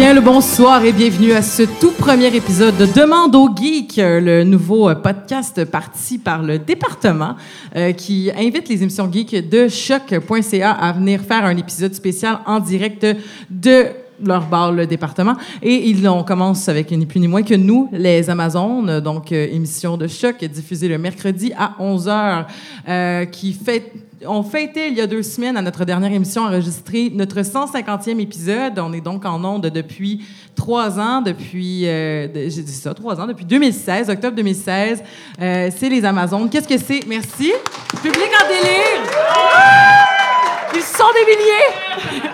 bien, le bonsoir et bienvenue à ce tout premier épisode de Demande au Geek, euh, le nouveau podcast parti par le département euh, qui invite les émissions geeks de choc.ca à venir faire un épisode spécial en direct de leur bar, le département. Et ils, on commence avec ni plus ni moins que nous, les Amazones, donc euh, émission de choc diffusée le mercredi à 11h, euh, qui fait on fêtait il y a deux semaines à notre dernière émission enregistrée notre 150e épisode. On est donc en onde depuis trois ans, depuis euh, j'ai dit ça, trois ans, depuis 2016, octobre 2016. Euh, c'est les Amazones. Qu'est-ce que c'est? Merci. Public en délire. Ils sont des milliers.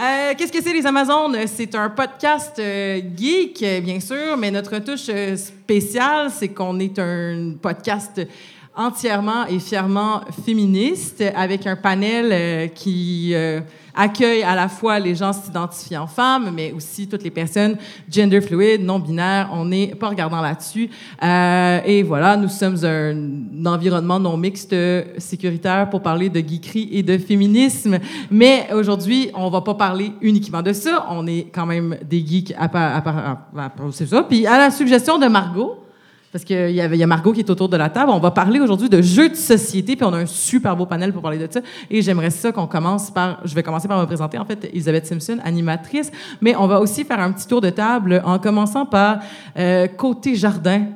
Euh, Qu'est-ce que c'est les Amazones? C'est un podcast euh, geek, bien sûr, mais notre touche euh, spéciale, c'est qu'on est un podcast entièrement et fièrement féministe, avec un panel euh, qui accueille à la fois les gens s'identifiant femmes, mais aussi toutes les personnes gender fluid, non binaires. On n'est pas regardant là-dessus. Euh, et voilà, nous sommes un, environnement non mixte sécuritaire pour parler de geekerie et de féminisme. Mais aujourd'hui, on va pas parler uniquement de ça. On est quand même des geeks à à- à- c'est ça. Puis à la suggestion de Margot, parce qu'il y, y a Margot qui est autour de la table. On va parler aujourd'hui de jeux de société, puis on a un super beau panel pour parler de ça. Et j'aimerais ça qu'on commence par... Je vais commencer par me présenter, en fait, Elisabeth Simpson, animatrice, mais on va aussi faire un petit tour de table en commençant par euh, côté jardin.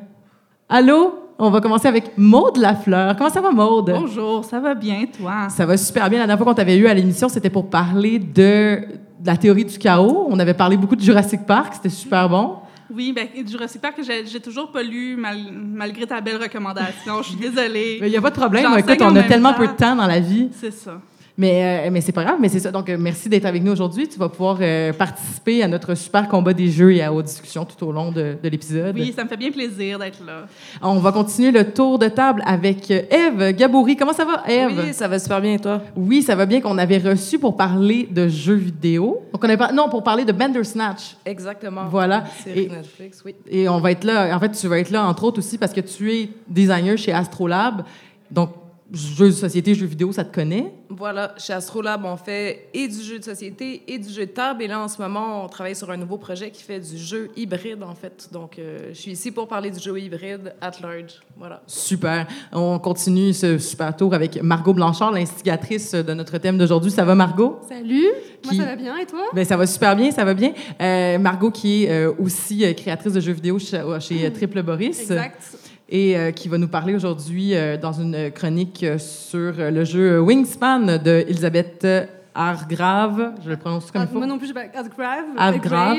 Allô? On va commencer avec Maude Lafleur. Comment ça va, Maude? Bonjour, ça va bien, toi? Ça va super bien. La dernière fois qu'on t'avait eu à l'émission, c'était pour parler de, de la théorie du chaos. On avait parlé beaucoup de Jurassic Park. C'était super bon. Oui, ben, Jurassic Park, j'ai j'ai toujours pas lu mal- malgré ta belle recommandation. Je suis désolée. Il n'y a pas de problème. Écoute, on a tellement temps. peu de temps dans la vie. C'est ça. Mais, euh, mais c'est pas grave, mais c'est ça. Donc, euh, merci d'être avec nous aujourd'hui. Tu vas pouvoir euh, participer à notre super combat des jeux et à aux discussions tout au long de, de l'épisode. Oui, ça me fait bien plaisir d'être là. On va continuer le tour de table avec Eve Gabouri. Comment ça va, Eve? Oui, ça va super bien et toi? Oui, ça va bien qu'on avait reçu pour parler de jeux vidéo. Donc, on avait pas- non, pour parler de Bandersnatch. Exactement. Voilà. Série Et- Netflix, oui. Et on va être là. En fait, tu vas être là, entre autres, aussi parce que tu es designer chez Astrolab. Donc, jeux de société, jeux vidéo, ça te connaît? Voilà, chez Astrolab, on fait et du jeu de société et du jeu de table. Et là, en ce moment, on travaille sur un nouveau projet qui fait du jeu hybride, en fait. Donc, euh, je suis ici pour parler du jeu hybride at large. Voilà. Super. On continue ce super tour avec Margot Blanchard, l'instigatrice de notre thème d'aujourd'hui. Ça va, Margot? Salut, Qui- moi ça va bien et toi? Ben, ça va super bien, ça va bien. Euh, Margot, qui est euh, aussi créatrice de jeux vidéo chez, chez, euh, Triple Boris. Exact. Et euh, qui va nous parler aujourd'hui euh, dans une chronique euh, sur euh, le jeu Wingspan de Elisabeth Hargrave. Je le prononce comme Ah, il faut. moi non plus, je sais pas. Asgrave. Asgrave.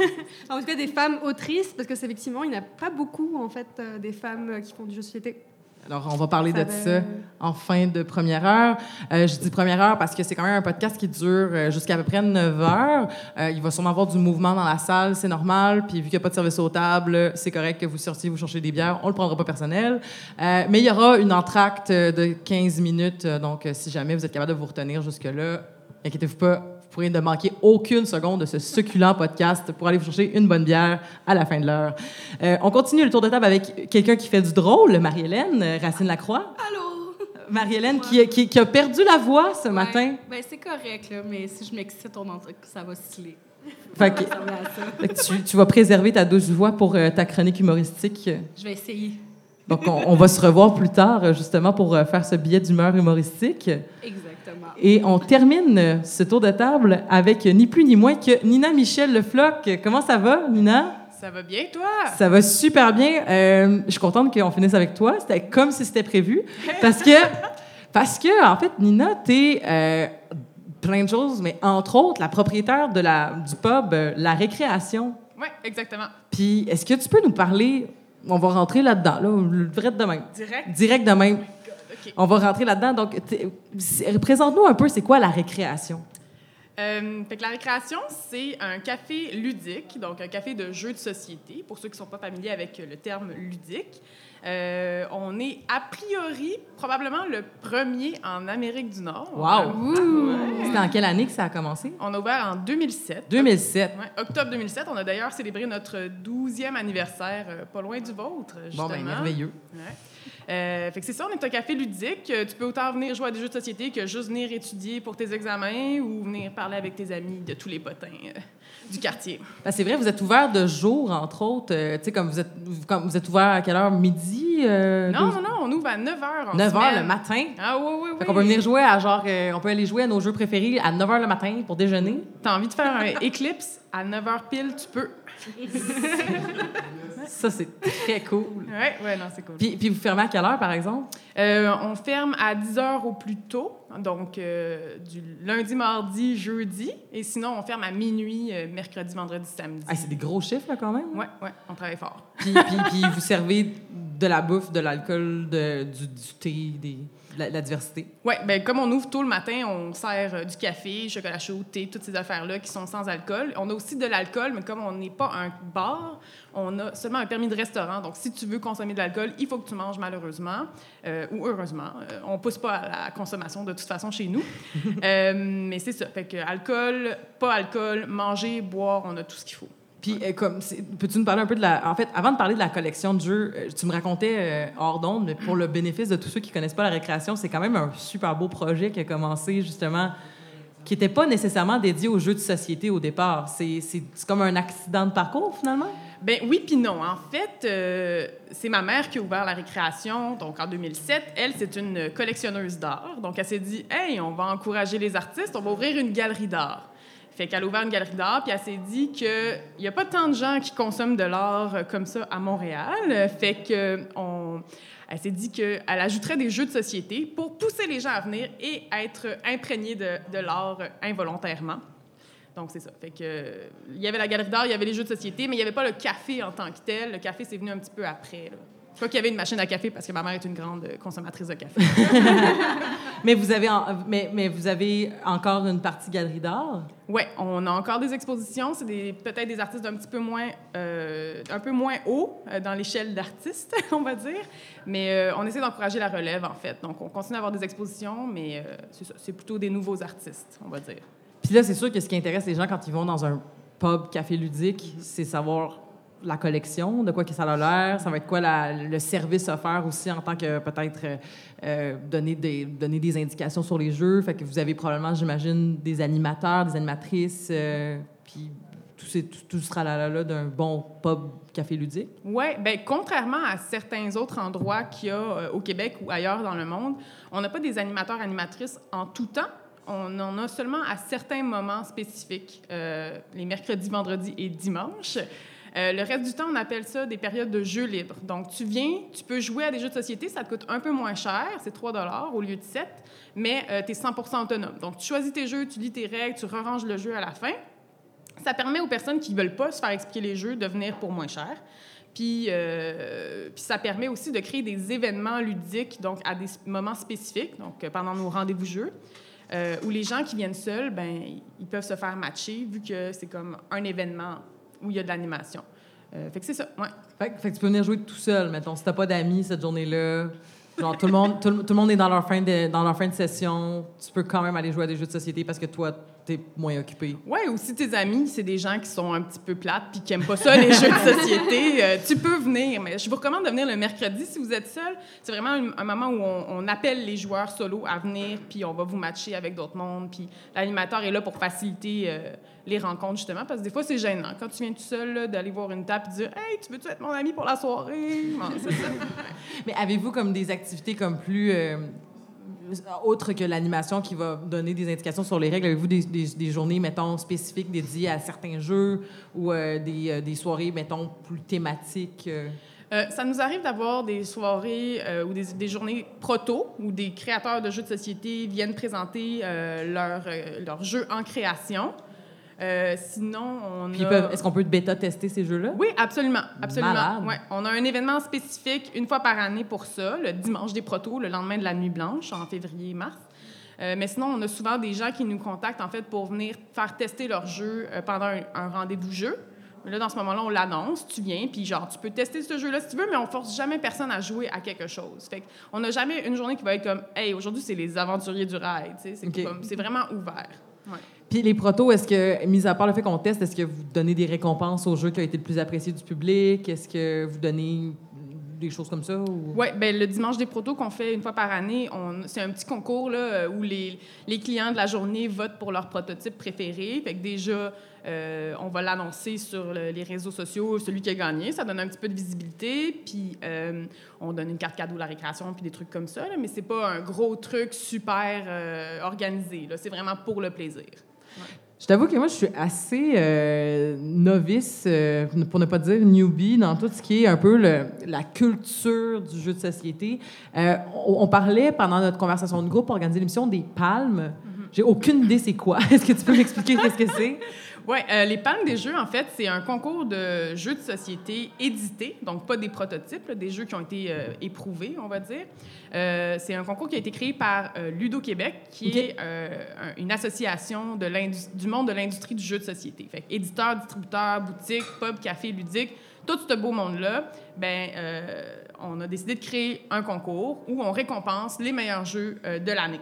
en tout cas, des femmes autrices, parce que c'est effectivement, il n'y a pas beaucoup en fait des femmes qui font du jeu de société. Alors, on va parler Ça de va- ça en fin de première heure. Euh, je dis première heure parce que c'est quand même un podcast qui dure euh, jusqu'à peu près 9 heures. Euh, il va sûrement avoir du mouvement dans la salle, c'est normal. Puis vu qu'il n'y a pas de service aux tables, c'est correct que vous sortiez, vous cherchez des bières. On le prendra pas personnel. Euh, mais il y aura une entracte de 15 minutes. Donc, si jamais vous êtes capable de vous retenir jusque-là, inquiétez-vous pas, vous pourrez ne manquer aucune seconde de ce succulent podcast pour aller vous chercher une bonne bière à la fin de l'heure. Euh, on continue le tour de table avec quelqu'un qui fait du drôle, Marie-Hélène euh, Racine-Lacroix. Allô? Marie-Hélène qui, qui- qui a perdu la voix ce matin. Ben, c'est correct, là, mais si je m'excite, on en- ça va sciller. Fait que- fait tu, tu vas préserver ta douce voix pour euh, ta chronique humoristique. Je vais essayer. Donc, on, on va se revoir plus tard, justement, pour faire ce billet d'humeur humoristique. Exactement. Et on termine euh, ce tour de table avec euh, ni plus ni moins que Nina Michel Le Floc. Comment ça va, Nina? Ça va bien, toi? Ça va super bien. Euh, je suis contente qu'on finisse avec toi. C'était comme si c'était prévu. Parce que, parce que en fait, Nina, tu es plein de choses, mais entre autres, la propriétaire de la, du pub euh, La Récréation. Oui, exactement. Puis, est-ce que tu peux nous parler? On va rentrer là-dedans, là, le vrai de même. Direct? Direct de même. On va rentrer là-dedans. Donc, présente-nous un peu, c'est quoi la récréation? Euh, fait que la récréation, c'est un café ludique, donc un café de jeux de société, pour ceux qui ne sont pas familiers avec le terme ludique. Euh, on est a priori probablement le premier en Amérique du Nord. Wow! Ouais. C'était en quelle année que ça a commencé? On a ouvert en 2007. 2007. Ouais, octobre 2007. On a d'ailleurs célébré notre 12e anniversaire, euh, pas loin du vôtre, justement. Bon, ben merveilleux. Ouais. Euh, fait que c'est ça, on est un café ludique. Euh, Tu peux autant venir jouer à des jeux de société que juste venir étudier pour tes examens ou venir parler avec tes amis de tous les potins euh, du quartier. Ben, c'est vrai, vous êtes ouvert de jour, entre autres. euh, tu sais, comme vous êtes, comme vous êtes ouvert à quelle heure? Midi? Non, deux- non, non, on ouvre à 9 h en 9 heures semaine. le matin. Ah oui, oui, oui. Fait qu'on peut venir jouer à genre, on peut aller jouer à nos jeux préférés à 9 h le matin pour déjeuner. T'as envie de faire un Eclipse à 9 h pile, tu peux. Ça, c'est très cool. Ouais, ouais, non, c'est cool. Puis, puis vous fermez à quelle heure, par exemple? Euh, on ferme à 10 h au plus tôt, donc euh, du lundi, mardi, jeudi. Et sinon, on ferme à minuit, euh, mercredi, vendredi, samedi. Ah, c'est des gros chiffres, là, quand même? Ouais, ouais, on travaille fort. Puis, puis, puis vous servez de la bouffe, de l'alcool, de, du, du thé, des, de la, diversité. Oui, ben comme on ouvre tôt le matin, on sert euh, du café, chocolat chaud, thé, toutes ces affaires-là qui sont sans alcool. On a aussi de l'alcool, mais comme on n'est pas un bar, on a seulement un permis de restaurant. Donc, si tu veux consommer de l'alcool, il faut que tu manges malheureusement euh, ou heureusement. Euh, on pousse pas à la consommation de toute façon chez nous. Mais c'est ça. Fait que alcool, pas alcool, manger, boire, on a tout ce qu'il faut. Puis, euh, comme, peux-tu nous parler un peu de la. En fait, avant de parler de la collection de jeux, euh, tu me racontais euh, hors d'onde, mais pour le bénéfice de tous ceux qui connaissent pas la récréation, c'est quand même un super beau projet qui a commencé justement, qui n'était pas nécessairement dédié aux jeux de société au départ. C'est, comme un accident de parcours finalement? Ben oui puis non. En fait, euh, c'est ma mère qui a ouvert la récréation, donc en 2007. Elle, c'est une collectionneuse d'art. Donc, elle s'est dit, hey, on va encourager les artistes, on va ouvrir une galerie d'art. Fait qu'elle a ouvert une galerie d'art, puis elle s'est dit qu'il n'y a pas tant de gens qui consomment de l'art euh, comme ça à Montréal. Fait que elle s'est dit qu'elle ajouterait des jeux de société pour pousser les gens à venir et être imprégnés de, l'art involontairement. Donc, c'est ça. Fait que, il y avait la galerie d'art, il y avait les jeux de société, mais il n'y avait pas le café en tant que tel. Le café, c'est venu un petit peu après. Je crois qu'il y avait une machine à café parce que ma mère est une grande euh, consommatrice de café. Mais vous avez, en- mais, mais vous avez encore une partie galerie d'art? Oui, on a encore des expositions. C'est des, peut-être des artistes d'un petit peu moins, euh, un peu moins haut euh, dans l'échelle d'artistes, on va dire. Mais euh, on essaie d'encourager la relève, en fait. Donc, on continue à avoir des expositions, mais c'est ça. C'est plutôt des nouveaux artistes, on va dire. Puis là, c'est sûr que ce qui intéresse les gens quand ils vont dans un pub café ludique, c'est savoir la collection, de quoi que ça a l'air, ça va être quoi le service offert aussi en tant que peut-être euh, euh, donner, des, donner des indications sur les jeux. Fait que vous avez probablement, j'imagine, des animateurs, des animatrices, euh, puis tout, ces- tout, tout ce tralala-là d'un bon pub café ludique. Oui, ben contrairement à certains autres endroits qu'il y a au Québec ou ailleurs dans le monde, on n'a pas des animateurs animatrices en tout temps. On en a seulement à certains moments spécifiques, les mercredis, vendredis et dimanches. Euh, le reste du temps, on appelle ça des périodes de jeux libres. Donc, tu viens, tu peux jouer à des jeux de société, ça te coûte un peu moins cher, c'est 3 au lieu de 7, mais tu es 100% autonome. Donc, tu choisis tes jeux, tu lis tes règles, tu reranges le jeu à la fin. Ça permet aux personnes qui veulent pas se faire expliquer les jeux de venir pour moins cher. Puis, euh, ça permet aussi de créer des événements ludiques, donc à des moments spécifiques, donc euh, pendant nos rendez-vous jeux, où les gens qui viennent seuls, ben ils peuvent se faire matcher vu que c'est comme un événement où il y a de l'animation. Euh, fait que c'est ça, ouais. Fait, que- tu peux venir jouer tout seul, mettons. Si t'as pas d'amis cette journée-là, genre tout le monde, tout le monde est dans leur, fin de, dans leur fin de session, tu peux quand même aller jouer à des jeux de société parce que toi, t'es moins occupé. Ouais, ou si tes amis, c'est des gens qui sont un petit peu plates puis qui aiment pas ça, les jeux de société, euh, tu peux venir. Mais je vous recommande de venir le mercredi si vous êtes seul. C'est vraiment un, un moment où on, on appelle les joueurs solo à venir, puis on va vous matcher avec d'autres mondes. Puis l'animateur est là pour faciliter euh, les rencontres, justement, parce que des fois, c'est gênant. Quand tu viens tout seul, d'aller voir une table et dire Hey, tu veux-tu être mon ami pour la soirée? Ça. Mais avez-vous comme des activités comme plus euh, autres que l'animation qui va donner des indications sur les règles? Avez-vous des, journées, mettons, spécifiques dédiées à certains jeux ou euh, des, euh, des soirées, mettons, plus thématiques? euh? Ça nous arrive d'avoir des soirées ou des, journées proto où des créateurs de jeux de société viennent présenter euh, leurs leurs jeux en création. Euh, sinon, on Puis a... est-ce qu'on peut bêta-tester ces jeux-là? Oui, absolument, absolument. Ouais, on a un événement spécifique une fois par année pour ça, le dimanche des protos, le lendemain de la nuit blanche, en février-mars. Euh, mais sinon, on a souvent des gens qui nous contactent en fait pour venir faire tester leur jeu euh, pendant un, un rendez-vous jeu. Mais Là, dans ce moment-là, on l'annonce, tu viens, puis genre, tu peux tester ce jeu-là si tu veux, mais on force jamais personne à jouer à quelque chose. Fait on n'a jamais une journée qui va être comme, hey, aujourd'hui, c'est les aventuriers du rail. C'est vraiment ouvert. Ouais. Puis les protos, est-ce que, mis à part le fait qu'on teste, est-ce que vous donnez des récompenses au jeu qui a été le plus apprécié du public? Est-ce que vous donnez des choses comme ça? Ou... Oui, ben, le dimanche des protos qu'on fait une fois par année, c'est un petit concours là, euh, où les, les clients de la journée votent pour leur prototype préféré. Fait que déjà, euh, on va l'annoncer sur le- les réseaux sociaux, celui qui a gagné. Ça donne un petit peu de visibilité. Puis euh, on donne une carte cadeau à la récréation, puis des trucs comme ça. là, mais c'est pas un gros truc super organisé. C'est vraiment pour le plaisir. Je t'avoue que moi, je suis assez euh, novice, euh, pour ne pas dire newbie, dans tout ce qui est un peu le- la culture du jeu de société. Euh, on, on parlait pendant notre conversation de groupe pour organiser l'émission des palmes. J'ai aucune idée c'est quoi. Est-ce que tu peux m'expliquer qu'est-ce que c'est? Oui, les Palmes des jeux, en fait, c'est un concours de jeux de société édités, donc pas des prototypes, là, des jeux qui ont été euh, éprouvés, on va dire. Euh, c'est un concours qui a été créé par euh, Ludo Québec, qui est euh, un- une association de du monde de l'industrie du jeu de société. Fait éditeurs, distributeurs, boutiques, pub, café, ludique, tout ce beau monde-là, ben, euh, on a décidé de créer un concours où on récompense les meilleurs jeux euh, de l'année.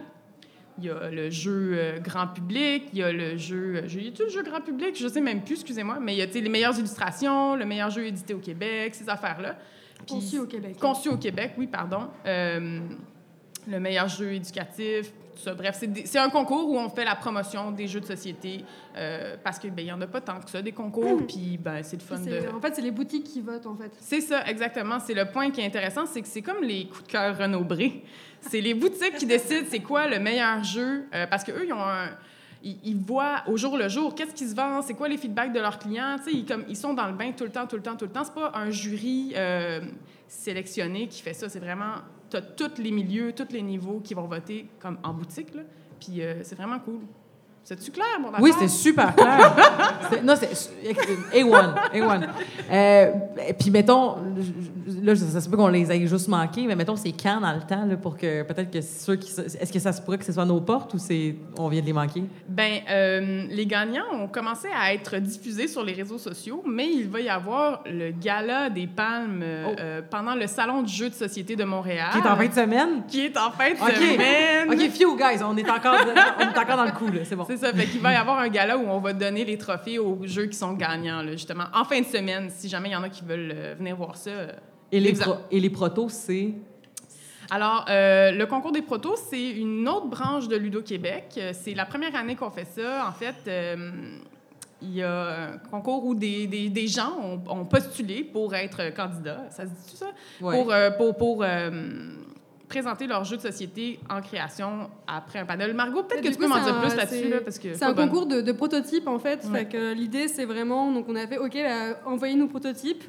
Il y a le jeu euh, grand public, il y a le jeu. euh, J'ai tu le jeu grand public? Je sais même plus, excusez-moi, mais il y a les meilleures illustrations, le meilleur jeu édité au Québec, ces affaires-là. Conçu au Québec. Conçu au Québec, oui, pardon. Euh, le meilleur jeu éducatif, tout ça. Bref, c'est un concours où on fait la promotion des jeux de société euh, parce qu'il n'y en a pas tant que ça, des concours, puis ben, c'est le fun de. En fait, c'est les boutiques qui votent, en fait. C'est ça, exactement. C'est le point qui est intéressant, c'est que c'est comme les coups de cœur Renaud-Bré. C'est les boutiques qui décident c'est quoi le meilleur jeu, euh, parce qu'eux, ils ont. Ils, voient au jour le jour qu'est-ce qui se vend, c'est quoi les feedbacks de leurs clients. Ils, comme, ils sont dans le bain tout le temps, tout le temps, tout le temps. C'est pas un jury euh, sélectionné qui fait ça. C'est vraiment... Tu as tous les milieux, tous les niveaux qui vont voter comme en boutique. Là. Puis euh, c'est vraiment cool. C'est-tu clair, mon Oui, affaire? c'est super clair. Non, c'est A1. A1. Euh, puis, mettons, là, ça se peut qu'on les ait juste manqués, mais mettons, c'est quand dans le temps, là, pour que peut-être que ceux qui. Est-ce que ça se pourrait que ce soit à nos portes ou c'est on vient de les manquer? Ben, euh, les gagnants ont commencé à être diffusés sur les réseaux sociaux, mais il va y avoir le gala des palmes euh, Oh. euh, pendant le salon du jeu de société de Montréal. Qui est en fin de semaine? Qui est en fin de semaine. OK, few, guys, on est encore, on est encore dans le coup, là. C'est bon. C'est ça, fait qu'il va y avoir un gala où on va donner les trophées aux jeux qui sont gagnants, là, justement, en fin de semaine, si jamais il y en a qui veulent euh, venir voir ça. euh, Et les, Exact. pro- et les protos, c'est? Alors, euh, le concours des protos, c'est une autre branche de Ludo Québec. Euh, C'est la première année qu'on fait ça. En fait, il y a un concours où des, des- des gens ont, ont postulé pour être candidats. Ça se dit ça? Ouais. Pour, euh, pour, pour, euh, présenter leur jeu de société en création après un panel. Margot, peut-être que tu peux coup, m'en c'est dire un- plus là-dessus, c'est- là, parce que C'est un bonne. concours de, de prototypes en fait. Ouais. Fait que l'idée c'est vraiment donc on a fait ok envoyez nos prototypes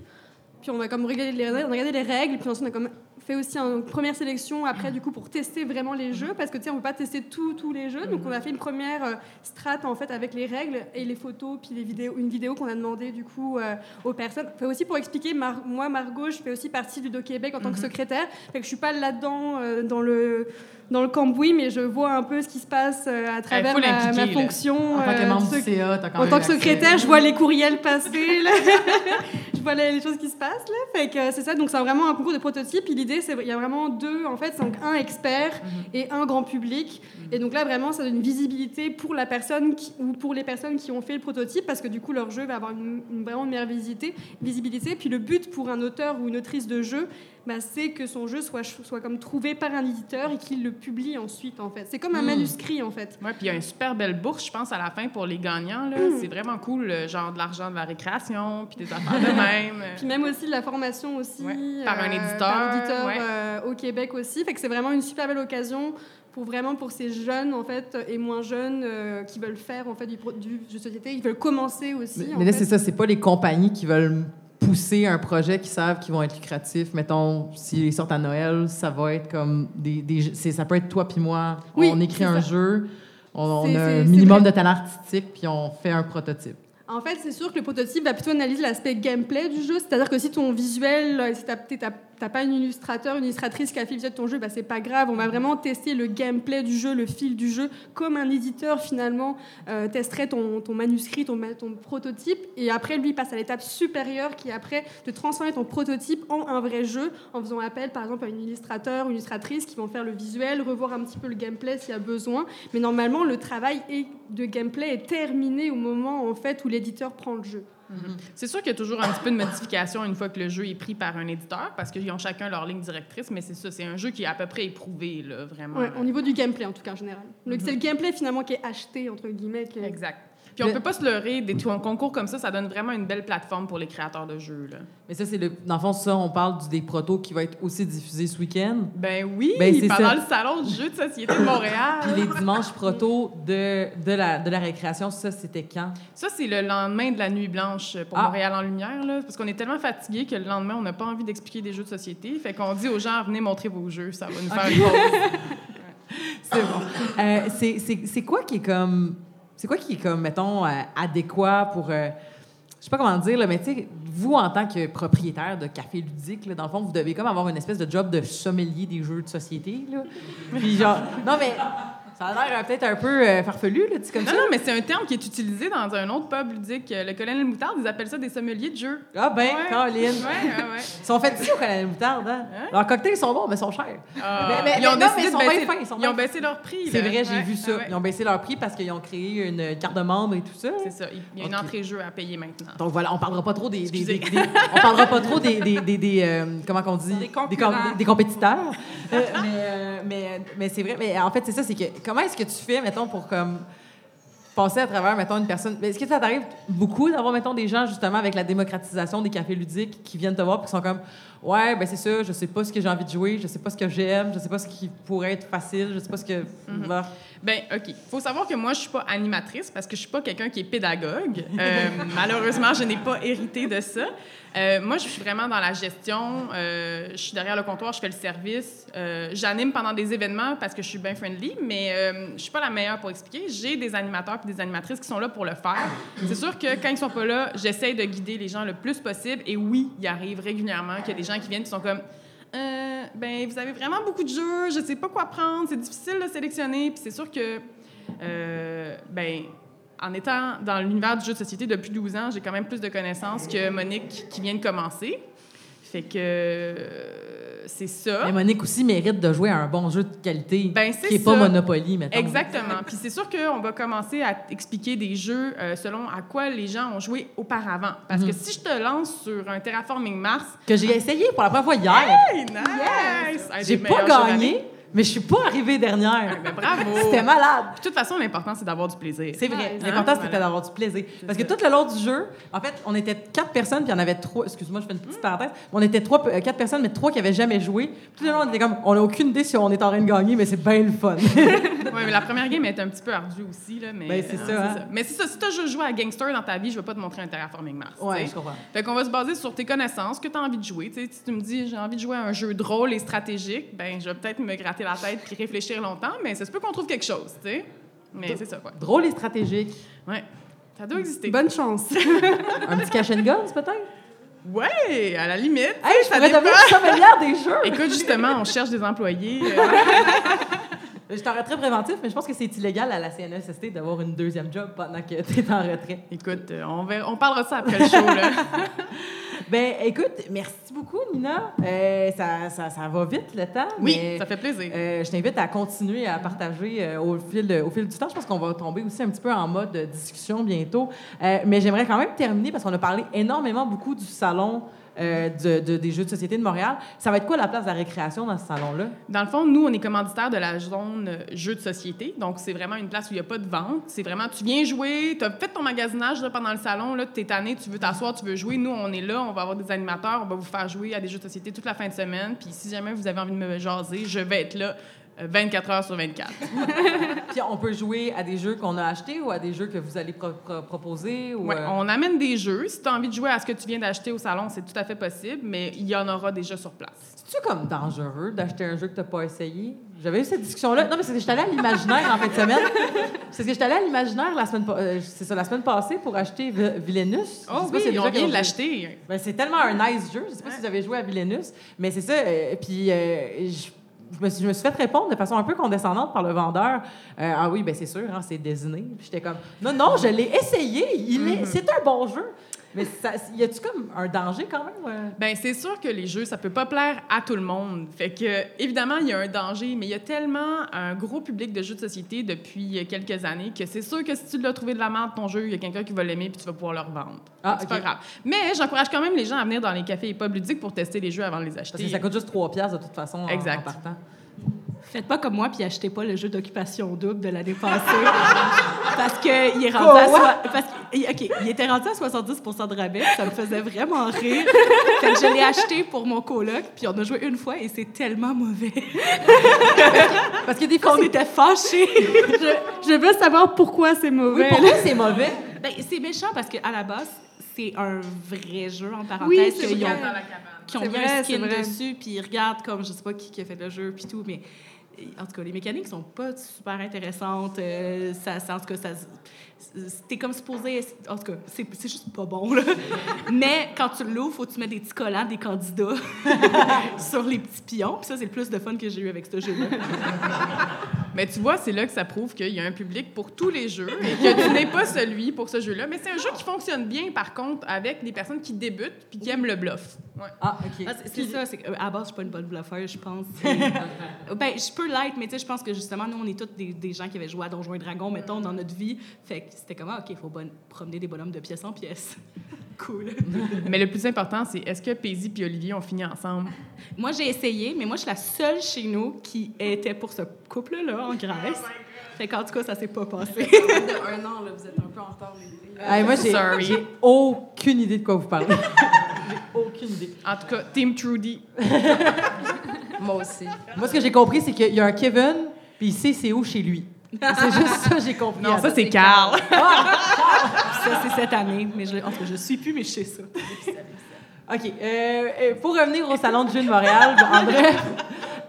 puis on a comme regardé les, on a regardé les règles puis ensuite on a comme fait aussi une première sélection après du coup pour tester vraiment les jeux parce que tu sais on peut pas tester tous tous les jeux. Donc on a fait une première euh, strate en fait avec les règles et les photos puis les vidéos une vidéo qu'on a demandé du coup euh, aux personnes. Fait aussi pour expliquer Mar- moi Margot je fais aussi partie du Do Québec en tant que secrétaire. Fait que je suis pas là-dedans euh, dans le dans le cambouis mais je vois un peu ce qui se passe euh, à travers faut ma, là. fonction En tant que euh, membre sec- du CA, t'as quand en même tant que secrétaire, je vois les courriels passer, là. je vois les, choses qui se passent, là. Fait que euh, c'est ça, donc c'est vraiment un concours de prototypes. Puis l'idée, c'est il y a vraiment deux, en fait, c'est donc un expert et un grand public. Et donc là, vraiment, ça donne une visibilité pour la personne qui- ou pour les personnes qui ont fait le prototype, parce que du coup, leur jeu va avoir une, une vraiment meilleure visité, visibilité. Puis le but pour un auteur ou une autrice de jeu, bah, c'est que son jeu soit, soit comme trouvé par un éditeur et qu'il le publie ensuite, en fait. C'est comme un Mm. manuscrit, en fait. Ouais, puis il y a une super belle bourse, je pense, à la fin pour les gagnants. là. Hmm. C'est vraiment cool, euh, genre de l'argent de la récréation, puis des affaires de même. Puis même aussi de la formation aussi. Ouais, par un euh, éditeur, par éditeur, ouais. euh, au Québec aussi. Fait que c'est vraiment une super belle occasion pour vraiment pour ces jeunes en fait et moins jeunes euh, qui veulent faire en fait du, du jeu de société, ils veulent commencer aussi. Mais, en mais là, c'est ça, c'est pas les compagnies qui veulent pousser un projet qui savent qu'ils vont être lucratifs. Mettons, s'ils sortent à Noël, ça va être comme des. des ça peut être toi puis moi. Oui, on écrit un ça. jeu. On, a un minimum de talent artistique, puis on fait un prototype. En fait, c'est sûr que le prototype va plutôt analyser l'aspect gameplay du jeu. C'est-à-dire que si ton visuel, euh, si t'as t'as- t'as pas un illustrateur, une illustratrice qui a fait de ton jeu, bah, c'est pas grave. On va vraiment tester le gameplay du jeu, le fil du jeu, comme un éditeur finalement euh, testerait ton, manuscrit, ton, prototype. Et après, lui, passe à l'étape supérieure qui est après de transformer ton prototype en un vrai jeu en faisant appel par exemple à un illustrateur, une illustratrice qui vont faire le visuel, revoir un petit peu le gameplay s'il y a besoin. Mais normalement, le travail de gameplay est terminé au moment en fait où l'éditeur prend le jeu. C'est sûr qu'il y a toujours un petit peu de modification une fois que le jeu est pris par un éditeur, parce qu'ils ont chacun leur ligne directrice, mais c'est ça, c'est un jeu qui est à peu près éprouvé, là, vraiment. Ouais, au niveau du gameplay en tout cas en général. Le- C'est le gameplay finalement qui est acheté entre guillemets. qui Exact. Puis on Le- peut pas se leurrer, des tours- concours comme ça, ça donne vraiment une belle plateforme pour les créateurs de jeux. Là. Mais ça, c'est le. Dans le fond, ça, on parle du, des protos qui va être aussi diffusés ce week-end. Ben oui, Ben, pendant ça. le salon du jeu de société de Montréal. Puis les dimanches protos de, de, la, de la récréation, ça, c'était quand? Ça, c'est le lendemain de la nuit blanche pour Ah. Montréal en lumière, là, parce qu'on est tellement fatigué que le lendemain, on n'a pas envie d'expliquer des jeux de société. Fait qu'on dit aux gens, venez montrer vos jeux, ça va nous faire une pause. C'est bon. Euh, c'est quoi qui est comme. C'est quoi qui est comme, mettons, euh, adéquat pour. euh, je sais pas comment dire, mais tu sais, vous, en tant que propriétaire de café ludique, là, dans le fond, vous devez comme avoir une espèce de job de sommelier des jeux de société. Là. Puis genre. Non, mais. Ça a l'air euh, peut-être un peu euh, farfelu, là, tu comme Non, ça. non, mais c'est un terme qui est utilisé dans un autre pub ludique. Le colonel Moutarde, ils appellent ça des sommeliers de jeux. Ah, ben, Ouais. Caroline. Ouais, ouais, ouais. Ils sont faits ici au Colonel Moutarde, hein? Hein? Leurs cocktails sont bons, mais ils sont chers. Ah. Mais- mais- ils ont mais non, décidé mais ils de sont baisser, fins, ils sont ils bien ont baissé leur prix. C'est vrai, j'ai Ouais, vu ça. ouais, ouais. Ils ont baissé leur prix parce qu'ils ont créé une carte de membre et tout ça. C'est ça. Il y a une Ok. entrée jeu à payer maintenant. Donc voilà, on parlera pas trop des, des- Excusez. des- des- on parlera pas trop des, des, des- des, euh, comment qu'on dit? Des com- compétiteurs. Euh, mais euh, mais mais c'est vrai. Mais en fait, c'est ça, c'est que comment est-ce que tu fais, mettons, pour comme passer à travers, mettons, une personne? Est-ce que ça t'arrive beaucoup d'avoir, mettons, des gens justement avec la démocratisation des cafés ludiques qui viennent te voir et qui sont comme, ouais, ben c'est ça, je sais pas ce que j'ai envie de jouer, je sais pas ce que j'aime, je sais pas ce qui pourrait être facile, je sais pas ce que. Bah. Ben, OK. faut savoir que moi, je suis pas animatrice parce que je suis pas quelqu'un qui est pédagogue. Euh, malheureusement, je n'ai pas hérité de ça. Euh, moi, je suis vraiment dans la gestion. Euh, je suis derrière le comptoir, je fais le service. J'anime pendant des événements parce que je suis bien friendly, mais je suis pas la meilleure pour expliquer. J'ai des animateurs et des animatrices qui sont là pour le faire. C'est sûr que quand ils sont pas là, j'essaye de guider les gens le plus possible. Et oui, il arrive régulièrement qu'il y a des gens qui viennent qui sont comme euh, ben, vous avez vraiment beaucoup de jeux, je sais pas quoi prendre, c'est difficile de sélectionner. Puis c'est sûr que, euh, ben, en étant dans l'univers du jeu de société depuis 12 ans, j'ai quand même plus de connaissances que Monique qui vient de commencer. Fait que euh, c'est ça. Mais Monique aussi mérite de jouer à un bon jeu de qualité Ben, c'est qui est pas. Monopoly, mettons. Exactement. Puis c'est sûr qu'on va commencer à expliquer des jeux euh, selon à quoi les gens ont joué auparavant. Parce Mhm. que si je te lance sur un Terraforming Mars, Que j'ai essayé pour la première fois hier. hey, nice! J'ai pas gagné, mais je suis pas arrivée dernière. Ben, bravo! C'était malade. De toute façon, l'important, c'est d'avoir du plaisir. C'est vrai. Ouais, L'important, hein? c'était Voilà. d'avoir du plaisir. Parce que ça. tout le long du jeu, en fait, on était quatre personnes, puis il y en avait trois. Excuse-moi, je fais une petite parenthèse. On était trois, euh, quatre personnes, mais trois qui avaient jamais joué. Tout le long, on était comme, on n'a aucune idée si on est en train de gagner, mais c'est bien le fun. Ouais, mais la première game est un petit peu ardue aussi. Là, mais, Ben, c'est euh, ça, hein. Mais c'est ça. Si tu as joué à Gangster dans ta vie, je vais pas te montrer un Terraforming Mars. sais. je comprends. Fait qu'on va se baser sur tes connaissances, que tu as envie de jouer. Tu sais, si tu me dis j'ai envie de jouer à un jeu drôle et stratégique, ben je vais peut-être me gratter la tête puis réfléchir longtemps, mais ça se peut qu'on trouve quelque chose, tu sais. Mais c'est ça, quoi. Drôle et stratégique. Ouais. Ça doit exister. Bonne chance. Un petit cash and guns, peut-être? Ouais, à la limite. Hey, je ça pourrais devenir sommelière des jeux! Écoute, justement, on cherche des employés. euh, Je suis en retrait préventif, mais je pense que c'est illégal à la CNSST d'avoir une deuxième job pendant que tu es en retrait. écoute, euh, on, verra- on parlera de ça après le show, là. Ben, écoute, merci beaucoup, Nina. Euh, ça, ça, ça va vite, le temps. Oui, mais, ça fait plaisir. euh, je t'invite à continuer à partager euh, au, fil, au fil du temps. Je pense qu'on va tomber aussi un petit peu en mode de discussion bientôt. Mais j'aimerais quand même terminer parce qu'on a parlé énormément beaucoup du salon euh, de- de- des Jeux de société de Montréal. Ça va être quoi la place de la récréation dans ce salon-là? Dans le fond, nous, on est commanditaire de la zone euh, jeux de société. Donc, c'est vraiment une place où il n'y a pas de vente. C'est vraiment, tu viens jouer, tu as fait ton magasinage pendant le salon, tu es tanné, tu veux t'asseoir, tu veux jouer. Nous, on est là, on va avoir des animateurs, on va vous faire jouer à des jeux de société toute la fin de semaine. Puis, si jamais vous avez envie de me jaser, je vais être là 24 heures sur 24. Puis on peut jouer à des jeux qu'on a achetés ou à des jeux que vous allez pro- pro- proposer? Ou, Ouais, euh, On amène des jeux. Si tu as envie de jouer à ce que tu viens d'acheter au salon, c'est tout à fait possible, mais il y en aura déjà sur place. C'est-tu comme dangereux d'acheter un jeu que tu n'as pas essayé? J'avais eu cette discussion-là. Non, mais c'est que j'étais allée à l'imaginaire en fin de semaine. C'est que j'étais allée à l'imaginaire la semaine, euh, c'est ça, la semaine passée pour acheter. Je Oh oui, vient ont de joué. l'acheter. Ben, c'est tellement un nice jeu. Je sais pas si vous avez joué à Villainus, mais c'est ça. euh, puis euh, je, je me suis, je me suis fait répondre de façon un peu condescendante par le vendeur. Euh, ah oui, ben c'est sûr, hein, c'est Disney. Puis j'étais comme, non, non, je l'ai essayé. Il est, c'est un bon jeu. Mais ça, y a-tu comme un danger quand même? euh? Ben c'est sûr que les jeux, ça peut pas plaire à tout le monde. Fait que évidemment, il y a un danger, mais il y a tellement un gros public de jeux de société depuis quelques années que c'est sûr que si tu l'as trouvé de la merde ton jeu, il y a quelqu'un qui va l'aimer puis tu vas pouvoir le revendre. Ah, c'est pas grave. Mais j'encourage quand même les gens à venir dans les cafés et pubs ludiques pour tester les jeux avant de les acheter. Parce que ça coûte juste 3 piastres de toute façon en- Exact. en partant. Faites pas comme moi puis achetez pas le jeu d'occupation double de l'année passée. parce qu'il est rendu à parce que- OK, il était rendu à 70% de rabais, ça me faisait vraiment rire. fait que je l'ai acheté pour mon coloc, puis on a joué une fois et c'est tellement mauvais. Parce que des fois, On était fâchés. Je, je veux savoir pourquoi c'est Oui, mauvais. pourquoi c'est mauvais? ben, c'est méchant parce qu'à la base, c'est un vrai jeu en parenthèse Oui, qu'ils ont, vrai. dans la cabane. qui ont mis vrai, un skin dessus, puis ils regardent comme je sais pas qui, qui a fait le jeu, puis tout, mais en tout cas, les mécaniques sont pas super intéressantes. euh, ça, en tout cas, ça, t'es comme supposé. En tout cas, c'est c'est juste pas bon, là. mais quand tu l'ouvres, faut que tu mets des petits collants des candidats sur les petits pions, puis ça, c'est le plus de fun que j'ai eu avec ce jeu-là. Mais tu vois, c'est là que ça prouve qu'il y a un public pour tous les jeux et que tu n'es pas celui pour ce jeu-là. Mais c'est un jeu qui fonctionne bien, par contre, avec des personnes qui débutent puis qui aiment le bluff. Ouais. Ah, OK. Ah, c'est- c'est ça, c'est que, euh, à base, je suis pas une bonne bluffeur, je pense. ben, je peux l'être, mais tu sais, je pense que justement, nous, on est tous des, des gens qui avaient joué à Donjons et Dragons, mettons, dans notre vie. Fait que c'était comme, ah, OK, il faut bon- promener des bonhommes de pièce en pièce. cool. Mais le plus important, c'est est-ce que Paisy et Olivier ont fini ensemble? moi, j'ai essayé, mais moi, je suis la seule chez nous qui était pour ce couple-là en Grèce. Fait qu'en tout cas, ça s'est pas passé. de un an, là, vous êtes un peu en retard, les. Hey, moi, j'ai aucune idée de quoi vous parlez. j'ai aucune idée. En tout cas, Team Trudy. Moi aussi. Moi, ce que j'ai compris, c'est qu'il y a un Kevin, puis il sait c'est où chez lui. C'est juste ça j'ai compris. Non, ça, c'est Carl. ça, c'est cette année. Mais je, en tout cas, je suis plus, mais je sais ça. OK. Euh, euh, pour revenir au Salon de jeu de Montréal, en bref.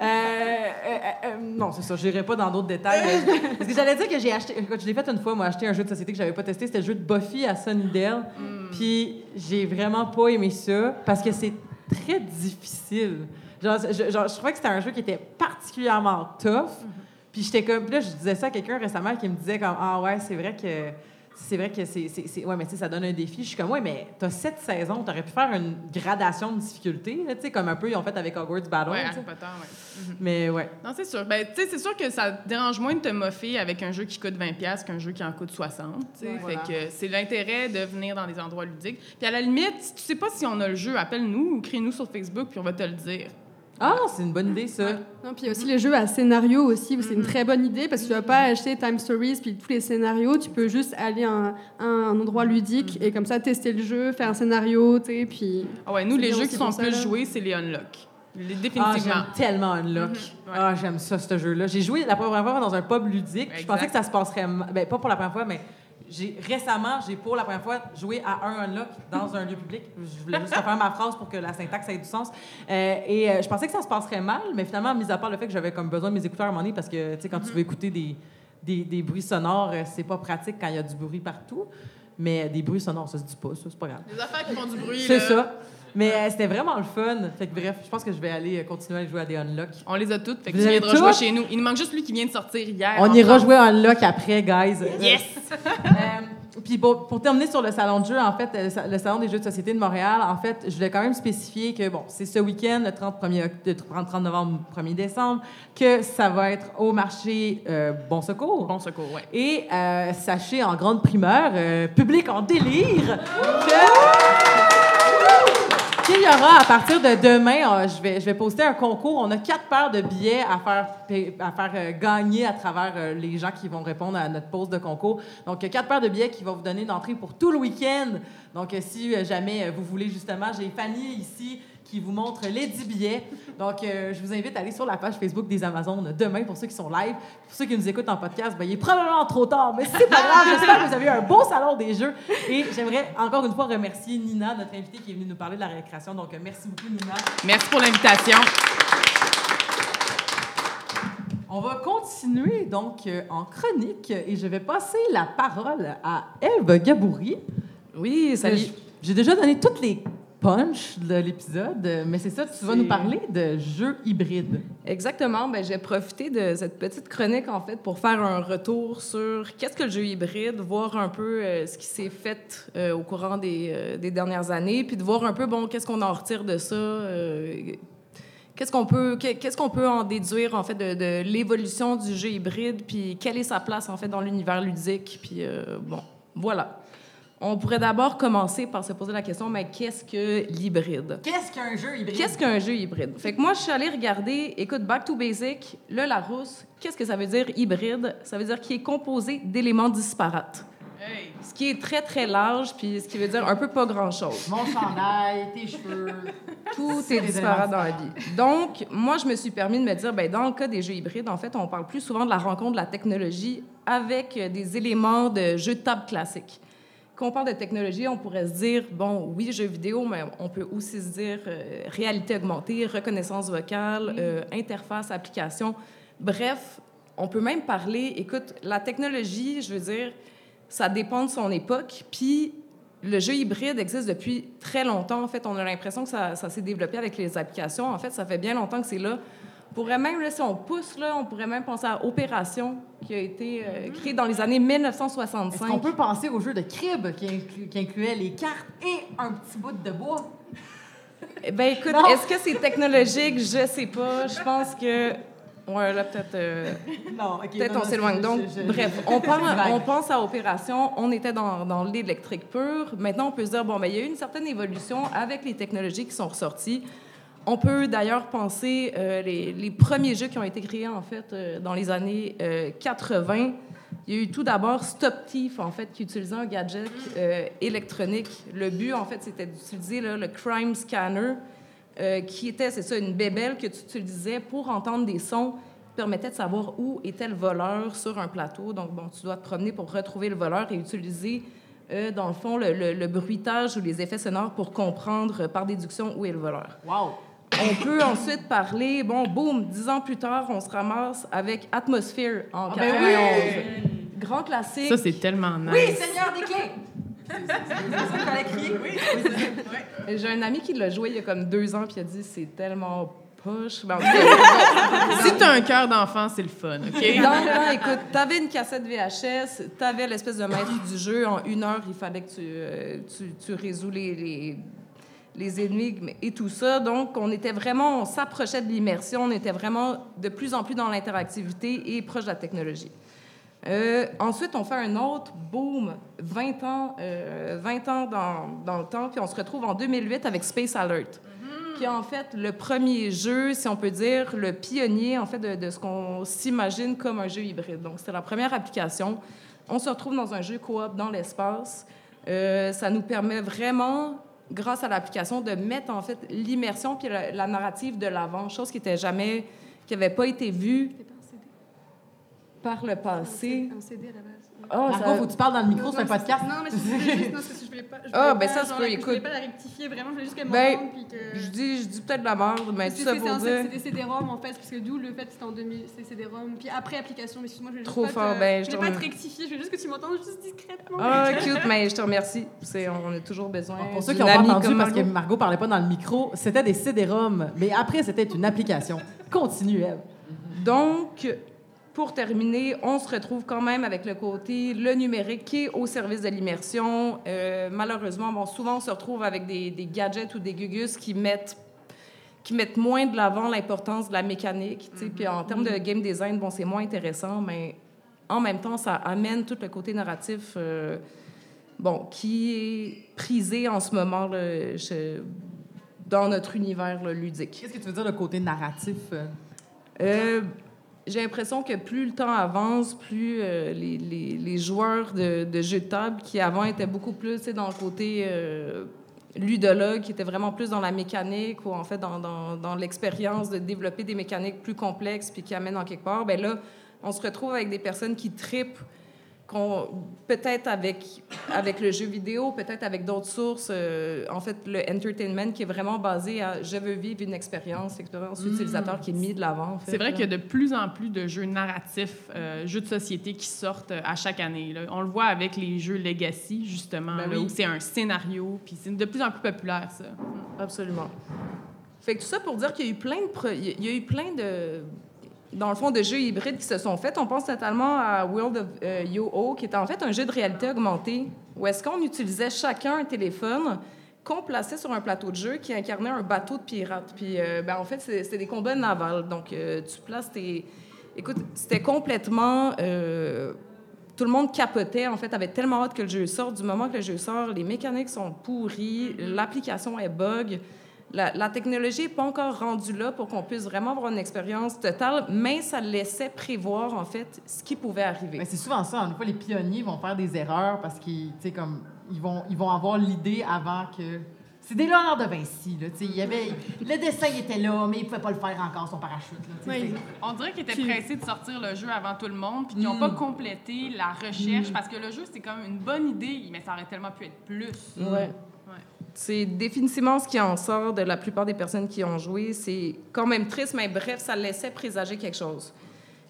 euh, euh, non, c'est ça. Je n'irai pas dans d'autres détails. mais- parce que j'allais dire que j'ai acheté. Écoute, je l'ai fait une fois, moi, acheté un jeu de société que j'avais pas testé. C'était le jeu de Buffy à Sunnydale. Puis j'ai vraiment pas aimé ça parce que c'est très difficile. Genre, je, genre, je trouvais que c'était un jeu qui était particulièrement tough. Puis j'étais comme. Puis là, je disais ça à quelqu'un récemment qui me disait comme Ah ouais, c'est vrai que. C'est vrai que c'est. c'est- c'est- Ouais, mais tu sais, ça donne un défi. Je suis comme, ouais, mais t'as sept saisons, t'aurais pu faire une gradation de difficulté, là, tu sais, comme un peu ils ont fait avec Hogwarts Battle. Ouais. Harry Potter, ouais. Mais ouais. Non, c'est sûr. Ben, tu sais, c'est sûr que ça dérange moins de te moffer avec un jeu qui coûte 20$ qu'un jeu qui en coûte 60$. tu sais. Voilà. Fait que c'est l'intérêt de venir dans des endroits ludiques. Puis à la limite, si tu sais pas si on a le jeu, appelle-nous ou crée-nous sur Facebook, puis on va te le dire. Ah, c'est une bonne idée, ça. Non, puis il y a aussi les jeux à scénario aussi, c'est une très bonne idée parce que tu vas pas acheter Time Stories puis tous les scénarios, tu peux juste aller à un, à un endroit ludique et comme ça tester le jeu, faire un scénario, tu sais, puis Ah ouais, nous, les jeux qui sont ça, plus joués, c'est les unlock. Les- Ah, Définitivement. j'aime tellement Unlock. ouais. Ah, j'aime ça, ce jeu-là. J'ai joué la première fois dans un pub ludique. Je pensais que ça se passerait. Ben, pas pour la première fois, mais j'ai récemment, j'ai pour la première fois joué à un Unlock dans un lieu public. Je voulais juste refaire ma phrase pour que la syntaxe ait du sens. Euh, et euh, je pensais que ça se passerait mal, mais finalement, mis à part le fait que j'avais comme besoin de mes écouteurs à un moment donné, parce que, tu sais, quand tu veux écouter des, des, des bruits sonores, euh, c'est pas pratique quand il y a du bruit partout. Mais des bruits sonores, ça se dit pas, ça, c'est pas grave. Des affaires qui font du bruit. C'est ça. Mais euh, c'était vraiment le fun. Fait que bref, je pense que je vais aller euh, continuer à jouer à des Unlock. On les a toutes. Fait que Vous tu avez viendras jouer toutes? chez nous. Il nous manque juste lui qui vient de sortir hier. On ira jouer à Unlock après, guys. Yes! Euh, puis pour, pour terminer sur le salon de jeu, en fait, le salon des jeux de société de Montréal, en fait, je voulais quand même spécifier que, bon, c'est ce week-end, le 30, 1er, oct- le 30, 30 novembre, 1er décembre, que ça va être au marché Bon Secours. Bon secours, ouais. Et sachez en grande primeur, public en délire, que- qu'il y aura à partir de demain, euh, je, vais, je vais poster un concours. On a quatre paires de billets à faire, à faire euh, gagner à travers euh, les gens qui vont répondre à notre pause de concours. Donc, euh, quatre paires de billets qui vont vous donner une entrée pour tout le week-end. Donc, si jamais vous voulez justement, j'ai Fanny ici qui vous montre les 10 billets. Donc, euh, je vous invite à aller sur la page Facebook des Amazones demain pour ceux qui sont live. Pour ceux qui nous écoutent en podcast, ben, il est probablement trop tard, mais c'est pas grave. J'espère que vous avez eu un beau salon des jeux. Et j'aimerais encore une fois remercier Nina, notre invitée qui est venue nous parler de la récréation. Donc, euh, merci beaucoup, Nina. Merci pour l'invitation. On va continuer donc euh, en chronique et je vais passer la parole à Eve Gaboury. Oui, salut. J'ai déjà donné toutes les punchs de l'épisode, mais c'est ça, tu vas nous parler de jeux hybrides. Exactement. Ben, j'ai profité de cette petite chronique, en fait, pour faire un retour sur qu'est-ce que le jeu hybride, voir un peu euh, ce qui s'est fait euh, au courant des, euh, des dernières années, puis de voir un peu, bon, qu'est-ce qu'on en retire de ça, qu'est-ce qu'on peut, qu'est- qu'est-ce qu'on peut en déduire, en fait, de, de l'évolution du jeu hybride, puis quelle est sa place, en fait, dans l'univers ludique, puis euh, bon, voilà. On pourrait d'abord commencer par se poser la question, mais qu'est-ce que l'hybride? Qu'est-ce qu'un jeu hybride? Qu'est-ce qu'un jeu hybride? Fait que moi, je suis allée regarder, écoute, Back to Basic, le Larousse, qu'est-ce que ça veut dire hybride? Ça veut dire qu'il est composé d'éléments disparates. Ce qui est très, très large, puis ce qui veut dire un peu pas grand-chose. Mon chandail, tes cheveux. Tout est disparate éléments dans la vie. Donc, moi, je me suis permis de me dire, ben, dans le cas des jeux hybrides, en fait, on parle plus souvent de la rencontre de la technologie avec des éléments de jeux de table classiques. Quand on parle de technologie, on pourrait se dire, bon, oui, jeux vidéo, mais on peut aussi se dire euh, réalité augmentée, reconnaissance vocale, euh, interface, application. Bref, on peut même parler, écoute, la technologie, je veux dire, ça dépend de son époque, puis le jeu hybride existe depuis très longtemps. En fait, on a l'impression que ça, ça s'est développé avec les applications. En fait, ça fait bien longtemps que c'est là. On pourrait même, là, si on pousse, là, on pourrait même penser à Opération, qui a été euh, créée dans les années 1965. Est-ce qu'on peut penser au jeu de crib qui, inclu- qui incluait les cartes et un petit bout de bois? Eh Ben écoute, est-ce que c'est technologique? Je sais pas. Je pense que... Ouais, là, peut-être... euh, Non. Peut-être on s'éloigne. Donc, je- je- bref, je- on, pense à Opération, on était dans, dans l'électrique pur. Maintenant, on peut se dire, bon, ben, il y a eu une certaine évolution avec les technologies qui sont ressorties. On peut d'ailleurs penser euh, les, premiers jeux qui ont été créés, en fait, euh, dans les années euh, 80. Il y a eu tout d'abord Stop Thief, en fait, qui utilisait un gadget euh, électronique. Le but, en fait, c'était d'utiliser le Crime Scanner, euh, qui était, c'est ça, une bébelle que tu utilisais pour entendre des sons qui permettait de savoir où était le voleur sur un plateau. Donc, bon, tu dois te promener pour retrouver le voleur et utiliser, euh, dans le fond, le, bruitage ou les effets sonores pour comprendre euh, par déduction où est le voleur. Wow. On peut ensuite parler, bon, boum, dix ans plus tard, on se ramasse avec Atmosphere en Ah, ben 91. Grand classique. Ça, c'est tellement nice. Oui, Seigneur des clés! J'ai un ami qui l'a joué il y a comme deux ans, puis il a dit c'est tellement poche. Ben, Si t'as un cœur d'enfant, c'est le fun, OK? Le temps, écoute, t'avais une cassette VHS, t'avais l'espèce de maître du jeu. En une heure, il fallait que tu, euh, tu, tu résous les, les, les énigmes et tout ça. Donc, on était vraiment, on s'approchait de l'immersion, on était vraiment de plus en plus dans l'interactivité et proche de la technologie. Euh, ensuite, on fait un autre boom, 20 ans, euh, 20 ans dans, dans le temps, puis on se retrouve en 2008 avec Space Alert, qui est en fait le premier jeu, si on peut dire, le pionnier en fait de, de ce qu'on s'imagine comme un jeu hybride. Donc, c'était la première application. On se retrouve dans un jeu coop dans l'espace. Euh, ça nous permet vraiment, grâce à l'application, de mettre en fait l'immersion puis la, la narrative de l'avant, chose qui n'était jamais, qui n'avait pas été vue par le passé. CD. Oh, Margot, ça- faut que tu parles dans le micro, c'est un podcast. Non, mais c'est je voulais juste, non, que je voulais pas. je Ah, voulais ben pas, ça se peut, la- Je voulais écoute. pas la rectifier, vraiment, je voulais juste qu'elle Ben, m'entende. puis que... Je dis, je dis peut-être de la merde, mais tout ça c'est- pour c'est- dire. c'est des CD-ROM en fait, parce que d'où le fait que c'était en 2000, c'est CD-ROM. Puis après application, mais excuse-moi, je voulais juste Trop pas fort, te, ben, je je voulais te pas te rectifier, je veux juste que tu m'entendes juste discrètement. Ah, cute, mais je te remercie. C'est, on a toujours besoin. Pour ceux qui n'ont pas entendu, parce que Margot. Margot parlait pas dans le micro, c'était des CD-ROM, mais après, c'était une application. Continue, Eve. Donc, pour terminer, on se retrouve quand même avec le côté, le numérique qui est au service de l'immersion. Euh, malheureusement, bon, souvent, on se retrouve avec des, des gadgets ou des gugus qui mettent qui mettent moins de l'avant l'importance de la mécanique. tu sais. Puis en termes de game design, bon, c'est moins intéressant, mais en même temps, ça amène tout le côté narratif euh, bon, qui est prisé en ce moment là, je- dans notre univers là, ludique. Qu'est-ce que tu veux dire, le côté narratif? euh? J'ai l'impression que plus le temps avance, plus euh, les, les- joueurs de, de jeux de table, qui avant étaient beaucoup plus dans le côté euh, ludologue qui était vraiment plus dans la mécanique ou en fait dans, dans, dans l'expérience de développer des mécaniques plus complexes puis qui amènent en quelque part, ben là, on se retrouve avec des personnes qui tripent peut-être avec, avec le jeu vidéo, peut-être avec d'autres sources. euh, en fait, le entertainment qui est vraiment basé à je veux vivre une expérience, expérience utilisateur qui est mis de l'avant. en fait, C'est vrai qu'il y a de plus en plus de jeux narratifs, euh, jeux de société qui sortent euh, à chaque année. là. On le voit avec les jeux Legacy, justement, Ben là, oui. où c'est un scénario, puis c'est de plus en plus populaire, ça. Absolument. Fait que tout ça pour dire qu'il y a eu plein de, pro- il y a- il y a eu plein de, dans le fond, de jeux hybrides qui se sont faits. On pense totalement à World of euh, Yo-Ho, qui était en fait un jeu de réalité augmentée, où est-ce qu'on utilisait chacun un téléphone qu'on plaçait sur un plateau de jeu qui incarnait un bateau de pirates. Puis, euh, ben, en fait, c'est- des combats navals. Donc, euh, tu places tes... Écoute, c'était complètement... euh, tout le monde capotait, en fait, avait tellement hâte que le jeu sorte. Du moment que le jeu sort, les mécaniques sont pourries, l'application est bug. La, la technologie n'est pas encore rendue là pour qu'on puisse vraiment avoir une expérience totale, mais ça laissait prévoir, en fait, ce qui pouvait arriver. Mais c'est souvent ça. Des fois, les pionniers vont faire des erreurs parce qu'ils, tu sais, comme, ils vont, ils vont avoir l'idée avant que. C'est des Léonard de Vinci, là. Tu sais, il y avait, le dessin était là, mais il pouvait pas le faire encore, son parachute. Là, Oui. On dirait qu'ils étaient Puis- pressés de sortir le jeu avant tout le monde, puis qu'ils n'ont pas complété la recherche, parce que le jeu, c'est comme une bonne idée, mais ça aurait tellement pu être plus. Ouais. C'est définitivement ce qui en sort de la plupart des personnes qui ont joué. C'est quand même triste, mais bref, ça laissait présager quelque chose.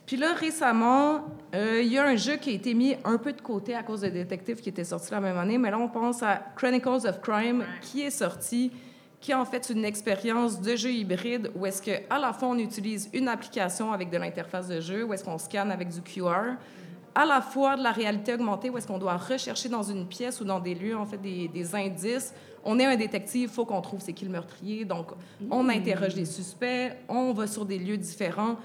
Puis là, récemment, euh, il y a un jeu qui a été mis un peu de côté à cause de Détective qui était sorti la même année, mais là, on pense à Chronicles of Crime qui est sorti, qui est en fait une expérience de jeu hybride où est-ce que à la fois on utilise une application avec de l'interface de jeu, où est-ce qu'on scanne avec du QR, à la fois de la réalité augmentée où est-ce qu'on doit rechercher dans une pièce ou dans des lieux en fait des, des indices. On est un détective, faut qu'on trouve c'est qui le meurtrier, donc on interroge des suspects, on va sur des lieux différents.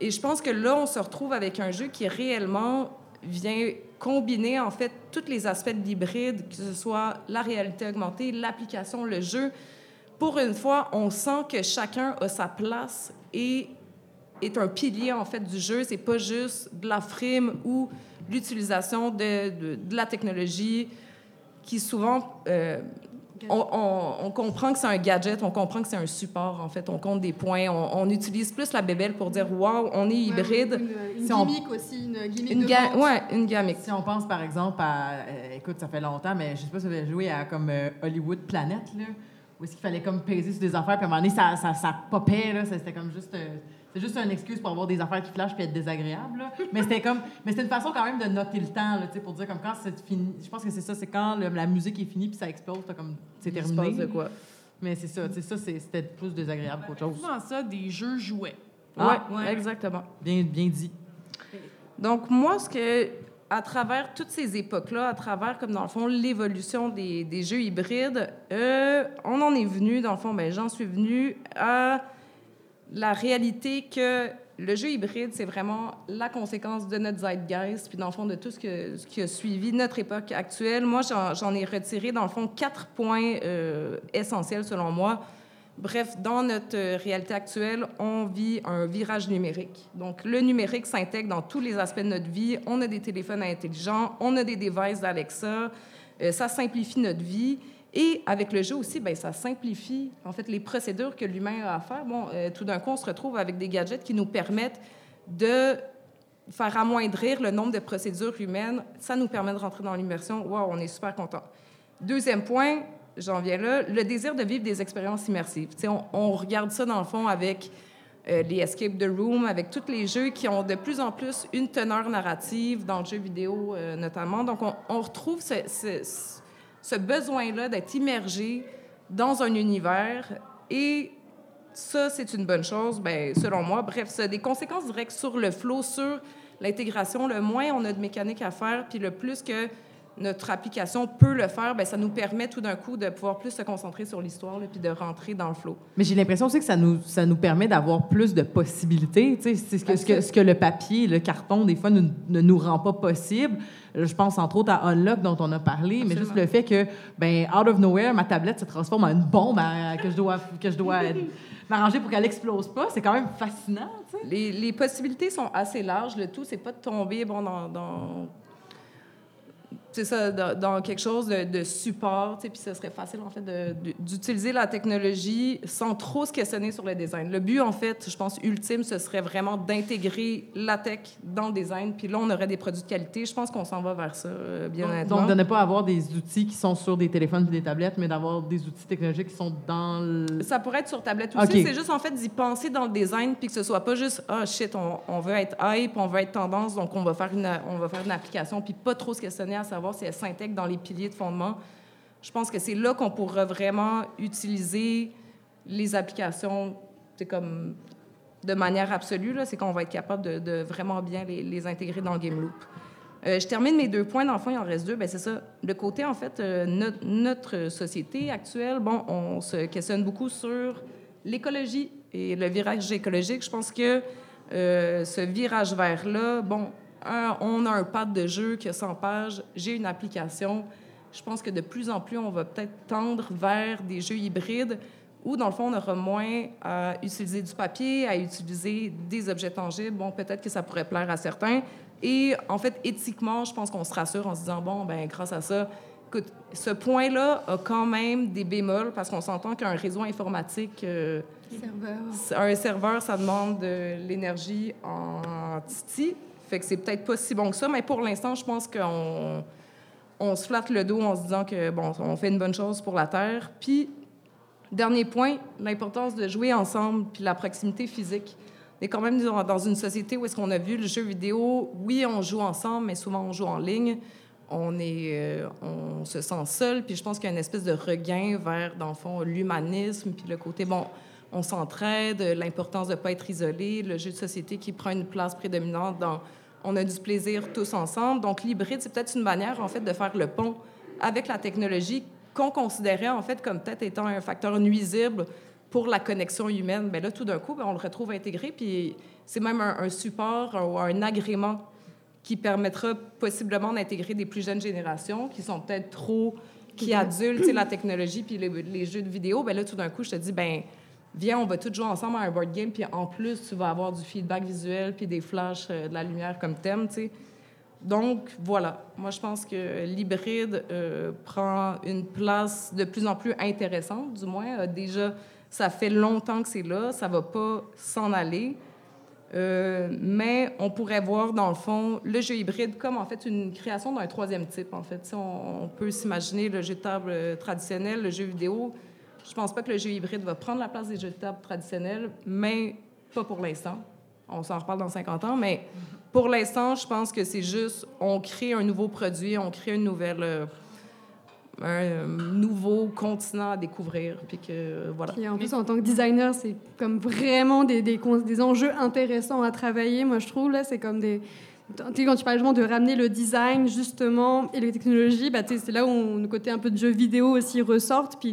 Et je pense que là, on se retrouve avec un jeu qui réellement vient combiner en fait tous les aspects de l'hybride, que ce soit la réalité augmentée, l'application, le jeu. Pour une fois, on sent que chacun a sa place et est un pilier en fait du jeu. C'est pas juste de la frime ou l'utilisation de, de, de la technologie qui souvent euh, on, on- on comprend que c'est un gadget, on comprend que c'est un support en fait. On compte des points, on, on utilise plus la bébelle pour dire waouh, on est hybride. Une, une Si on- gimmick aussi, une gimmick Une de ga- vente. ouais, une gamique. Si on pense par exemple à. euh, écoute, ça fait longtemps, mais je sais pas si vous avez joué à comme euh, Hollywood Planet, là, où est-ce qu'il fallait comme peser sur des affaires, puis à un moment donné, ça, ça, ça popait, là, ça- c'était comme juste. euh, c'est juste une excuse pour avoir des affaires qui flashent puis être désagréable. là. Mais c'était comme, mais c'était une façon quand même de noter le temps, là, tu sais, pour dire comme quand c'est fini. Je pense que c'est ça, c'est quand le- la musique est finie puis ça explose, t'as comme c'est terminé. passe de quoi? Mais c'est ça, sais, ça c'est- c'était plus désagréable qu'autre chose. souvent ça, des jeux jouets. Ah, ouais, exactement. Bien, bien dit. Donc, moi, ce que, à travers toutes ces époques-là, à travers, comme dans le fond, l'évolution des, des jeux hybrides, euh, on en est venu, dans le fond, ben, j'en suis venu à la réalité que le jeu hybride, c'est vraiment la conséquence de notre zeitgeist, puis dans le fond, de tout ce, qui a suivi notre époque actuelle. Moi, j'en j'en ai retiré, dans le fond, quatre points euh, essentiels, selon moi. Bref, dans notre euh, réalité actuelle, on vit un virage numérique. Donc, le numérique s'intègre dans tous les aspects de notre vie. On a des téléphones intelligents, on a des devices d'Alexa. Euh, ça simplifie notre vie. Et avec le jeu aussi, ben, ça simplifie en fait les procédures que l'humain a à faire. Bon, euh, tout d'un coup, on se retrouve avec des gadgets qui nous permettent de faire amoindrir le nombre de procédures humaines. Ça nous permet de rentrer dans l'immersion. Wow, on est super content. Deuxième point, j'en viens là, le désir de vivre des expériences immersives. On, regarde ça dans le fond avec euh, les Escape the Room, avec tous les jeux qui ont de plus en plus une teneur narrative dans le jeu vidéo euh, notamment. Donc, on, retrouve ce besoin-là d'être immergé dans un univers et ça, c'est une bonne chose, ben, selon moi. Bref, ça a des conséquences directes sur le flow, sur l'intégration. Le moins on a de mécanique à faire, puis le plus que notre application peut le faire, ben, ça nous permet tout d'un coup de pouvoir plus se concentrer sur l'histoire, puis de rentrer dans le flow. Mais j'ai l'impression aussi que ça nous, ça nous permet d'avoir plus de possibilités. Tu sais, C'est ce que, ce, que, ce que le papier, le carton, des fois, ne, ne nous rend pas possible. Je pense entre autres à Unlock, dont on a parlé, mais juste le fait que, ben, out of nowhere, ma tablette se transforme en une bombe à- que je dois, que je dois m'arranger pour qu'elle explose pas. C'est quand même fascinant. Les, les possibilités sont assez larges. Le tout, c'est pas de tomber bon, dans, dans- c'est ça, dans, dans quelque chose de, de support, puis ce serait facile, en fait, d'utiliser la technologie sans trop se questionner sur le design. Le but, en fait, je pense, ultime, ce serait vraiment d'intégrer la tech dans le design, puis là, on aurait des produits de qualité. Je pense qu'on s'en va vers ça, euh, bien honnêtement. Donc, de ne pas avoir des outils qui sont sur des téléphones et des tablettes, mais d'avoir des outils technologiques qui sont dans le... Ça pourrait être sur tablette aussi. C'est juste, en fait, d'y penser dans le design, puis que ce soit pas juste, ah, shit, on, on veut être hype, on veut être tendance, donc on va faire une, on va faire une application, puis pas trop se questionner à savoir si elle s'intègre dans les piliers de fondement. Je pense que c'est là qu'on pourra vraiment utiliser les applications, comme de manière absolue, c'est qu'on va être capable de, vraiment bien les, intégrer dans le game loop. Euh, je termine mes deux points. Dans le fond, il en reste deux. Ben, c'est ça. Le côté, en fait, euh, notre, notre société actuelle, bon, on se questionne beaucoup sur l'écologie et le virage écologique. Je pense que euh, ce virage vert-là, bon, un, on a un pad de jeu qui a 100 pages, j'ai une application. Je pense que de plus en plus, on va peut-être tendre vers des jeux hybrides où, dans le fond, on aura moins à utiliser du papier, à utiliser des objets tangibles. Bon, peut-être que ça pourrait plaire à certains. Et en fait, éthiquement, je pense qu'on se rassure en se disant, bon, ben grâce à ça, écoute, ce point-là a quand même des bémols parce qu'on s'entend qu'un réseau informatique, euh, Serveur. un serveur, ça demande de l'énergie en titi. Fait que c'est peut-être pas si bon que ça, mais pour l'instant, je pense qu'on on se flatte le dos en se disant que, bon, on fait une bonne chose pour la Terre. Puis, dernier point, l'importance de jouer ensemble, puis la proximité physique. On est quand même dans une société où est-ce qu'on a vu le jeu vidéo, oui, on joue ensemble, mais souvent on joue en ligne. On, est, euh, on se sent seul, puis je pense qu'il y a une espèce de regain vers, dans le fond, l'humanisme, puis le côté, bon, on s'entraide, l'importance de ne pas être isolé, le jeu de société qui prend une place prédominante dans on a du plaisir tous ensemble. Donc, l'hybride, c'est peut-être une manière, en fait, de faire le pont avec la technologie qu'on considérait, en fait, comme peut-être étant un facteur nuisible pour la connexion humaine. Mais là, tout d'un coup, ben, on le retrouve intégré, puis c'est même un, un support ou un agrément qui permettra possiblement d'intégrer des plus jeunes générations qui sont peut-être trop qui sais, la technologie puis les, les jeux de vidéo. Ben là, tout d'un coup, je te dis, ben viens, on va tous jouer ensemble à un board game, puis en plus, tu vas avoir du feedback visuel puis des flashs, euh, de la lumière comme thème, tu sais. Donc, voilà. Moi, je pense que l'hybride euh, prend une place de plus en plus intéressante, du moins. Euh, déjà, ça fait longtemps que c'est là, ça va pas s'en aller. Mais on pourrait voir, dans le fond, le jeu hybride comme, en fait, une création d'un troisième type, en fait. On, on peut s'imaginer le jeu de table traditionnel, le jeu vidéo. Je pense pas que le jeu hybride va prendre la place des jeux de table traditionnels, mais pas pour l'instant. On s'en reparle dans 50 ans, mais pour l'instant, je pense que c'est juste, on crée un nouveau produit, on crée une nouvelle... euh, un euh, nouveau continent à découvrir, puis que, euh, voilà. Puis en plus, en tant que designer, c'est comme vraiment des, des, des enjeux intéressants à travailler, moi je trouve. Là, c'est comme des. Quand tu parles justement de ramener le design, justement, et les technologies, bah, c'est là où le côté un peu de jeux vidéo aussi ressortent. Puis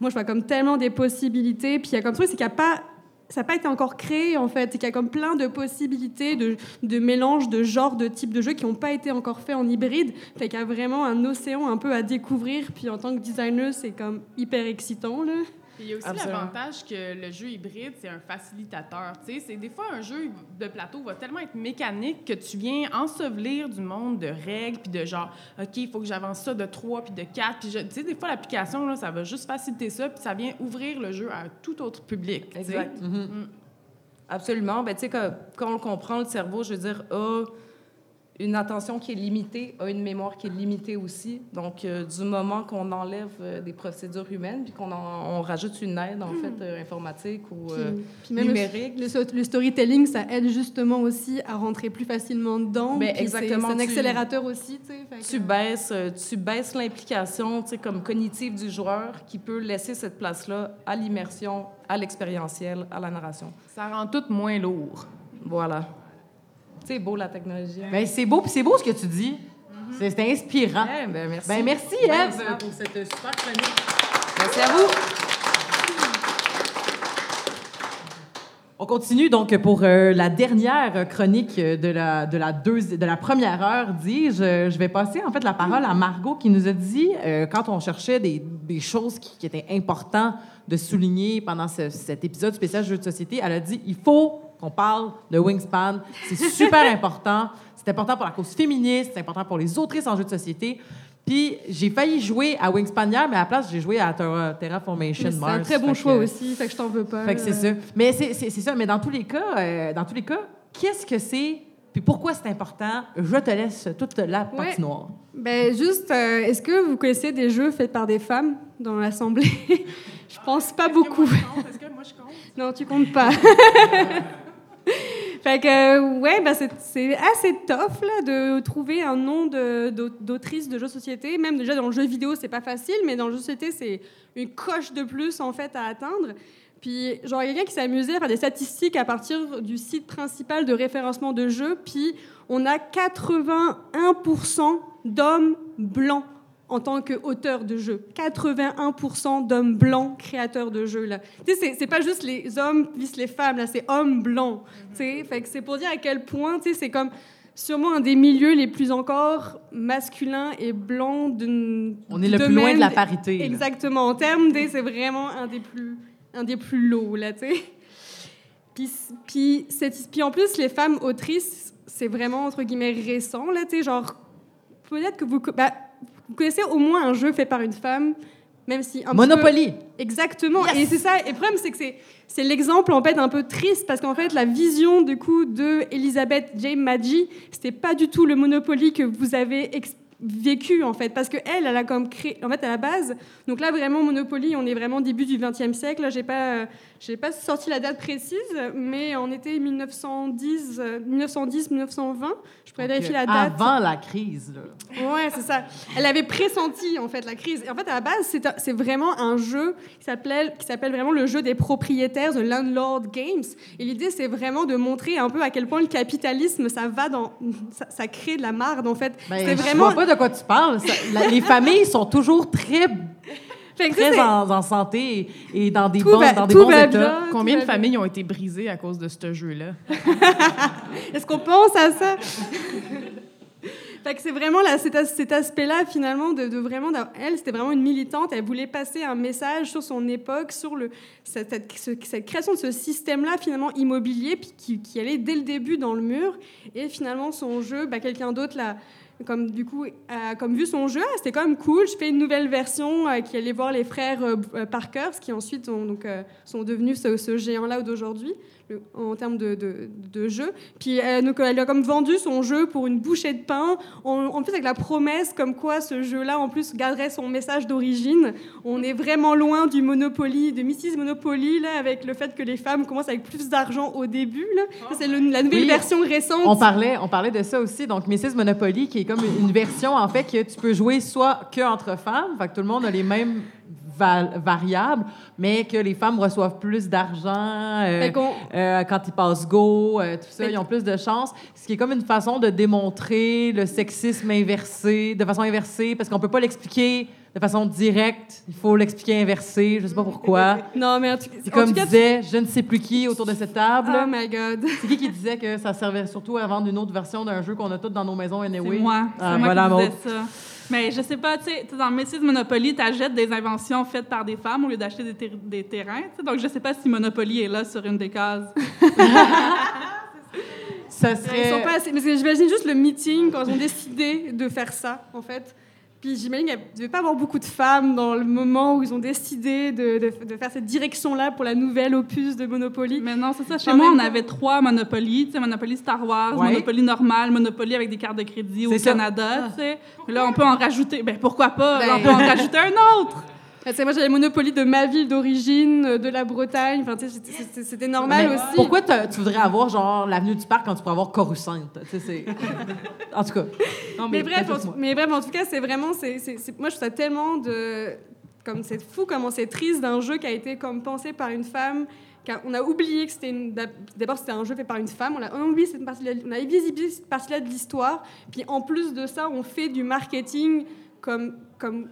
moi, je vois comme tellement des possibilités. Puis il y a comme truc, c'est qu'il n'y a pas. Ça n'a pas été encore créé, en fait. C'est qu'il y a comme plein de possibilités, de, de mélanges, de genres, de types de jeux qui n'ont pas été encore faits en hybride. Fait qu'il y a vraiment un océan un peu à découvrir. Puis en tant que designer, c'est comme hyper excitant, là. Il y a aussi l'avantage que le jeu hybride, c'est un facilitateur. C'est des fois un jeu de plateau va tellement être mécanique que tu viens ensevelir du monde de règles puis de genre, OK, il faut que j'avance ça de 3 puis de 4. Puis tu sais, des fois, l'application, là, ça va juste faciliter ça puis ça vient ouvrir le jeu à un tout autre public. tu sais. Exact. Absolument. Ben, tu sais, quand, quand on le comprend, le cerveau, je veux dire, a une attention qui est limitée, a une mémoire qui est limitée aussi. Donc, euh, du moment qu'on enlève euh, des procédures humaines, puis qu'on en- on rajoute une aide, en fait, euh, informatique ou Puis, euh, puis même le- numérique. Le, storytelling, ça aide justement aussi à rentrer plus facilement dedans. Ben, exactement, C'est un tu- accélérateur aussi, tu que- baisses, tu baisses l'implication, tu sais, comme cognitive du joueur, qui peut laisser cette place-là à l'immersion, à l'expérientiel, à la narration. Ça rend tout moins lourd. Voilà. C'est beau, la technologie. hein? Ben, c'est beau, puis c'est beau ce que tu dis. C'est c'est inspirant. Ben, merci. Ben, merci, Eve, ça- pour cette super chronique. Merci à vous. On continue donc pour euh, la dernière chronique de la, de, la deuxi- de la première heure, dis-je. Je vais passer en fait la parole à Margot qui nous a dit, euh, quand on cherchait des, des choses qui, qui étaient importantes de souligner pendant ce- cet épisode spécial jeu de société, elle a dit il faut qu'on parle de Wingspan. C'est super important. c'est important pour la cause féministe, c'est important pour les autrices en jeux de société. Puis j'ai failli jouer à Wingspanier, mais à la place, j'ai joué à Terra- Terraformation Mais C'est Mars. un très bon choix que- aussi, fait que je t'en veux pas. Fait que c'est ça. Mais c'est c'est- c'est ça. Mais dans tous les cas, euh, dans tous les cas, qu'est-ce que c'est? Puis pourquoi c'est important? Je te laisse toute la Ouais. patinoire. Ben juste, euh, est-ce que vous connaissez des jeux faits par des femmes dans l'Assemblée? Je pense pas beaucoup. Est-ce que moi je compte? Non, tu comptes pas. fait que, ouais, ben c'est, assez tough là, de trouver un nom de, d'au- d'autrice de jeux de société. Même déjà dans le jeu vidéo, c'est pas facile, mais dans le jeu de société, c'est une coche de plus en fait à atteindre. Puis, genre, quelqu'un qui s'est amusé à faire des statistiques à partir du site principal de référencement de jeux, puis on a 81% d'hommes blancs en tant qu'auteur de jeux. 81% d'hommes blancs créateurs de jeux. Là. Tu sais, c'est- pas juste les hommes vis les femmes, là, c'est hommes blancs. Tu sais, fait que c'est pour dire à quel point, tu sais, c'est comme sûrement un des milieux les plus encore masculins et blancs d'une On est le du plus loin domaine de la parité. là. Exactement. En termes des, c'est vraiment un des plus, un des plus low, là, tu sais. Puis, puis, puis en plus, les femmes autrices, c'est vraiment, entre guillemets, récent, là, tu sais, genre, peut-être que vous, bah, vous connaissez au moins un jeu fait par une femme, même si... un Monopoly. peu- Exactement. Et c'est ça. Et le problème, c'est que c'est, c'est l'exemple, en fait, un peu triste, parce qu'en fait, la vision, du coup, de Elisabeth James Maggi, c'était pas du tout le Monopoly que vous avez vécu, en fait, parce que elle, elle a comme créé, en fait, à la base, donc là, vraiment, Monopoly, on est vraiment début du XXe siècle, là, j'ai pas, euh, j'ai pas sorti la date précise, mais on était 1910, euh, 1910, 1920, je pourrais vérifier la date. Avant la crise. Là. Ouais, c'est ça. Elle avait pressenti en fait la crise. Et en fait, à la base, c'est vraiment un jeu qui s'appelle vraiment le jeu des propriétaires, The Landlord Games. Et l'idée, c'est vraiment de montrer un peu à quel point le capitalisme, ça va dans, ça, ça crée de la marde en fait. Ben, c'est Je vraiment. vois pas de quoi tu parles. Ça- la- les familles sont toujours très, très en, en santé et, et dans des tout bons, va- dans des bons états. bien, Combien de bien. familles ont été brisées à cause de ce jeu-là? Est-ce qu'on pense à ça? Fait que c'est vraiment là, cet, as- cet aspect-là, finalement, de, de vraiment. Elle, c'était vraiment une militante. Elle voulait passer un message sur son époque, sur le, cette, cette- ce- cette création de ce système-là, finalement, immobilier, puis qui, qui allait dès le début dans le mur. Et finalement, son jeu, bah, quelqu'un d'autre l'a. Comme du coup, a comme vu son jeu, c'était quand même cool. Je fais une nouvelle version euh, qui allait voir les frères euh, euh, Parker, qui ensuite donc, euh, sont devenus ce, ce géant-là d'aujourd'hui le- en termes de, de, de jeu. Puis elle, donc, elle a comme vendu son jeu pour une bouchée de pain, en, en plus avec la promesse comme quoi ce jeu-là, en plus, garderait son message d'origine. On est vraiment loin du Monopoly, de Mrs. Monopoly, là, avec le fait que les femmes commencent avec plus d'argent au début. C'est la nouvelle Oui. version récente. On parlait, on parlait de ça aussi. Donc, Mrs. Monopoly, qui est comme une version, en fait, que tu peux jouer soit que entre femmes, fait que tout le monde a les mêmes variables, mais que les femmes reçoivent plus d'argent euh, euh, quand ils passent go, euh, tout ça, ils ont plus de chance. Ce qui est comme une façon de démontrer le sexisme inversé, de façon inversée, parce qu'on peut pas l'expliquer de façon directe. Il faut l'expliquer inversé, je sais pas pourquoi. Non, mais en tout, en comme tout cas, disait je ne sais plus qui autour de cette table. Oh my God. C'est qui qui disait que ça servait surtout à vendre une autre version d'un jeu qu'on a toutes dans nos maisons anyway? C'est moi. C'est Ah, moi voilà, qui disais ça. Mais je sais pas, tu sais, dans Mrs. Monopoly, tu achètes des inventions faites par des femmes au lieu d'acheter des, ter- des terrains. tu sais. Donc, je sais pas si Monopoly est là sur une des cases. Ça Ils serait... sont pas assez- j'imagine juste le meeting quand ils ont décidé de faire ça, en fait. Puis j'imagine qu'il ne devait pas avoir beaucoup de femmes dans le moment où ils ont décidé de, de- de faire cette direction-là pour la nouvelle opus de Monopoly. Mais non, c'est ça. Chez moi, on avait trois Monopoly. Tu sais, Monopoly Star Wars, Ouais. Monopoly normal, Monopoly avec des cartes de crédit au ça. Canada, tu sais. Mais Là, on peut en rajouter. Ben, pourquoi pas? Là, on Ben- peut en rajouter un autre. Ah, c'est- Moi, j'avais Monopoly de ma ville d'origine, euh, de la Bretagne. Enfin, tu sais, c'était- normal Mais aussi. Pourquoi tu voudrais avoir, genre, l'avenue du parc quand tu pourrais avoir Coruscant? En tout cas. Non, mais, bref, en, mais bref, en tout cas, c'est vraiment, c'est, c'est- c'est- moi je trouve ça tellement de, comme c'est fou comment c'est triste d'un jeu qui a été comme pensé par une femme. car On a oublié que c'était une- d'abord c'était un jeu fait par une femme. On a, on a oublié cette partie, on a invisibilisé cette partie-là de l'histoire. Puis en plus de ça, on fait du marketing comme comme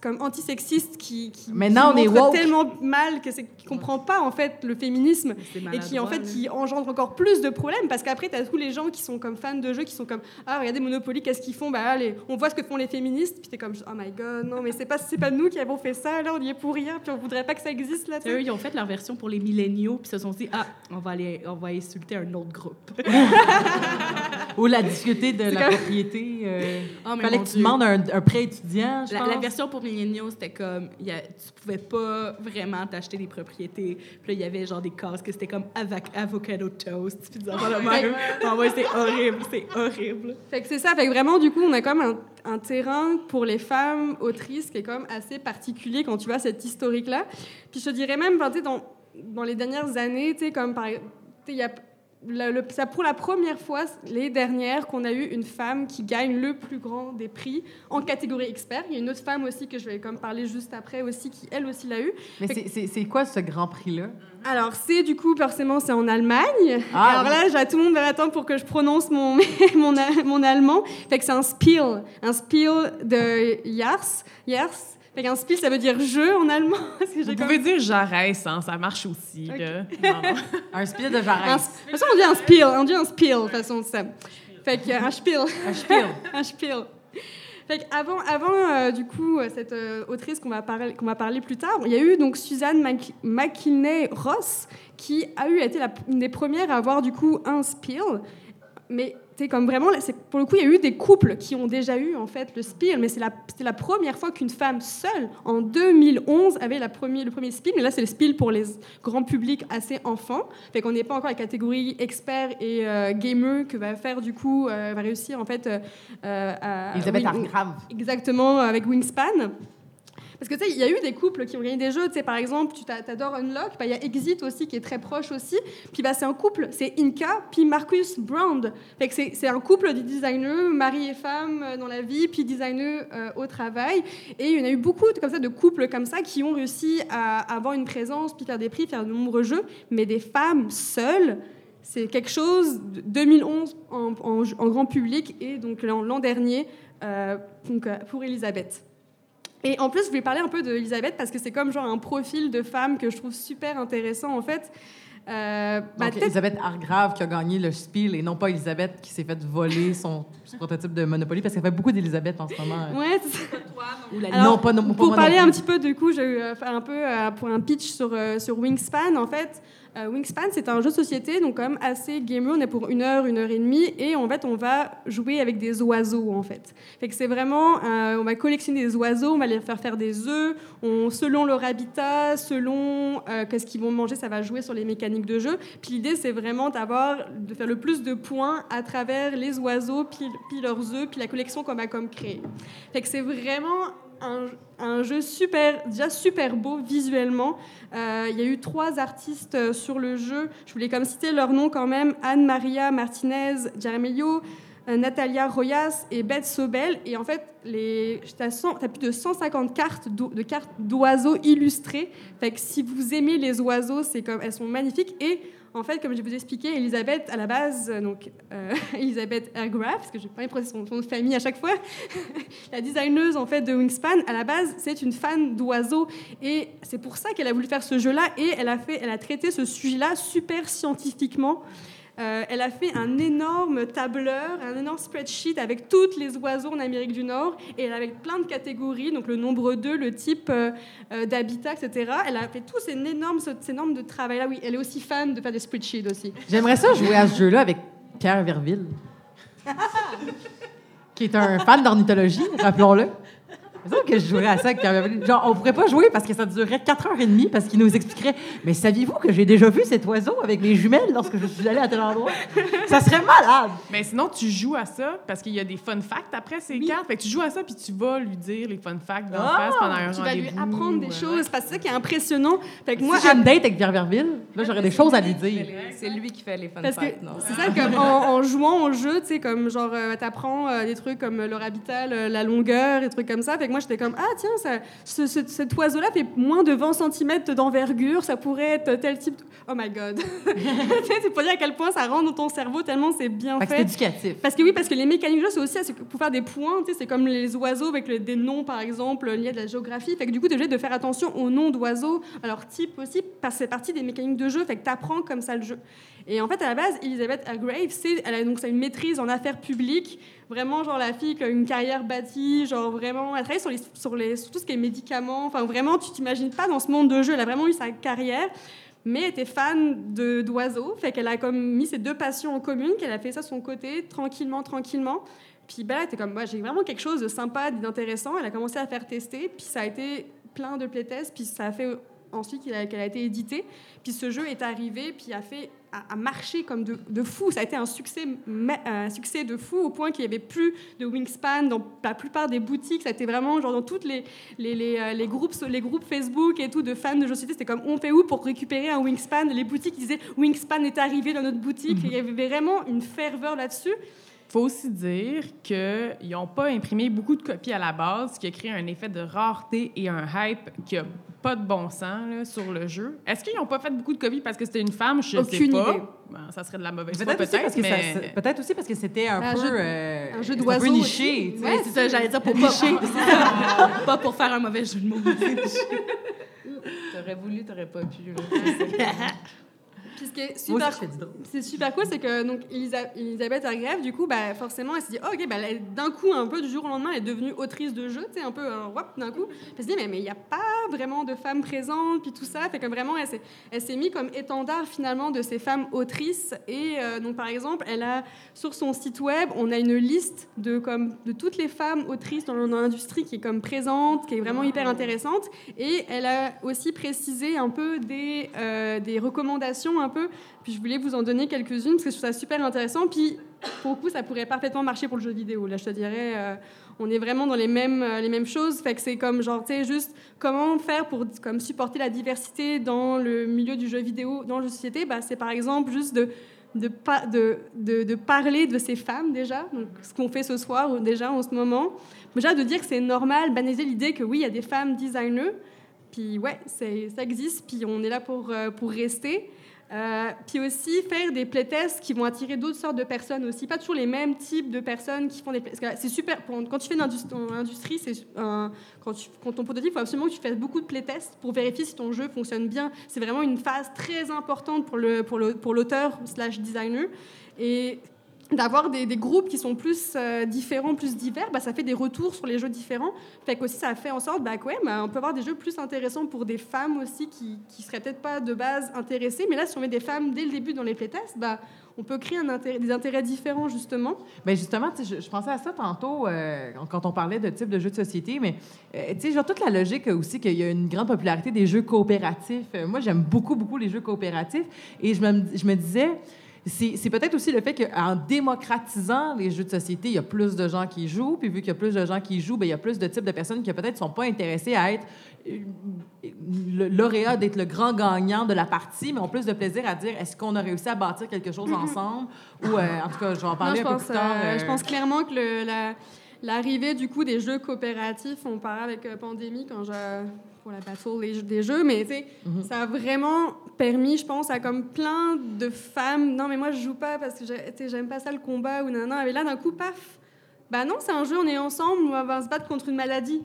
comme antisexiste qui, qui, Maintenant, qui on est montre woke. tellement mal que c'est qui comprend pas en fait le féminisme et qui en fait qui engendre encore plus de problèmes parce qu'après tu as tous les gens qui sont comme fans de jeux qui sont comme ah regardez Monopoly qu'est-ce qu'ils font? Bah allez on voit ce que font les féministes puis t'es comme oh my god non mais c'est pas c'est pas nous qui avons fait ça là on y est pour rien puis on voudrait pas que ça existe là tu. Eux, ils ont fait leur version pour les milléniaux, puis se sont dit, ah, on va aller, on va insulter un autre groupe. Ou la difficulté de la comme- propriété. euh, Oh, mais fallait mon que tu demandes un, un prêt étudiant, je La, pense. la version pour milléniaux, c'était comme, y a- tu pouvais pas vraiment t'acheter des propriétés. Puis là, il y avait genre des cases que c'était comme avoc- avocado toast, puis des même. Ah ouais, c'est horrible, c'est horrible. Fait que c'est ça. Fait que vraiment, du coup, on a comme un, un terrain pour les femmes autrices qui est comme assez particulier quand tu vois cette historique-là. Puis je te dirais même, enfin, tu sais, dans, dans les dernières années, tu sais, comme par tu sais, il y a le- c'est pour la première fois les dernières qu'on a eu une femme qui gagne le plus grand des prix en catégorie expert. Il y a une autre femme aussi que je vais comme parler juste après aussi qui elle aussi l'a eu. Mais c'est- quoi ce grand prix-là? Alors c'est du coup forcément c'est en Allemagne. Ah, Alors là, tout le monde va attendre pour que je prononce mon mon, mon allemand. Fait que c'est un Spiel, un Spiel de Jahres, Jahres. Fait qu'un Spiel ça veut dire jeu en allemand. Parce que Vous comme- pouvez dire j'arrête, hein, ça marche aussi. Ok. là. Non, non. Un spiel de Jarès. De toute façon, on dit un Spiel, on dit un Spiel de toute façon c'est ça. Fait que un Spiel. Un spiel. un spiel. Fait que avant, avant euh, du coup, euh, cette euh, autrice qu'on va, parler, qu'on va parler plus tard, il y a eu donc Suzanne Mac- McKinney Ross qui a eu été la, une des premières à avoir du coup un spiel. Mais comme vraiment, pour le coup, il y a eu des couples qui ont déjà eu en fait le spiel, mais c'est la, la première fois qu'une femme seule, en 2011, avait la premier, le premier spiel. Mais là, c'est le spiel pour les grands publics assez enfants. Fait qu'on n'est pas encore à la catégorie expert et euh, gamer que va faire du coup, euh, va réussir en fait euh, euh, à Elisabeth Argrave. Exactement, avec Wingspan. Parce que tu sais, il y a eu des couples qui ont gagné des jeux. Tu sais, par exemple, tu t'a- t'adores Unlock, bah, il y a Exit aussi qui est très proche aussi. Puis bah, c'est un couple, c'est Inca, puis Marcus que c'est un couple de designers, mari et femme euh, dans la vie, puis designers euh, au travail. Et il y en a eu beaucoup comme ça, de couples comme ça qui ont réussi à avoir une présence, puis faire des prix, faire de nombreux jeux. Mais des femmes seules, c'est quelque chose de 2011 en, grand public et donc l'an dernier euh, donc, pour Elisabeth. Et en plus, je vais parler un peu d'Elisabeth parce que c'est comme genre un profil de femme que je trouve super intéressant en fait. Euh, bah, Donc, Elisabeth Argrave qui a gagné le spiel et non pas Elisabeth qui s'est fait voler son, son prototype de Monopoly parce qu'il y a beaucoup d'Elisabeth en ce moment. Ouais, c'est non, pas, non, pas Pour moi parler non un petit peu, du coup, je vais euh, faire un peu euh, pour un pitch sur, euh, sur Wingspan. En fait, euh, Wingspan, c'est un jeu de société, donc quand assez gamer. On est pour une heure, une heure et demie, et en fait, on va jouer avec des oiseaux, en fait. C'est vraiment, euh, on va collectionner des oiseaux, on va les faire faire des œufs, on, selon leur habitat, selon euh, qu'est-ce qu'ils vont manger, ça va jouer sur les mécaniques de jeu. Puis l'idée, c'est vraiment d'avoir, de faire le plus de points à travers les oiseaux, puis, leurs œufs, puis la collection qu'on va comme créer. C'est vraiment un, un jeu super, déjà super beau visuellement. Euh, Il y a eu trois artistes euh, sur le jeu. Je voulais comme citer leurs noms quand même Anne-Maria Martinez Jaramillo, euh, Natalia Royas et Beth Sobel. Et en fait, tu as, plus de 150 cartes de cartes d'oiseaux illustrées. Fait que si vous aimez les oiseaux, c'est comme elles sont magnifiques. Et en fait, comme je vous expliquer, Elisabeth, à la base, euh, donc euh, Elisabeth Ergraf, parce que je pas son nom de famille à chaque fois, la designeuse en fait de Wingspan, à la base, c'est une fan d'oiseaux et c'est pour ça qu'elle a voulu faire ce jeu-là et elle a fait, elle a traité ce sujet-là super scientifiquement. Euh, elle a fait un énorme tableur, un énorme spreadsheet avec tous les oiseaux en Amérique du Nord et avec plein de catégories, donc le nombre d'œufs, le type euh, euh, d'habitat, etc. Elle a fait tout ces énormes, ces normes de travail là. Oui, elle est aussi fan de faire des spreadsheets aussi. J'aimerais ça jouer à ce jeu-là avec Pierre Verville, qui est un fan d'ornithologie, rappelons-le. C'est sûr que je jouerais à ça avec Pierre Verville. Genre, on pourrait pas jouer parce que ça durerait 4h30 parce qu'il nous expliquerait Mais saviez-vous que j'ai déjà vu cet oiseau avec mes jumelles lorsque je suis allée à tel endroit? Ça serait malade Mais sinon, tu joues à ça parce qu'il y a des fun facts après ces cartes. Fait que tu joues à ça puis tu vas lui dire les fun facts d'en Ah! face pendant un Tu vas lui rendez-vous. apprendre des euh, choses parce que c'est ça qui est impressionnant. Fait que moi, Si j'ai une date avec Pierre Verville, là, j'aurais des choses à lui dire. C'est lui qui fait les fun Parce que facts, non? c'est ça, comme en, en jouant au jeu, tu sais, comme genre, euh, t'apprends euh, des trucs comme leur habitat, le- la longueur, des trucs comme ça. Fait que moi, j'étais comme, ah tiens, ça, ce- ce- cet oiseau-là fait moins de 20 cm d'envergure, ça pourrait être tel type. de- Oh my god! C'est pour dire à quel point ça rentre dans ton cerveau tellement c'est bien Fait que c'est fait. éducatif. Parce que oui, parce que les mécaniques de jeu, c'est aussi pour faire des points. tu sais, C'est comme les oiseaux avec le- des noms, par exemple, liés à de la géographie. Fait que du coup, tu es obligé de faire attention aux noms d'oiseaux, à leur type aussi, parce que c'est partie des mécaniques de jeu. Fait que tu apprends comme ça le jeu. Et en fait, à la base, Elizabeth Hargrave, c'est, elle a donc une maîtrise en affaires publiques. Vraiment, genre la fille qui a une carrière bâtie, genre vraiment, elle travaille sur, les, sur, les, tout ce qui est médicaments. Enfin, vraiment, tu t'imagines pas dans ce monde de jeu. Elle a vraiment eu sa carrière. mais elle était fan de- d'oiseaux. Fait qu'elle a comme mis ces deux passions en commune, qu'elle a fait ça de son côté, tranquillement, tranquillement. Puis ben, elle était comme, moi, j'ai vraiment quelque chose de sympa, d'intéressant. Elle a commencé à faire tester, puis ça a été plein de playtests, puis ça a fait ensuite qu'elle a, été éditée. Puis ce jeu est arrivé, puis a fait a, a marché comme de, de fou. Ça a été un succès, un succès de fou au point qu'il n'y avait plus de Wingspan dans la plupart des boutiques. Ça a été vraiment genre dans toutes les, les, les, euh, les groupes, les groupes Facebook et tout de fans de jeux société. C'était comme on fait où pour récupérer un Wingspan? Les boutiques disaient Wingspan est arrivé dans notre boutique. Et il y avait vraiment une ferveur là-dessus. Faut aussi dire qu'ils n'ont pas imprimé beaucoup de copies à la base, ce qui a créé un effet de rareté et un hype qui a pas de bon sens là, sur le jeu. Est-ce qu'ils n'ont pas fait beaucoup de copies parce que c'était une femme? Je sais Aucune pas. idée. Ben, ça serait de la mauvaise foi, Peut-être aussi, parce peut-être, mais... aussi parce que c'était un, Un peu, jeu euh, un jeu c'est d'oiseau peu aussi. niché. sais. Ouais, c'est ça, j'allais dire pour pas, pas, pas pour faire un mauvais jeu de mots. T'aurais voulu, t'aurais pas pu. là. Puis ce qui est super, c'est super cool, c'est que donc Elisa- Elisabeth Hargrave, du coup, bah, forcément, elle s'est dit, oh, ok, bah, d'un coup, un peu du jour au lendemain, elle est devenue autrice de jeu, tu sais, un peu, euh, d'un coup. Elle s'est dit, mais mais il n'y a pas vraiment de femmes présentes, puis tout ça. Fait que vraiment, elle s'est, elle s'est mis comme étendard finalement de ces femmes autrices. Et euh, donc, par exemple, elle a sur son site web, on a une liste de comme de toutes les femmes autrices dans, dans l'industrie qui est comme présente, qui est vraiment hyper intéressante. Et elle a aussi précisé un peu des, euh, des recommandations un peu. Puis je voulais vous en donner quelques-unes parce que je trouve ça super intéressant. Puis pour le coup, ça pourrait parfaitement marcher pour le jeu vidéo. Là, je te dirais, euh, on est vraiment dans les mêmes, euh, les mêmes choses. Fait que c'est comme genre, tu sais, juste comment faire pour comme supporter la diversité dans le milieu du jeu vidéo, dans de société? Bah, c'est par exemple juste de de, pa- de, de, de parler de ces femmes déjà, donc ce qu'on fait ce soir ou déjà en ce moment. Déjà de dire que c'est normal, banaliser l'idée que oui, il y a des femmes designers, puis ouais, ça existe, puis on est là pour, euh, pour rester. Euh, puis aussi faire des playtests qui vont attirer d'autres sortes de personnes aussi, pas toujours les mêmes types de personnes qui font des que c'est super quand tu fais une industrie, quand, tu, quand ton prototype, il faut absolument que tu fasses beaucoup de playtests pour vérifier si ton jeu fonctionne bien. C'est vraiment une phase très importante pour le pour le pour l'auteur slash designer et d'avoir des, groupes qui sont plus euh, différents, plus divers, bah, ça fait des retours sur les jeux différents. Fait qu'aussi, ça fait en sorte bah, ouais, bah, peut avoir des jeux plus intéressants pour des femmes aussi qui qui seraient peut-être pas de base intéressées. Mais là, si on met des femmes dès le début dans les playtests, bah, on peut créer des intérêts différents, justement. Ben justement, je, pensais à ça tantôt euh, quand on parlait de type de jeu de société, mais euh, tu sais, genre toute la logique aussi qu'il y a une grande popularité des jeux coopératifs. Moi, j'aime beaucoup, beaucoup les jeux coopératifs et je me, je me disais, c'est peut-être aussi le fait qu'en démocratisant les jeux de société, il y a plus de gens qui jouent, puis vu qu'il y a plus de gens qui jouent, ben, il y a plus de types de personnes qui peut-être sont pas intéressées à être euh, le lauréat, d'être le grand gagnant de la partie, mais ont plus de plaisir à dire est-ce qu'on a réussi à bâtir quelque chose ensemble? Ou euh, en tout cas, je vais en parler un peu pense, plus tard. euh, euh, je pense clairement que le- la- l'arrivée du coup des jeux coopératifs, on parlait avec euh, Pandémie quand je pour la battle des, jeux- des jeux, mais tu sais, Mhm. ça a vraiment permis, je pense, à comme plein de femmes. Non, mais moi je joue pas parce que j'ai- tu sais, j'aime pas ça le combat ou non, non. Et là d'un coup, paf. Bah non, c'est un jeu, on est ensemble, on va se battre contre une maladie.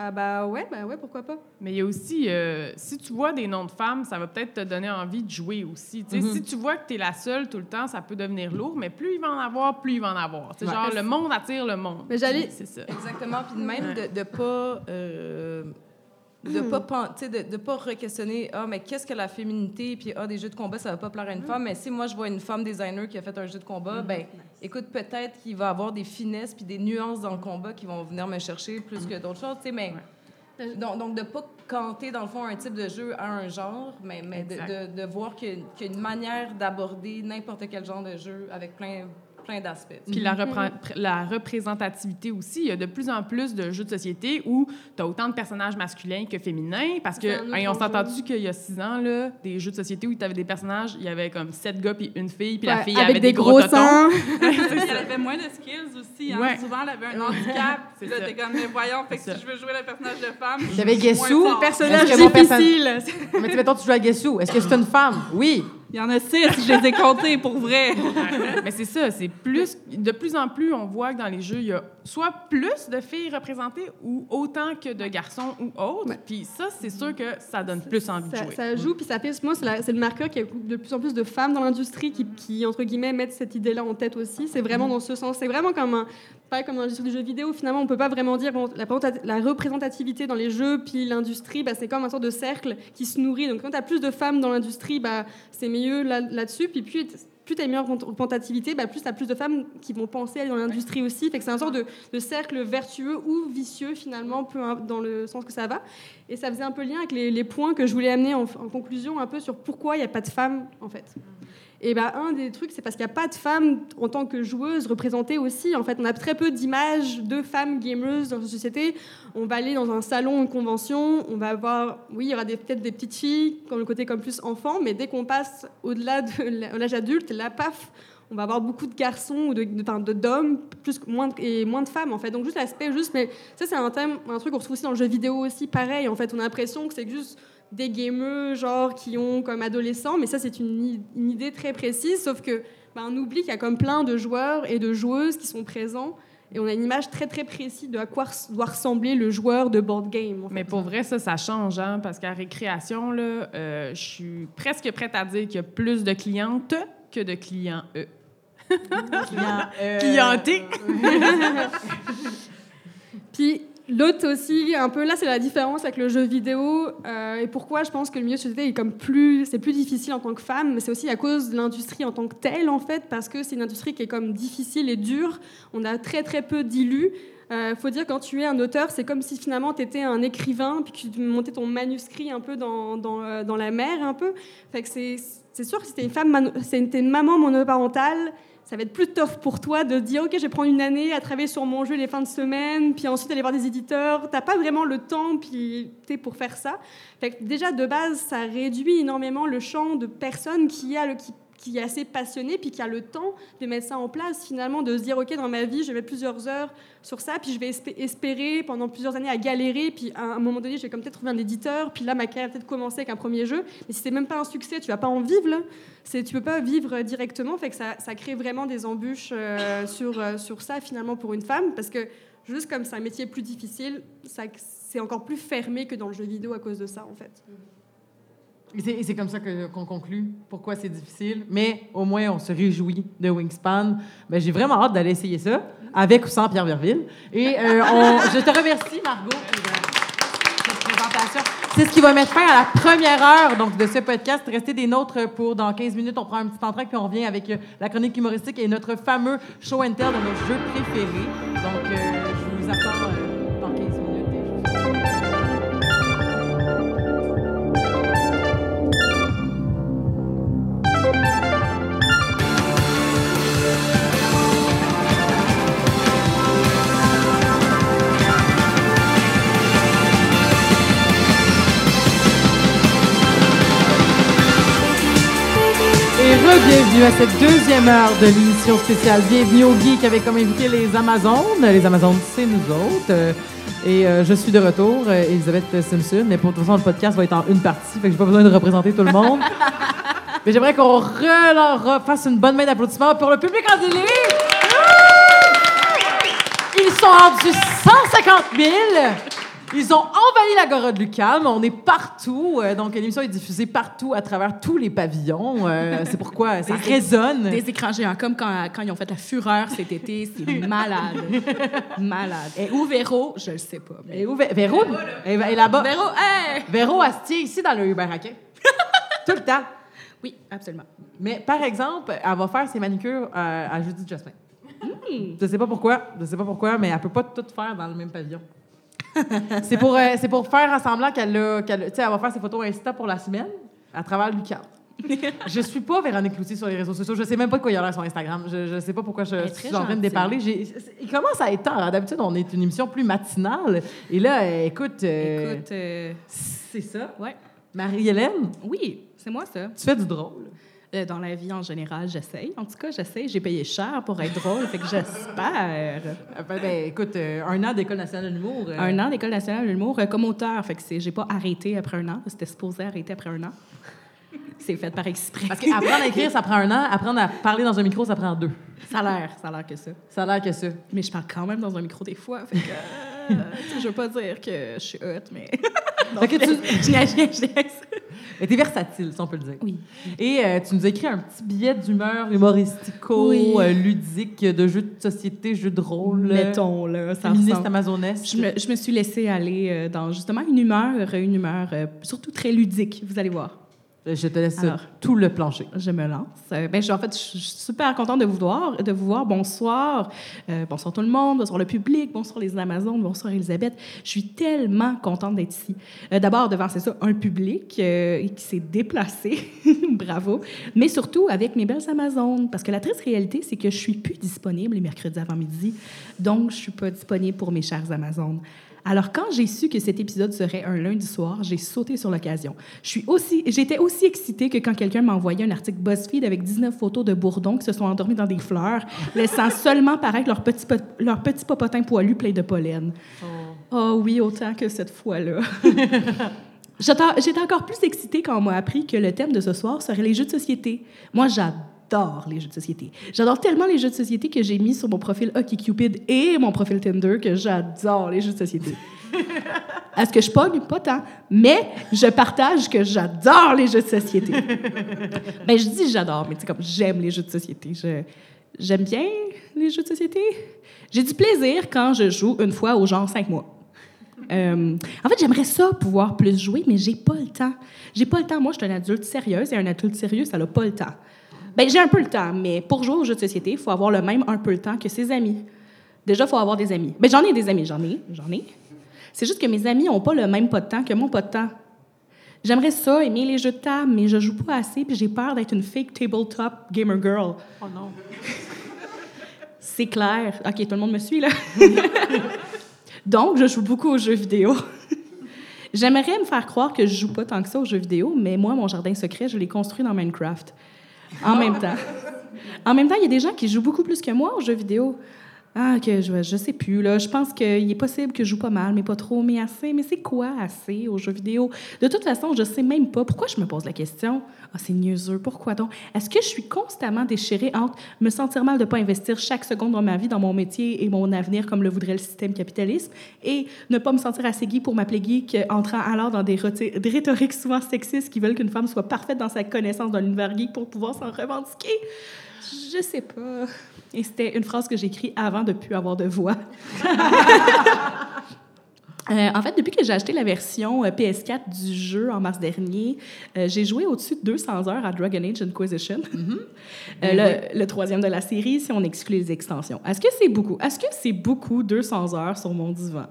Ah bah ouais, bah ouais, pourquoi pas. Mais il y a aussi, euh, si tu vois des noms de femmes, ça va peut-être te donner envie de jouer aussi. Tu sais, Mhm. Si tu vois que tu es la seule tout le temps, ça peut devenir lourd, mais plus il va en avoir, plus il va en avoir. C'est Ouais. genre, le monde attire le monde. Mais j'allais- C'est ça. Exactement. Puis de même de, de pas. euh, de pas pen- tu sais, de, de pas re-questionner ah mais qu'est-ce que la féminité puis ah des jeux de combat ça va pas plaire à une femme. Mais si moi je vois une femme designer qui a fait un jeu de combat ben écoute peut-être qu'il va avoir des finesses puis des nuances dans le combat qui vont venir me chercher plus que d'autres choses tu sais mais donc, donc de pas canter dans le fond un type de jeu à un genre mais, mais de, de, de voir qu'il y a une manière d'aborder n'importe quel genre de jeu avec plein plein d'aspects Puis la, repren- la représentativité aussi. Il y a de plus en plus de jeux de société où tu as autant de personnages masculins que féminins. Parce que, hey, on entendu qu'il y a six ans, là, des jeux de société où tu avais des personnages, il y avait comme sept gars puis une fille, puis la fille avec avait des, des gros, tontons. seins. Elle avait moins de skills aussi. Hein. Ouais. Souvent, elle avait un handicap. Là, t'es comme, mais voyons, fait que si je veux jouer le personnage de femme, J'avais Guessou. Personnage difficile. Mais mettons, tu joues à Guessou. Est-ce que c'est une femme? Oui. Il y en a six, je les ai comptés pour vrai. Mais c'est ça, c'est plus. De plus en plus, on voit que dans les jeux, il y a soit plus de filles représentées ou autant que de garçons ou autres. Ouais. Puis ça, c'est sûr que ça donne plus envie de Ça, jouer. ça joue, puis ça fait, moi, c'est le marqueur qu'il y a de plus en plus de femmes dans l'industrie qui, qui, entre guillemets, mettent cette idée-là en tête aussi. C'est vraiment dans ce sens. C'est vraiment comme un. Pas comme dans l'industrie du jeu vidéo, finalement, on peut pas vraiment dire bon, la, représenta- la représentativité dans les jeux, puis l'industrie, bah, c'est comme un sorte de cercle qui se nourrit. Donc, quand tu as plus de femmes dans l'industrie, bah, c'est mieux là- là-dessus. puis, plus plus tu as une meilleure représentativité, bah, plus tu as plus de femmes qui vont penser aller dans l'industrie aussi. Fait c'est un de, cercle vertueux ou vicieux, finalement, peu dans le sens que ça va. Et ça faisait un peu lien avec les, les points que je voulais amener en, en conclusion, un peu sur pourquoi il n'y a pas de femmes, en fait. Et ben, un des trucs, c'est parce qu'il n'y a pas de femmes en tant que joueuses représentées aussi. En fait, on a très peu d'images de femmes gamers dans la société. On va aller dans un salon, une convention, on va avoir, oui, il y aura peut-être des petites filles, comme le côté comme plus enfant, mais dès qu'on passe au-delà de l'âge adulte, là, paf, on va avoir beaucoup de garçons ou de, d'hommes, plus moins et moins de femmes en fait. Donc juste l'aspect, juste, mais ça c'est un thème, un truc qu'on retrouve aussi dans le jeu vidéo aussi, pareil. En fait, on a l'impression que c'est juste des gamers genre qui ont comme adolescents, mais ça c'est une, une idée très précise, sauf que ben, on oublie qu'il y a comme plein de joueurs et de joueuses qui sont présents. Et on a une image très très précise de à quoi doit ressembler le joueur de board game. en fait. Mais pour vrai, ça, ça change, hein, parce qu'à récréation, là, euh, je suis presque prête à dire qu'il y a plus de clientes que de clients E. Client, euh, Clienté. Puis l'autre aussi, un peu là, c'est la différence avec le jeu vidéo euh, et pourquoi je pense que le milieu société est comme plus, c'est plus difficile en tant que femme, mais c'est aussi à cause de l'industrie en tant que telle en fait, parce que c'est une industrie qui est comme difficile et dure. On a très très peu d'illus. Euh, faut dire quand tu es un auteur, c'est comme si finalement tu étais un écrivain puis que tu montais ton manuscrit un peu dans, euh, dans la mer un peu. Fait que c'est c'est sûr que si t'es une femme, une maman monoparentale, ça va être plus tough pour toi de dire ok je vais prendre une année à travailler sur mon jeu les fins de semaine puis ensuite aller voir des éditeurs. T'as pas vraiment le temps puis pour faire ça. Déjà de base ça réduit énormément le champ de personnes qui a le qui qui est assez passionné puis qui a le temps de mettre ça en place finalement de se dire ok dans ma vie je vais plusieurs heures sur ça puis je vais espé- espérer pendant plusieurs années à galérer puis à un moment donné je vais comme peut-être trouver un éditeur puis là ma carrière peut-être commencer avec un premier jeu. Mais si c'est même pas un succès tu vas pas en vivre là. C'est tu peux pas vivre directement fait que ça, ça crée vraiment des embûches euh, sur euh, sur ça finalement pour une femme parce que juste comme c'est un métier plus difficile ça c'est encore plus fermé que dans le jeu vidéo à cause de ça en fait Et c'est- comme ça qu'on conclut pourquoi c'est difficile. Mais au moins, on se réjouit de Wingspan. Ben, J'ai vraiment hâte d'aller essayer ça, avec ou sans Pierre Verville. Et euh, on- je te remercie, Margot, pour euh, cette présentation. C'est ce qui va mettre fin à la première heure donc, de ce podcast. Restez des nôtres pour dans 15 minutes. On prend un petit entraque, puis on revient avec euh, la chronique humoristique et notre fameux show and tell de nos jeux préférés. Donc, euh, je vous attends Et re-bienvenue à cette deuxième heure de l'émission spéciale Bienvenue au Geek avec comme invité les Amazones. Les Amazones, c'est nous autres. Euh, Et euh, je suis de retour, euh, Elisabeth Simpson. Mais pour toute façon, le podcast va être en une partie, fait que j'ai pas besoin de représenter tout le monde. Mais j'aimerais qu'on refasse une bonne main d'applaudissements pour le public en délire. Ils sont rendus 150 000. Ils ont envahi l'Agora de Lucam. On est partout. Euh, donc, l'émission est diffusée partout à travers tous les pavillons. Euh, c'est pourquoi ça Des- résonne. Des écrans géants, comme quand, quand ils ont fait la fureur cet été. C'est malade. malade. Et où Véro, je le sais pas. mais- Et où Vé- Véro? Elle est là-bas. Véro, hey! Véro, tient ici dans le Uber Hacket. Tout le temps. Oui, absolument. Mais par exemple, elle va faire ses manicures euh, à Judith Jasmin. Je sais pas pourquoi, je sais pas pourquoi, mais elle peut pas tout faire dans le même pavillon. c'est pour, euh, c'est pour faire semblant qu'elle a, qu'elle, elle va faire ses photos Insta pour la semaine à travers Lucas. je suis pas Véronique Cloutier sur les réseaux sociaux. Je sais même pas de quoi il y a l'air sur Instagram. Je, je sais pas pourquoi je, suis en train de déparler. Il commence à être tard. hein. D'habitude, on est une émission plus matinale. Et là, euh, écoute, euh, Écoute, c'est ça. ouais. Marie-Hélène, Oui, c'est moi ça. tu fais du drôle. Euh, dans la vie en général, j'essaye. En tout cas, j'essaye. J'ai payé cher pour être drôle, fait que j'espère. Euh, ben, ben, écoute, euh, un an d'École nationale de l'humour. euh, Un an d'École nationale de l'humour comme auteur, fait que c'est- j'ai pas arrêté après un an. C'était supposé arrêter après un an. C'est fait par exprès. Parce qu'apprendre à écrire, ça prend un an. Apprendre à parler dans un micro, ça prend deux. Ça a l'air, ça a l'air que ça. Ça a l'air que ça. Mais je parle quand même dans un micro des fois. Fait que, je veux pas dire que je suis hot, mais. Que tu- niaise, je niaise. Mais t'es versatile, si on peut le dire. Oui. Et euh, tu nous as écrit un petit billet d'humeur humoristico, Oui. euh, ludique, de jeux de société, jeux de rôle. Mettons, là, ça Féministe ressemble. amazonesque. Je me, je me suis laissée aller euh, dans justement une humeur, une humeur euh, surtout très ludique, vous allez voir. Je te laisse Alors. tout le plancher. Je me lance. Euh, ben, je- en fait, je suis super contente de vous voir. De vous voir. Bonsoir. Euh, bonsoir tout le monde. Bonsoir le public. Bonsoir les Amazones. Bonsoir Elisabeth. Je suis tellement contente d'être ici. Euh, D'abord, devant, c'est ça, un public euh, qui s'est déplacé. Bravo. Mais surtout avec mes belles Amazones. Parce que la triste réalité, c'est que je suis plus disponible les mercredis avant-midi. Donc, je suis pas disponible pour mes chères Amazones. Alors, quand j'ai su que cet épisode serait un lundi soir, j'ai sauté sur l'occasion. J'étais aussi excitée que quand quelqu'un m'a envoyé un article BuzzFeed avec 19 photos de bourdons qui se sont endormis dans des fleurs, laissant seulement paraître leur petit, leur petit popotin poilu plein de pollen. Oh oui, autant que cette fois-là. J'étais j'étais encore plus excitée quand on m'a appris que le thème de ce soir serait les jeux de société. Moi, j'adore les jeux de société. J'adore tellement les jeux de société que j'ai mis sur mon profil OkCupid et mon profil Tinder que j'adore les jeux de société. Est-ce que je pogne? Pas tant. Mais je partage que j'adore les jeux de société. ben, je dis j'adore, mais tu sais, comme j'aime les jeux de société. J'aime bien les jeux de société. J'ai du plaisir quand je joue une fois au genre cinq mois. Euh, en fait, j'aimerais ça pouvoir plus jouer, mais j'ai pas le temps. J'ai pas le temps. Moi, je suis un adulte sérieuse et un adulte sérieux, ça n'a pas le temps. Ben, j'ai un peu le temps, mais pour jouer aux jeux de société, il faut avoir le même un peu le temps que ses amis. Déjà, il faut avoir des amis. Ben, j'en ai des amis, j'en ai, j'en ai. C'est juste que mes amis n'ont pas le même pas de temps que mon pas de temps. J'aimerais ça, aimer les jeux de table, mais je joue pas assez, puis j'ai peur d'être une fake tabletop gamer girl. Oh non. C'est clair. OK, tout le monde me suit, là? Donc, je joue beaucoup aux jeux vidéo. J'aimerais me faire croire que je joue pas tant que ça aux jeux vidéo, mais moi, mon jardin secret, je l'ai construit dans Minecraft. En même temps. En même temps, il y a des gens qui jouent beaucoup plus que moi aux jeux vidéo. Ah, que je, je sais plus, là. Je pense qu'il est possible que je joue pas mal, mais pas trop, mais assez. Mais c'est quoi assez aux jeux vidéo? De toute façon, je sais même pas. Pourquoi je me pose la question? Ah, c'est niaiseux. Pourquoi donc? Est-ce que je suis constamment déchirée entre me sentir mal de pas investir chaque seconde de ma vie dans mon métier et mon avenir comme le voudrait le système capitaliste et ne pas me sentir assez gay pour m'appeler geek, entrant alors dans des, des rhétoriques souvent sexistes qui veulent qu'une femme soit parfaite dans sa connaissance d'un univers geek pour pouvoir s'en revendiquer? Je sais pas. Et c'était une phrase que j'ai écrite avant de plus avoir de voix. Euh, en fait, depuis que j'ai acheté la version euh, PS4 du jeu en mars dernier, euh, j'ai joué au-dessus de 200 heures à Dragon Age Inquisition, Euh, le, le troisième de la série, si on exclut les extensions. Est-ce que c'est beaucoup? Est-ce que c'est beaucoup 200 heures sur mon divan?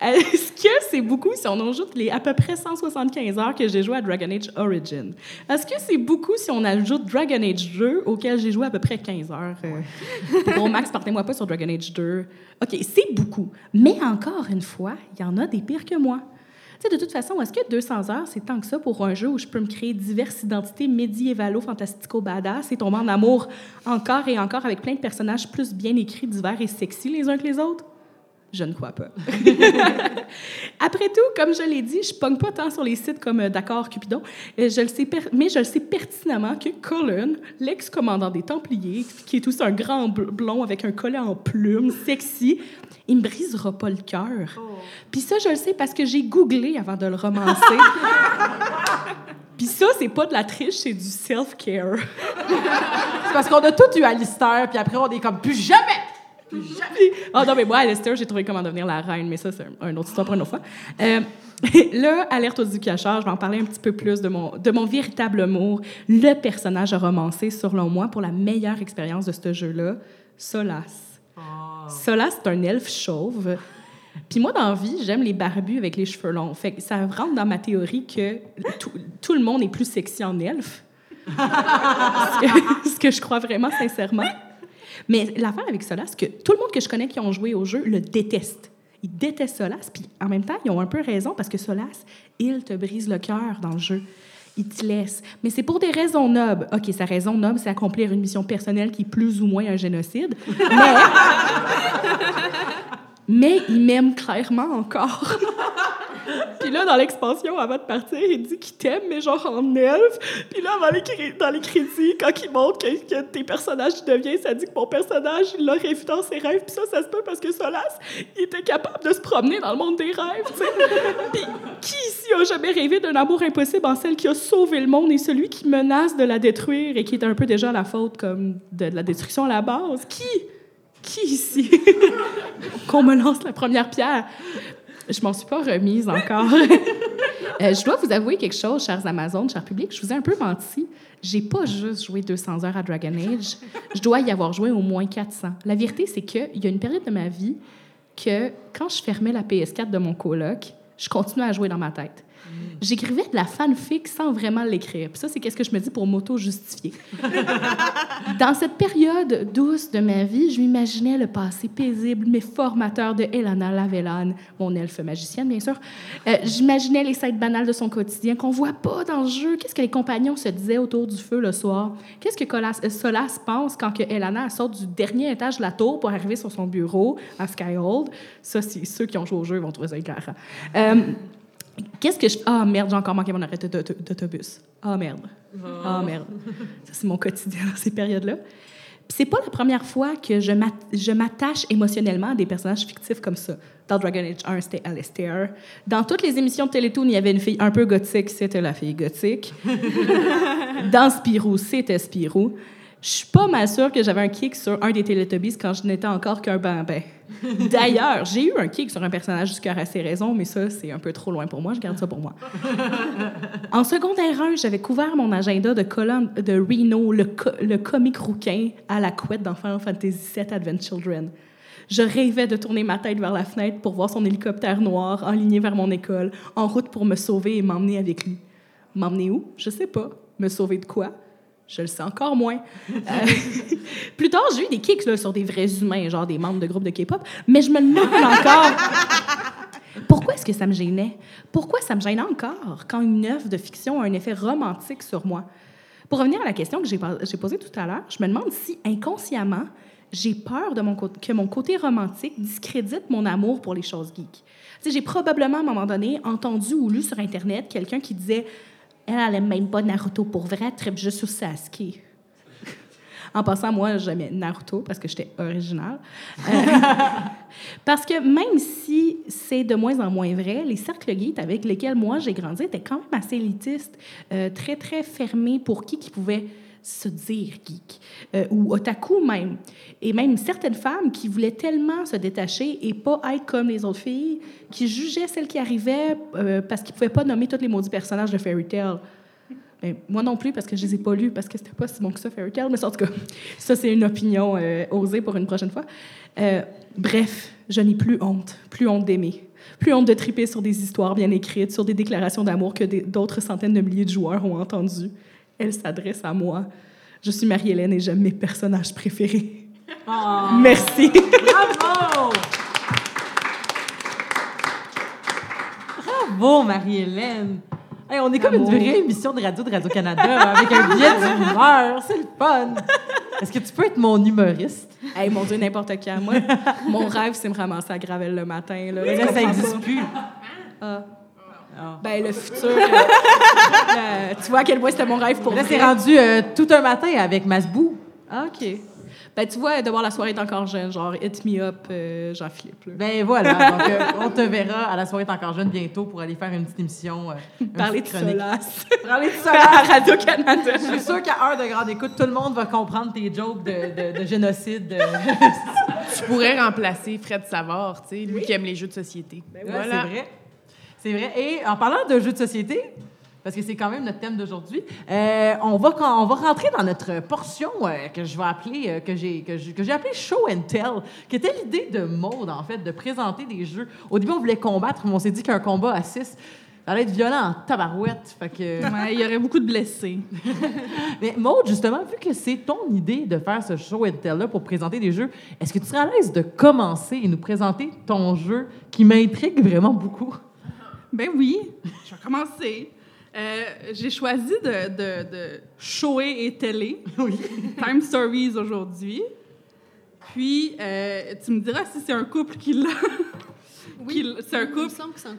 Est-ce que c'est beaucoup si on ajoute les à peu près 175 heures que j'ai joué à Dragon Age Origin? Est-ce que c'est beaucoup si on ajoute Dragon Age 2 auquel j'ai joué à peu près 15 heures? Euh, Gros Max, partez-moi pas sur Dragon Age 2. OK, c'est beaucoup. Mais encore une fois, il y en a des pires que moi. Tu sais, de toute façon, est-ce que 200 heures, c'est tant que ça pour un jeu où je peux me créer diverses identités médiévalo, fantastico, badass et tomber en amour encore et encore avec plein de personnages plus bien écrits, divers et sexy les uns que les autres? Je ne crois pas. Après tout, comme je l'ai dit, je pogne pas tant sur les sites comme euh, D'accord Cupidon, Euh, je le sais mais je le sais pertinemment que Colin, l'ex-commandant des Templiers, qui est aussi un grand bl- blond avec un collet en plumes, sexy, il me brisera pas le cœur. Puis ça, je le sais parce que j'ai googlé avant de le romancer. Puis ça, c'est pas de la triche, c'est du self-care. C'est parce qu'on a tout eu à puis après, on est comme plus jamais. Ah non, mais moi, Alistair, j'ai trouvé comment devenir la reine, mais ça, c'est un, un autre histoire pour une autre fois. Euh, là, Alerte au cachard, je vais en parler un petit peu plus de mon, de mon véritable amour, le personnage à romancer, selon moi, pour la meilleure expérience de ce jeu-là, Solas. Solas, c'est un elfe chauve. Puis moi, dans la vie, j'aime les barbus avec les cheveux longs. Fait que ça rentre dans ma théorie que tout, tout le monde est plus sexy en elfe. ce, que, ce que je crois vraiment sincèrement. Mais l'affaire avec Solas, c'est que tout le monde que je connais qui ont joué au jeu le déteste. Ils détestent Solas, puis en même temps, ils ont un peu raison parce que Solas, il te brise le cœur dans le jeu. Il te laisse. Mais c'est pour des raisons nobles. OK, sa raison noble, c'est accomplir une mission personnelle qui est plus ou moins un génocide. Mais, mais il m'aime clairement encore. Puis là, dans l'expansion, avant de partir, il dit qu'il t'aime, mais genre en elfe. Puis là, dans les, dans les crédits, quand il montre que, tes personnages deviennent, ça dit que mon personnage, il l'aurait vu dans ses rêves. Puis ça, ça se peut parce que Solas, il était capable de se promener dans le monde des rêves. Puis qui ici a jamais rêvé d'un amour impossible en celle qui a sauvé le monde et celui qui menace de la détruire et qui est un peu déjà la faute comme de la destruction à la base? Qui? Qui ici? Qu'on me lance la première pierre. Je m'en suis pas remise encore. Euh, je dois vous avouer quelque chose, chers Amazones, chers publics. Je vous ai un peu menti. J'ai pas juste joué 200 heures à Dragon Age. Je dois y avoir joué au moins 400. La vérité, c'est qu'il y a une période de ma vie que quand je fermais la PS4 de mon coloc, je continuais à jouer dans ma tête. J'écrivais de la fanfic sans vraiment l'écrire. Puis ça, c'est qu'est-ce que je me dis pour m'auto-justifier. Dans cette période douce de ma vie, je m'imaginais le passé paisible, mais formateur de Elana Lavellan, mon elfe magicienne, bien sûr. Euh, J'imaginais les scènes banales de son quotidien qu'on voit pas dans le jeu. Qu'est-ce que les compagnons se disaient autour du feu le soir? Qu'est-ce que Colas- euh, Solas pense quand que Elana sort du dernier étage de la tour pour arriver sur son bureau à Skyhold? Ça, c'est ceux qui ont joué au jeu vont trouver ça éclairant. Euh, Qu'est-ce que je. Ah, merde, j'ai encore manqué mon arrêt d'auto- d'autobus. Ah, merde. Ah, merde. Ça, c'est mon quotidien dans ces périodes-là. Puis c'est pas la première fois que je m'attache émotionnellement à des personnages fictifs comme ça. Dans Dragon Age 1, c'était Alistair. Dans toutes les émissions de Télétoon, il y avait une fille un peu gothique, c'était la fille gothique. Dans Spirou, c'était Spirou. Je suis pas mal sûre que j'avais un kick sur un des Teletubbies quand je n'étais encore qu'un bambin. D'ailleurs, j'ai eu un kick sur un personnage du cœur à ses raisons, mais ça, c'est un peu trop loin pour moi. Je garde ça pour moi. En secondaire 1, j'avais couvert mon agenda de colonne de Reno, le, co- le comique rouquin à la couette dans Final Fantasy VII Advent Children. Je rêvais de tourner ma tête vers la fenêtre pour voir son hélicoptère noir enligné vers mon école, en route pour me sauver et m'emmener avec lui. M'emmener où? Je sais pas. Me sauver de quoi? Je le sais encore moins. Euh, plus tard, j'ai eu des kicks là, sur des vrais humains, genre des membres de groupes de K-pop, mais je me demande encore pourquoi est-ce que ça me gênait? Pourquoi ça me gêne encore quand une œuvre de fiction a un effet romantique sur moi? Pour revenir à la question que j'ai posée tout à l'heure, je me demande si inconsciemment, j'ai peur de mon que mon côté romantique discrédite mon amour pour les choses geeks. J'ai probablement, à un moment donné, entendu ou lu sur Internet quelqu'un qui disait Elle, elle aime même pas Naruto pour vrai, elle tripe juste sur Sasuke. En passant, moi, j'aimais Naruto parce que j'étais originale. Euh, parce que même si c'est de moins en moins vrai, les cercles geeks avec lesquels moi j'ai grandi étaient quand même assez élitistes, euh, très, très fermés pour qui qui pouvait se dire geek, euh, ou otaku même. Et même certaines femmes qui voulaient tellement se détacher et pas être comme les autres filles, qui jugeaient celles qui arrivaient euh, parce qu'ils pouvaient pas nommer tous les maudits personnages de Fairy Tail. Ben, moi non plus, parce que je les ai pas lus, parce que c'était pas si bon que ça, Fairy Tail. Mais en tout cas, ça, c'est une opinion euh, osée pour une prochaine fois. Bref, je n'ai plus honte, plus honte d'aimer, plus honte de triper sur des histoires bien écrites, sur des déclarations d'amour que d'autres centaines de milliers de joueurs ont entendues. Elle s'adresse à moi. Je suis Marie-Hélène et j'aime mes personnages préférés. Merci. Bravo! Bravo, Marie-Hélène! Hey, on est comme une vraie émission de radio de Radio-Canada avec un billet d'humeur. C'est le fun! Est-ce que tu peux être mon humoriste? hey, mon Dieu, n'importe quand. Moi, mon rêve, c'est me ramasser à Gravel le matin. Là. Là, ça n'existe plus. Ah. Ah. Ben, le futur. euh, euh, tu vois à quel point c'était mon rêve pour Là, c'est rendu euh, tout un matin avec Masbou. Ah, OK. Ben, tu vois, de voir la soirée est encore jeune, genre Hit Me Up, euh, Jean-Philippe. là. Ben voilà, donc euh, on te verra à la soirée T'es encore jeune bientôt pour aller faire une petite émission. euh, Parler de. Solas. Parler de à Solas. Radio-Canada. Je suis sûre qu'à heure de grande écoute, tout le monde va comprendre tes jokes de, de- de génocide. de- Tu pourrais remplacer Fred Savard, tu sais, lui qui aime les jeux de société. Ouais, voilà. C'est vrai. C'est vrai. Et en parlant de jeux de société, parce que c'est quand même notre thème d'aujourd'hui, euh, on, va, on va rentrer dans notre portion euh, que je vais appeler, euh, que j'ai que j'ai appelée Show and Tell, qui était l'idée de mode, en fait, de présenter des jeux. Au début, on voulait combattre, mais on s'est dit qu'un combat à 6, ça allait être violent en tabarouette. Fait que... Ouais, il y aurait beaucoup de blessés. Mais Maud, justement, vu que c'est ton idée de faire ce show and tell-là pour présenter des jeux, est-ce que tu serais à l'aise de commencer et nous présenter ton jeu qui m'intrigue vraiment beaucoup? Ben oui, je vais commencer. Euh, j'ai choisi de, de, de shower et télé Time Stories aujourd'hui. Puis, euh, tu me diras si c'est un couple qui l'a. Qui- c'est un couple.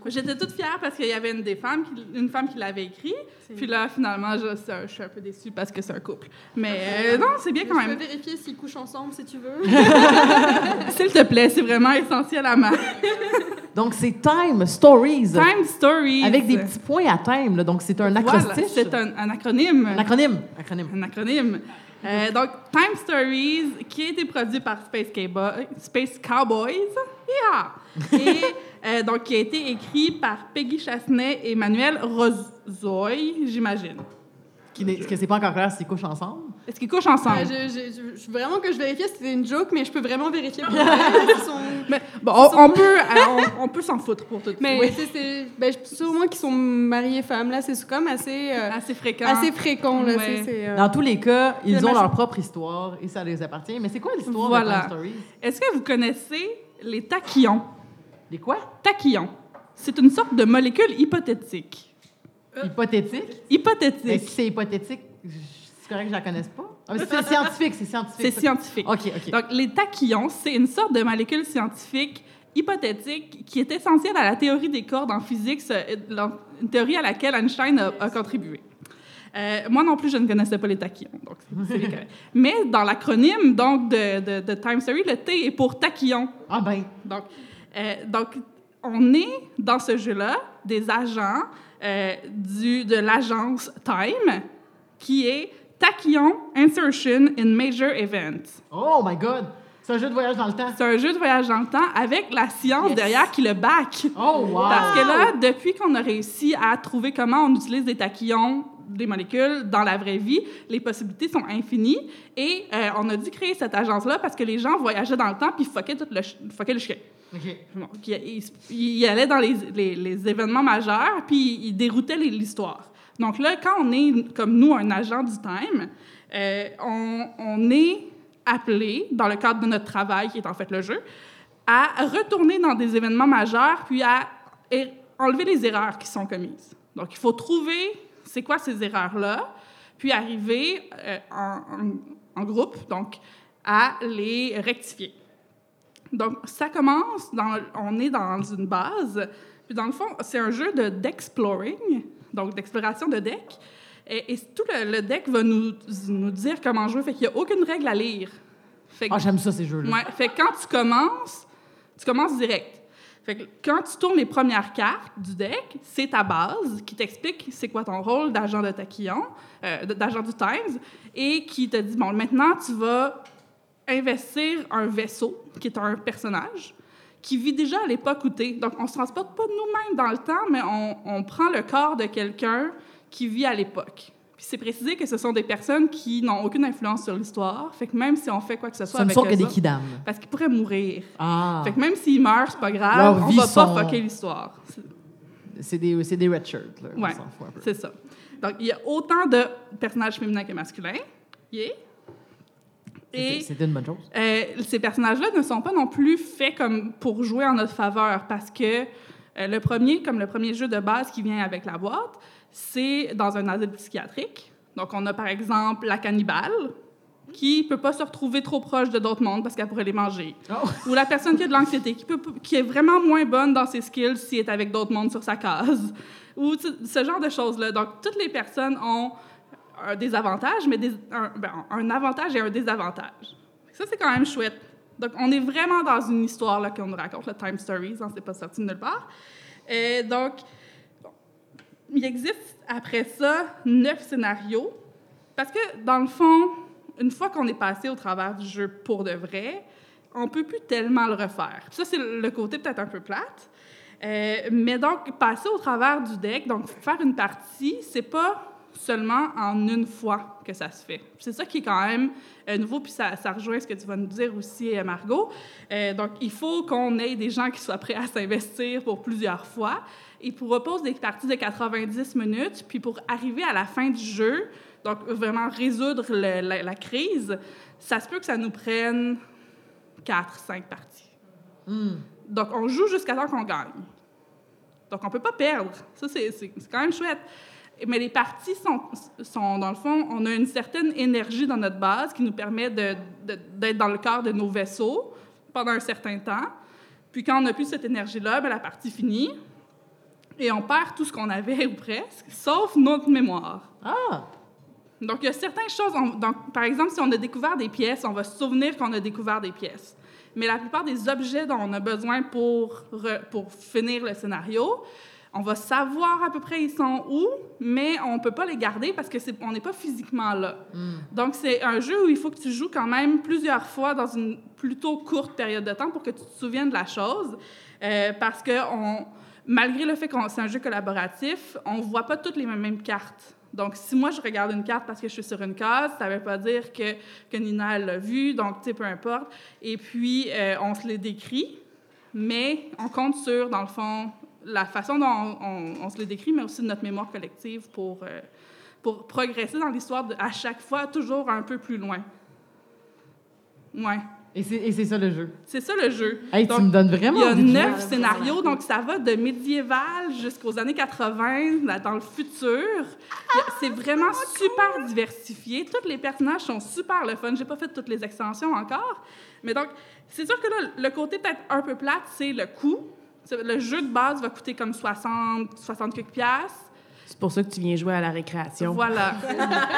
J'étais toute fière parce qu'il y avait une des femmes, qui- une femme qui l'avait écrit. Puis là, finalement, je, suis un peu déçue parce que c'est un couple. Mais euh, non, c'est bien Je quand peux même. vérifier s'ils couchent ensemble si tu veux. S'il te plaît, c'est vraiment essentiel à ma Donc, c'est Time Stories. time story. Avec des petits points à thème. là. Donc, c'est un acrostiche. c'est un, un acronyme. Un acronyme. Acronyme. Un acronyme. Euh, donc, Time Stories, qui a été produit par Space, Cowboy- Space Cowboys. Yeah! Et euh, donc, qui a été écrit par Peggy Chassenet et Manuel Rozoy, j'imagine. Qui n'est- que c'est pas encore clair s'ils couchent ensemble. Est-ce qu'ils couchent ensemble? Ouais, je, je- je- je- vraiment que je vérifiais si c'était une joke, mais je peux vraiment vérifier. pour sont- Mais, bon, on, on peut, euh, on, on peut s'en foutre pour tout de Mais c'est. Ben, je suis sûre, moi, qu'ils sont mariés femmes, là. C'est comme assez. euh, Assez fréquent. assez fréquent, là. Ouais. c'est- c'est, euh, Dans tous les cas, ils ont leur propre histoire et ça les appartient. Mais c'est quoi l'histoire Voilà. de Stories? Est-ce que vous connaissez les tachyons? Les quoi? Tachyons. C'est une sorte de molécule hypothétique. Hypothétique? Mais Hypothétique. si c'est hypothétique, c'est correct que je la connaisse pas. Ah, c'est scientifique, c'est scientifique. C'est scientifique. OK, OK. Donc, les tachyons, c'est une sorte de molécule scientifique hypothétique qui est essentielle à la théorie des cordes en physique, une théorie à laquelle Einstein a, a contribué. Euh, moi non plus, je ne connaissais pas les tachyons, donc c'est-. Mais dans l'acronyme donc de, de, de Time Story, le T est pour tachyon. ah ben, Donc, euh, donc, on est dans ce jeu-là des agents euh, du, de l'agence Time, qui est Tachyon Insertion in Major Events. oh my God! C'est un jeu de voyage dans le temps. C'est un jeu de voyage dans le temps avec la science Yes. derrière qui le back. Oh wow! Parce que là, depuis qu'on a réussi à trouver comment on utilise des tachyons, des molécules dans la vraie vie, les possibilités sont infinies. Et euh, on a dû créer cette agence-là parce que les gens voyageaient dans le temps puis fuckaient tout le, fuckaient le chien. OK. Bon, puis il, il- il allait dans les, les- les événements majeurs, puis il déroutait les- l'histoire. Donc là, quand on est, comme nous, un agent du time, euh, on, est appelé, dans le cadre de notre travail, qui est en fait le jeu, à retourner dans des événements majeurs, puis à er- enlever les erreurs qui sont commises. Donc, il faut trouver c'est quoi ces erreurs-là, puis arriver euh, en, groupe, donc, à les rectifier. Donc, ça commence, on est dans une base, puis dans le fond, c'est un jeu de d'exploring, donc d'exploration de deck, et, et tout le, le deck va nous, nous dire comment jouer, fait qu'il n'y a aucune règle à lire. Fait que- Ah, j'aime ça, ces jeux-là. Ouais, fait que quand tu commences, tu commences direct. Fait que quand tu tournes les premières cartes du deck, c'est ta base qui t'explique c'est quoi ton rôle d'agent de taquillon, euh, d'agent du Times, et qui te dit bon, maintenant tu vas investir un vaisseau qui est un personnage qui vit déjà à l'époque où t'es. Donc on se transporte pas nous-mêmes dans le temps, mais on, on prend le corps de quelqu'un qui vit à l'époque. Puis c'est précisé que ce sont des personnes qui n'ont aucune influence sur l'histoire. Fait que même si on fait quoi que ce soit ne avec sont que des kidams. parce qu'ils pourraient mourir. Ah. Fait que même s'ils meurent, c'est pas grave, Leur on va sont- pas fucker l'histoire. C'est- des, c'est des red shirts, là. Ouais, c'est ça. Donc, il y a autant de personnages féminins que masculins. Yeah. Et C'était une bonne chose. euh, ces personnages-là ne sont pas non plus faits comme pour jouer en notre faveur parce que euh, le premier, comme le premier jeu de base qui vient avec la boîte, c'est dans un asile psychiatrique. Donc, on a par exemple la cannibale qui peut pas se retrouver trop proche de d'autres mondes parce qu'elle pourrait les manger. Oh. Ou la personne qui a de l'anxiété, qui, peut, qui est vraiment moins bonne dans ses skills s'il est avec d'autres mondes sur sa case. Ou ce genre de choses-là. Donc, toutes les personnes ont un désavantage, mais ben, un avantage et un désavantage. Ça, c'est quand même chouette. Donc, on est vraiment dans une histoire qu'on nous raconte, le Time Stories, hein, c'est pas sorti de nulle part. Et donc, bon, il existe après ça neuf scénarios, parce que dans le fond, une fois qu'on est passé au travers du jeu pour de vrai, on peut plus tellement le refaire. Ça, c'est le côté peut-être un peu plate. Euh, mais donc, passer au travers du deck, donc faire une partie, c'est pas seulement en une fois que ça se fait. C'est ça qui est quand même euh, nouveau, puis ça, ça rejoint ce que tu vas nous dire aussi, euh, Margot. Euh, donc, il faut qu'on ait des gens qui soient prêts à s'investir pour plusieurs fois. Et pour repose des parties de 90 minutes, puis pour arriver à la fin du jeu, donc vraiment résoudre le- la, la crise, ça se peut que ça nous prenne 4, 5 parties. Donc, on joue jusqu'à temps qu'on gagne. Donc, on ne peut pas perdre. Ça, c'est quand même chouette. Mais les parties sont, sont, dans le fond, on a une certaine énergie dans notre base qui nous permet d'être dans le corps de nos vaisseaux pendant un certain temps. Puis quand on n'a plus cette énergie-là, ben, la partie finit et on perd tout ce qu'on avait ou presque, sauf notre mémoire. Ah! Donc, il y a certaines choses. on- donc, par exemple, si on a découvert des pièces, on va se souvenir qu'on a découvert des pièces. Mais la plupart des objets dont on a besoin pour, pour finir le scénario, on va savoir à peu près ils sont où, mais on ne peut pas les garder parce qu'on n'est pas physiquement là. Donc, c'est un jeu où il faut que tu joues quand même plusieurs fois dans une plutôt courte période de temps pour que tu te souviennes de la chose. Euh, parce que on, malgré le fait que c'est un jeu collaboratif, on ne voit pas toutes les mêmes, cartes. Donc, si moi, je regarde une carte parce que je suis sur une case, ça ne veut pas dire que, que Nina l'a vu, donc, tu sais, peu importe. Et puis, euh, on se les décrit, mais on compte sur, dans le fond, la façon dont on, on- on se les décrit, mais aussi de notre mémoire collective pour, euh, pour progresser dans l'histoire à chaque fois, toujours un peu plus loin. Ouais, Et c'est ça le jeu. c'est ça le jeu. Hey, Donc, tu me donnes vraiment il y a neuf scénarios, donc ça va de médiéval jusqu'aux années 80, là, dans le futur. C'est vraiment super diversifié. Tous les personnages sont super le fun. J'ai pas fait toutes les extensions encore. Mais donc, c'est sûr que là, le côté peut-être un peu plate, c'est le coût. Le jeu de base va coûter comme 60, 60 quelques piastres. C'est pour ça que tu viens jouer à la récréation. Voilà.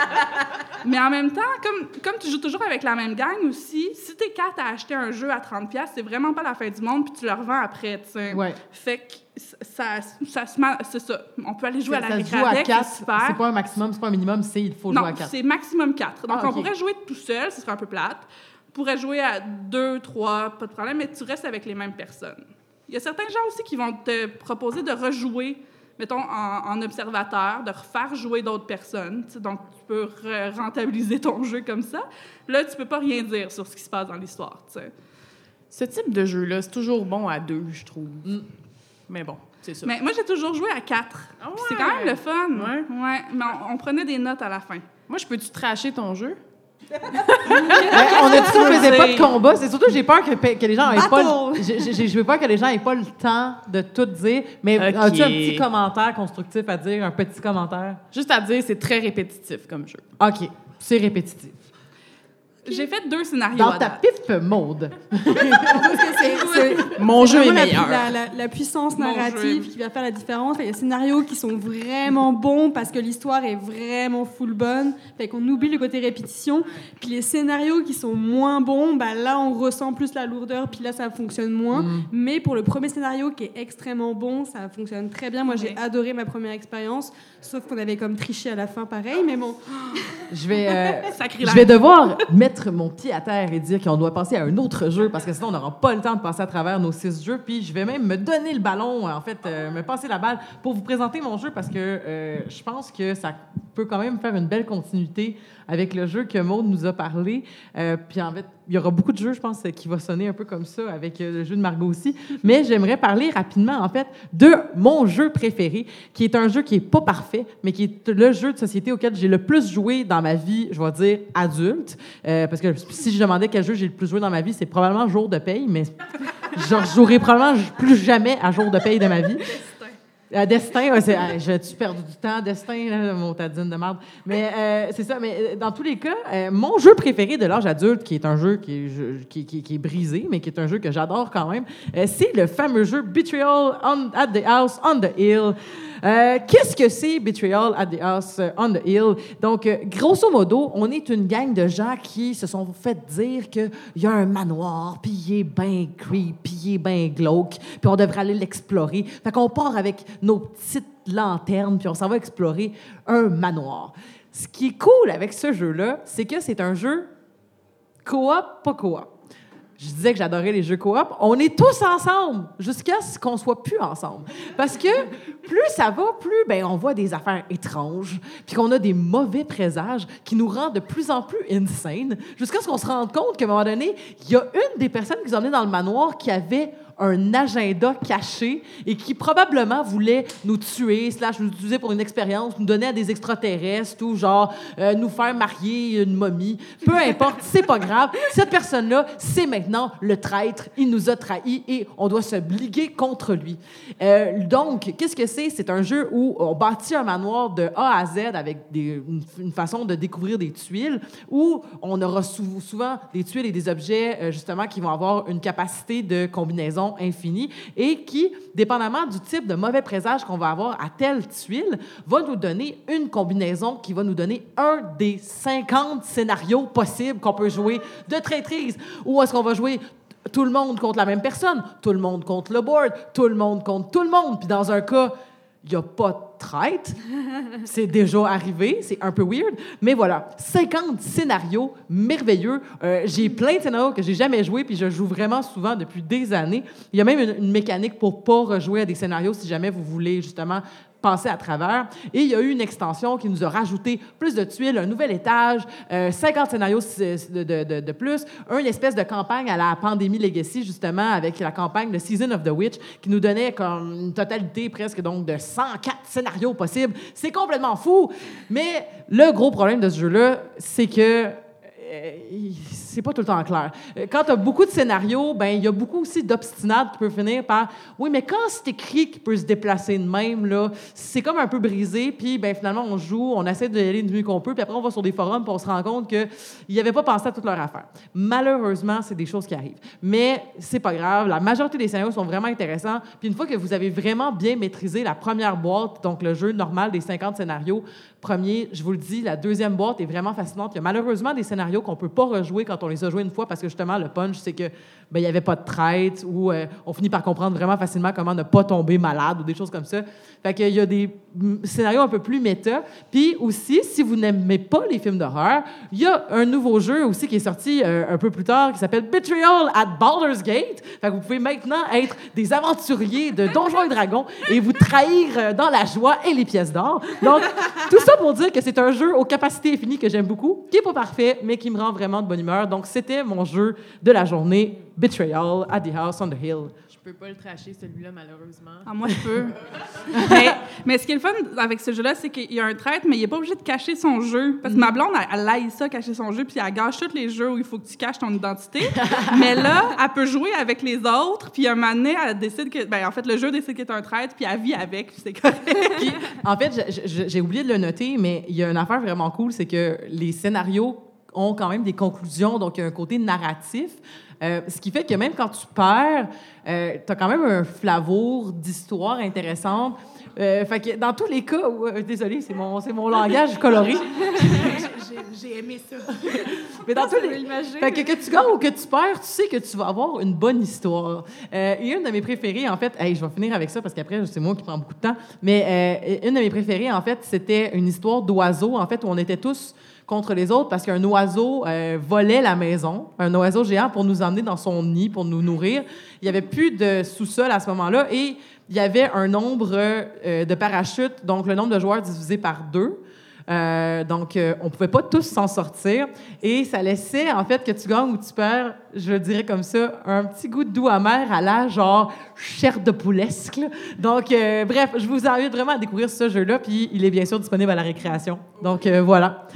Mais en même temps, comme, comme tu joues toujours avec la même gang aussi, si t'es quatre à acheter un jeu à 30$, piastres, c'est vraiment pas la fin du monde, puis tu le revends après, tu sais. Ouais. Fait que ça, ça se c'est ça. On peut aller jouer à la ça à avec, 4. c'est pas un maximum, c'est pas un minimum, c'est il faut jouer non, à 4. c'est maximum 4. Donc, Ah, on pourrait jouer tout seul, ce serait un peu plate. On pourrait jouer à 2, 3, pas de problème, mais tu restes avec les mêmes personnes. Il y a certains gens aussi qui vont te proposer de rejouer, mettons, en, en observateur, de refaire jouer d'autres personnes. Donc, tu peux re- rentabiliser ton jeu comme ça. Là, tu peux pas rien dire sur ce qui se passe dans l'histoire. Ce type de jeu-là, c'est toujours bon à deux, je trouve. Mais bon, c'est ça. Mais moi, j'ai toujours joué à 4. Ah C'est quand même le fun. Ouais. Ouais, mais on, on prenait des notes à la fin. Moi, je peux-tu tracher ton jeu? Ben, on a dit qu'on faisait pas de combat. C'est surtout, j'ai peur que, que les gens aient pas. j'ai- j'ai- J'ai peur que les gens aient pas le temps de tout dire. Mais Ok. as-tu un petit commentaire constructif à dire, un petit commentaire? Juste à dire, c'est très répétitif comme jeu. OK, c'est répétitif. J'ai fait deux scénarios Dans à ta date. pipe maude. Mon jeu est meilleur. La, la- la puissance narrative jeu. qui va faire la différence. Il y a des scénarios qui sont vraiment bons parce que l'histoire est vraiment full bonne. Fait qu'on oublie le côté répétition. Puis les scénarios qui sont moins bons, bah là, on ressent plus la lourdeur. Puis là, ça fonctionne moins. Mais pour le premier scénario qui est extrêmement bon, ça fonctionne très bien. Moi, j'ai Ouais. adoré ma première expérience. Sauf qu'on avait comme triché à la fin, pareil. Mais bon, Je vais, euh, je vais devoir mettre mon pied à terre et dire qu'on doit passer à un autre jeu parce que sinon on n'aura pas le temps de passer à travers nos six jeux. Puis je vais même me donner le ballon, en fait, euh, me passer la balle pour vous présenter mon jeu parce que euh, je pense que ça peut quand même faire une belle continuité avec le jeu que Maud nous a parlé. Euh, puis en fait, il y aura beaucoup de jeux, je pense, qui va sonner un peu comme ça avec euh, le jeu de Margot aussi. Mais j'aimerais parler rapidement, en fait, de mon jeu préféré, qui est un jeu qui est pas parfait, mais qui est le jeu de société auquel j'ai le plus joué dans ma vie, je vais dire, adulte. Euh, parce que si je demandais quel jeu j'ai le plus joué dans ma vie, c'est probablement Jour de paye, mais je jouerai probablement plus jamais à Jour de paye de ma vie. Euh, Destin, ouais, ah, j'ai-tu perdu du temps? Destin, là, mon tadine de merde. Mais euh, c'est ça, mais euh, dans tous les cas, mon jeu préféré de l'âge adulte, qui est un jeu qui est, qui, qui- qui est brisé, mais qui est un jeu que j'adore quand même, c'est le fameux jeu Betrayal on- at the House on the Hill. Euh, Qu'est-ce que c'est Betrayal at the House euh, on the Hill? Donc, euh, grosso modo, on est une gang de gens qui se sont fait dire qu'il y a un manoir, puis il est bien creepy, puis il est bien glauque, puis on devrait aller l'explorer. Fait qu'on part avec nos petites lanternes, puis on s'en va explorer un manoir. Ce qui est cool avec ce jeu-là, c'est que c'est un jeu coop, pas coop. Je disais que j'adorais les jeux coop. On est tous ensemble jusqu'à ce qu'on soit plus ensemble. Parce que plus ça va, plus ben, on voit des affaires étranges, puis qu'on a des mauvais présages qui nous rendent de plus en plus insane, jusqu'à ce qu'on se rende compte qu'à un moment donné, il y a une des personnes qui emmenait dans le manoir qui avait un agenda caché et qui probablement voulait nous tuer, slash nous utiliser pour une expérience, nous donner à des extraterrestres ou genre euh, nous faire marier une momie. Peu importe, c'est pas grave. Cette personne-là, c'est maintenant le traître. Il nous a trahis et on doit se bliguer contre lui. Euh, donc, qu'est-ce que c'est? C'est un jeu où on bâtit un manoir de A à Z avec une, façon de découvrir des tuiles où on aura sou- souvent des tuiles et des objets, euh, justement, qui vont avoir une capacité de combinaison infinies et qui, dépendamment du type de mauvais présage qu'on va avoir à telle tuile, va nous donner une combinaison qui va nous donner un des 50 scénarios possibles qu'on peut jouer de traîtrise. Ou est-ce qu'on va jouer tout le monde contre la même personne, tout le monde contre le board, tout le monde contre tout le monde. Puis dans un cas, il n'y a pas traite. C'est déjà arrivé, c'est un peu weird. Mais voilà, 50 scénarios merveilleux. Euh, j'ai plein de scénarios que j'ai jamais joués, puis je joue vraiment souvent depuis des années. Il y a même une, une mécanique pour pas rejouer à des scénarios si jamais vous voulez justement à travers. Et il y a eu une extension qui nous a rajouté plus de tuiles, un nouvel étage, euh, 50 scénarios de, de, de, de plus, une espèce de campagne à la pandémie Legacy, justement, avec la campagne de Season of the Witch, qui nous donnait comme une totalité presque donc de 104 scénarios possibles. C'est complètement fou! Mais le gros problème de ce jeu-là, c'est que euh, c'est pas tout le temps clair. Euh, Quand tu as beaucoup de scénarios, ben il y a beaucoup aussi d'obstinades qui peuvent finir par oui, mais quand c'est écrit qu'il peut se déplacer de même là, c'est comme un peu brisé, puis ben finalement on joue, on essaie de aller du mieux qu'on peut, puis après on va sur des forums, puis on se rend compte que ils avaient pas pensé à toute leur affaire. Malheureusement, c'est des choses qui arrivent. Mais c'est pas grave, la majorité des scénarios sont vraiment intéressants, puis une fois que vous avez vraiment bien maîtrisé la première boîte, donc le jeu normal des 50 scénarios, premier, je vous le dis, la deuxième boîte est vraiment fascinante. Il y a malheureusement des scénarios qu'on peut pas rejouer quand on les a joués une fois parce que justement le punch c'est que ben il y avait pas de traite ou euh, on finit par comprendre vraiment facilement comment ne pas tomber malade ou des choses comme ça. Fait qu'il y a des mm, scénarios un peu plus méta. Puis aussi, si vous n'aimez pas les films d'horreur, il y a un nouveau jeu aussi qui est sorti euh, un peu plus tard qui s'appelle Betrayal at Baldur's Gate. Vous pouvez maintenant être des aventuriers de Donjons et Dragons et vous trahir euh, dans la joie et les pièces d'or. Donc tout ça pour dire que c'est un jeu aux capacités infinies que j'aime beaucoup, qui est pas parfait, mais qui me rend vraiment de bonne humeur. Donc, c'était mon jeu de la journée, Betrayal at the House on the Hill. Je peux pas le tracher, celui-là, malheureusement. Ah, moi, je peux. mais, mais ce qui est le fun avec ce jeu-là, c'est qu'il y a un traître, mais il n'est pas obligé de cacher son jeu. Parce que ma blonde, elle, elle ça, cacher son jeu, puis elle gâche tous les jeux où il faut que tu caches ton identité. mais là, elle peut jouer avec les autres, puis un moment donné, elle décide que. Ben, en fait, le jeu décide qu'il est un traître, puis elle vit avec, puis c'est correct. Puis, en fait, j'ai oublié de le noter, mais il y a une affaire vraiment cool, c'est que les scénarios ont quand même des conclusions, donc il y a un côté narratif. Euh, ce qui fait que même quand tu perds, tu as quand même un flavour d'histoire intéressante. Euh, fait que dans tous les cas, où- euh, désolé, c'est mon, c'est mon langage coloré. J'ai- aimé ça. Mais dans tous les... Fait que, que tu gagnes ou que tu perds, tu sais que tu vas avoir une bonne histoire. Euh, et une de mes préférées, en fait, hey, je vais finir avec ça parce qu'après, c'est moi qui prends beaucoup de temps, mais euh, une de mes préférées, en fait, c'était une histoire d'oiseau, en fait, où on était tous contre les autres parce qu'un oiseau euh, volait la maison, un oiseau géant pour nous emmener dans son nid, pour nous nourrir. Il n'y avait plus de sous-sol à ce moment-là et il y avait un nombre euh, de parachutes, donc le nombre de joueurs divisé par deux. Euh, donc, euh, on pouvait pas tous s'en sortir. Et ça laissait, en fait, que tu gagnes ou tu perds, je dirais comme ça, un petit goût de doux amer à la genre chair de poulesque. Donc, bref, je vous invite vraiment à découvrir ce jeu-là. Puis, il est bien sûr disponible à la récréation. Donc, voilà.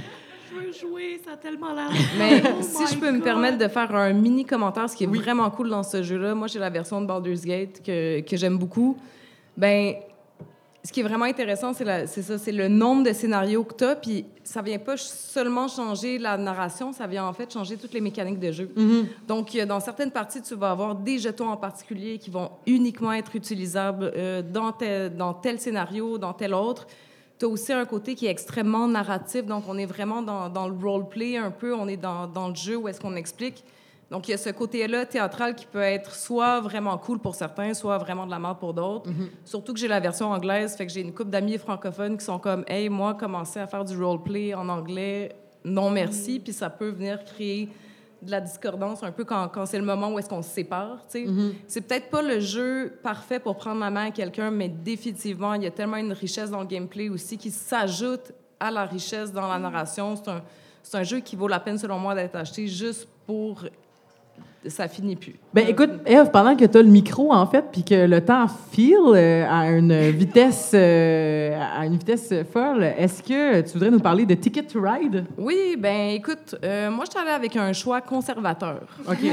Ça a tellement l'air. Mais Oh si je peux me permettre de faire un mini commentaire, ce qui est vraiment cool dans ce jeu-là, moi j'ai la version de Baldur's Gate que, que j'aime beaucoup. Ben, ce qui est vraiment intéressant, c'est la- c'est ça, c'est le nombre de scénarios que tu as, puis ça vient pas seulement changer la narration, ça vient en fait changer toutes les mécaniques de jeu. Donc, euh, dans certaines parties, tu vas avoir des jetons en particulier qui vont uniquement être utilisables euh, dans, tel, dans tel scénario, dans tel autre. Tu as aussi un côté qui est extrêmement narratif, donc on est vraiment dans, dans le roleplay un peu, on est dans, dans le jeu où est-ce qu'on explique. Donc, il y a ce côté-là théâtral qui peut être soit vraiment cool pour certains, soit vraiment de la merde pour d'autres. Surtout que j'ai la version anglaise, fait que j'ai une couple d'amis francophones qui sont comme « Hey, moi, commencer à faire du roleplay en anglais, non merci », puis ça peut venir créer de la discordance un peu quand, quand c'est le moment où est-ce qu'on se sépare, tu sais. C'est peut-être pas le jeu parfait pour prendre la main à quelqu'un, mais définitivement, il y a tellement une richesse dans le gameplay aussi qui s'ajoute à la richesse dans la narration. C'est un, c'est un jeu qui vaut la peine, selon moi, d'être acheté juste pour... Ça finit plus. Ben écoute, Eve, pendant que tu as le micro, en fait, puis que le temps file euh, à une vitesse, euh, à une vitesse folle, est-ce que tu voudrais nous parler de Ticket to Ride? Oui, ben écoute, euh, moi, je suis allée avec un choix conservateur. OK.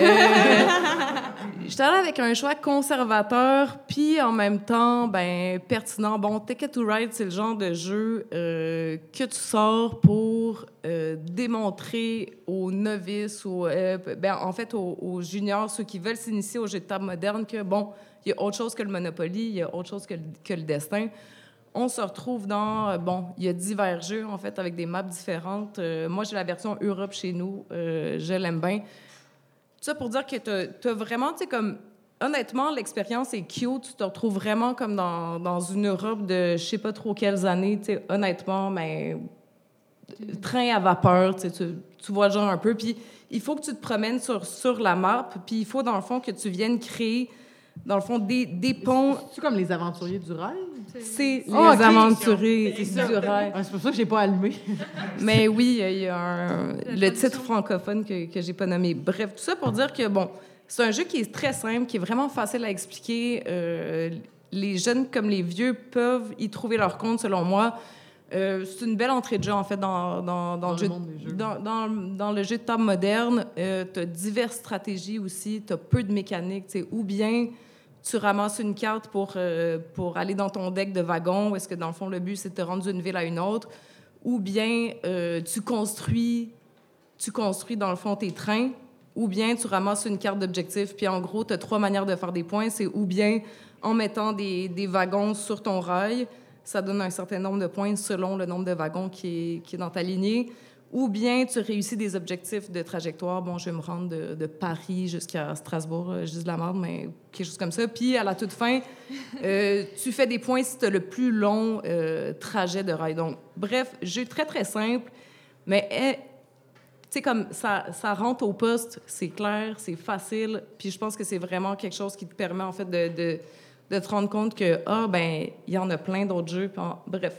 Je suis allée avec un choix conservateur, puis en même temps, ben pertinent. Bon, Ticket to Ride, c'est le genre de jeu euh, que tu sors pour euh, démontrer aux novices, ou ben, en fait aux, aux aux juniors, ceux qui veulent s'initier au jeu de table moderne, que bon, il y a autre chose que le Monopoly, il y a autre chose que le, que le destin. On se retrouve dans, euh, bon, il y a divers jeux, en fait, avec des maps différentes. Euh, moi, j'ai la version Europe chez nous. Euh, je l'aime bien. Tout ça pour dire que tu as, vraiment, tu sais, comme, honnêtement, l'expérience est cute. Tu te retrouves vraiment comme dans, dans une Europe de je sais pas trop quelles années, tu sais, honnêtement, mais train à vapeur, tu, tu, vois le genre un peu. Puis il faut que tu te promènes sur, sur la map, puis il faut, dans le fond, que tu viennes créer, dans le fond, des, des ponts. C'est comme les aventuriers du rail? C'est les Ah, ok. aventuriers C'est du. Ah, c'est pour ça que j'ai pas allumé. Mais oui, il y a un- le titre francophone que, que j'ai pas nommé. Bref, tout ça pour dire que, bon, c'est un jeu qui est très simple, qui est vraiment facile à expliquer. Euh, les jeunes comme les vieux peuvent y trouver leur compte, selon moi. Euh, c'est une belle entrée de jeu, en fait, dans, dans, dans Dans le, jeu, dans, dans, le jeu de table moderne. Euh, tu as diverses stratégies aussi, tu as peu de mécaniques. Ou bien tu ramasses une carte pour, euh, pour aller dans ton deck de wagon, est-ce que, dans le fond, le but, c'est de te rendre d'une ville à une autre ou bien euh, tu construis tu construis dans le fond tes trains ou bien tu ramasses une carte d'objectif puis en gros tu as trois manières de faire des points c'est ou bien en mettant des, des wagons sur ton rail ça donne un certain nombre de points selon le nombre de wagons qui est, qui est dans ta lignée ou bien tu réussis des objectifs de trajectoire. Bon, je vais me rendre de, de Paris jusqu'à Strasbourg, euh, je dis de la merde, mais quelque chose comme ça. Puis à la toute fin, euh, tu fais des points si tu as le plus long euh, trajet de rail. Donc, bref, jeu très, très simple, mais eh, tu sais, comme ça, ça rentre au poste, c'est clair, c'est facile. Puis je pense que c'est vraiment quelque chose qui te permet, en fait, de, de, de te rendre compte que, ah, ben, il y en a plein d'autres jeux. Puis en- bref.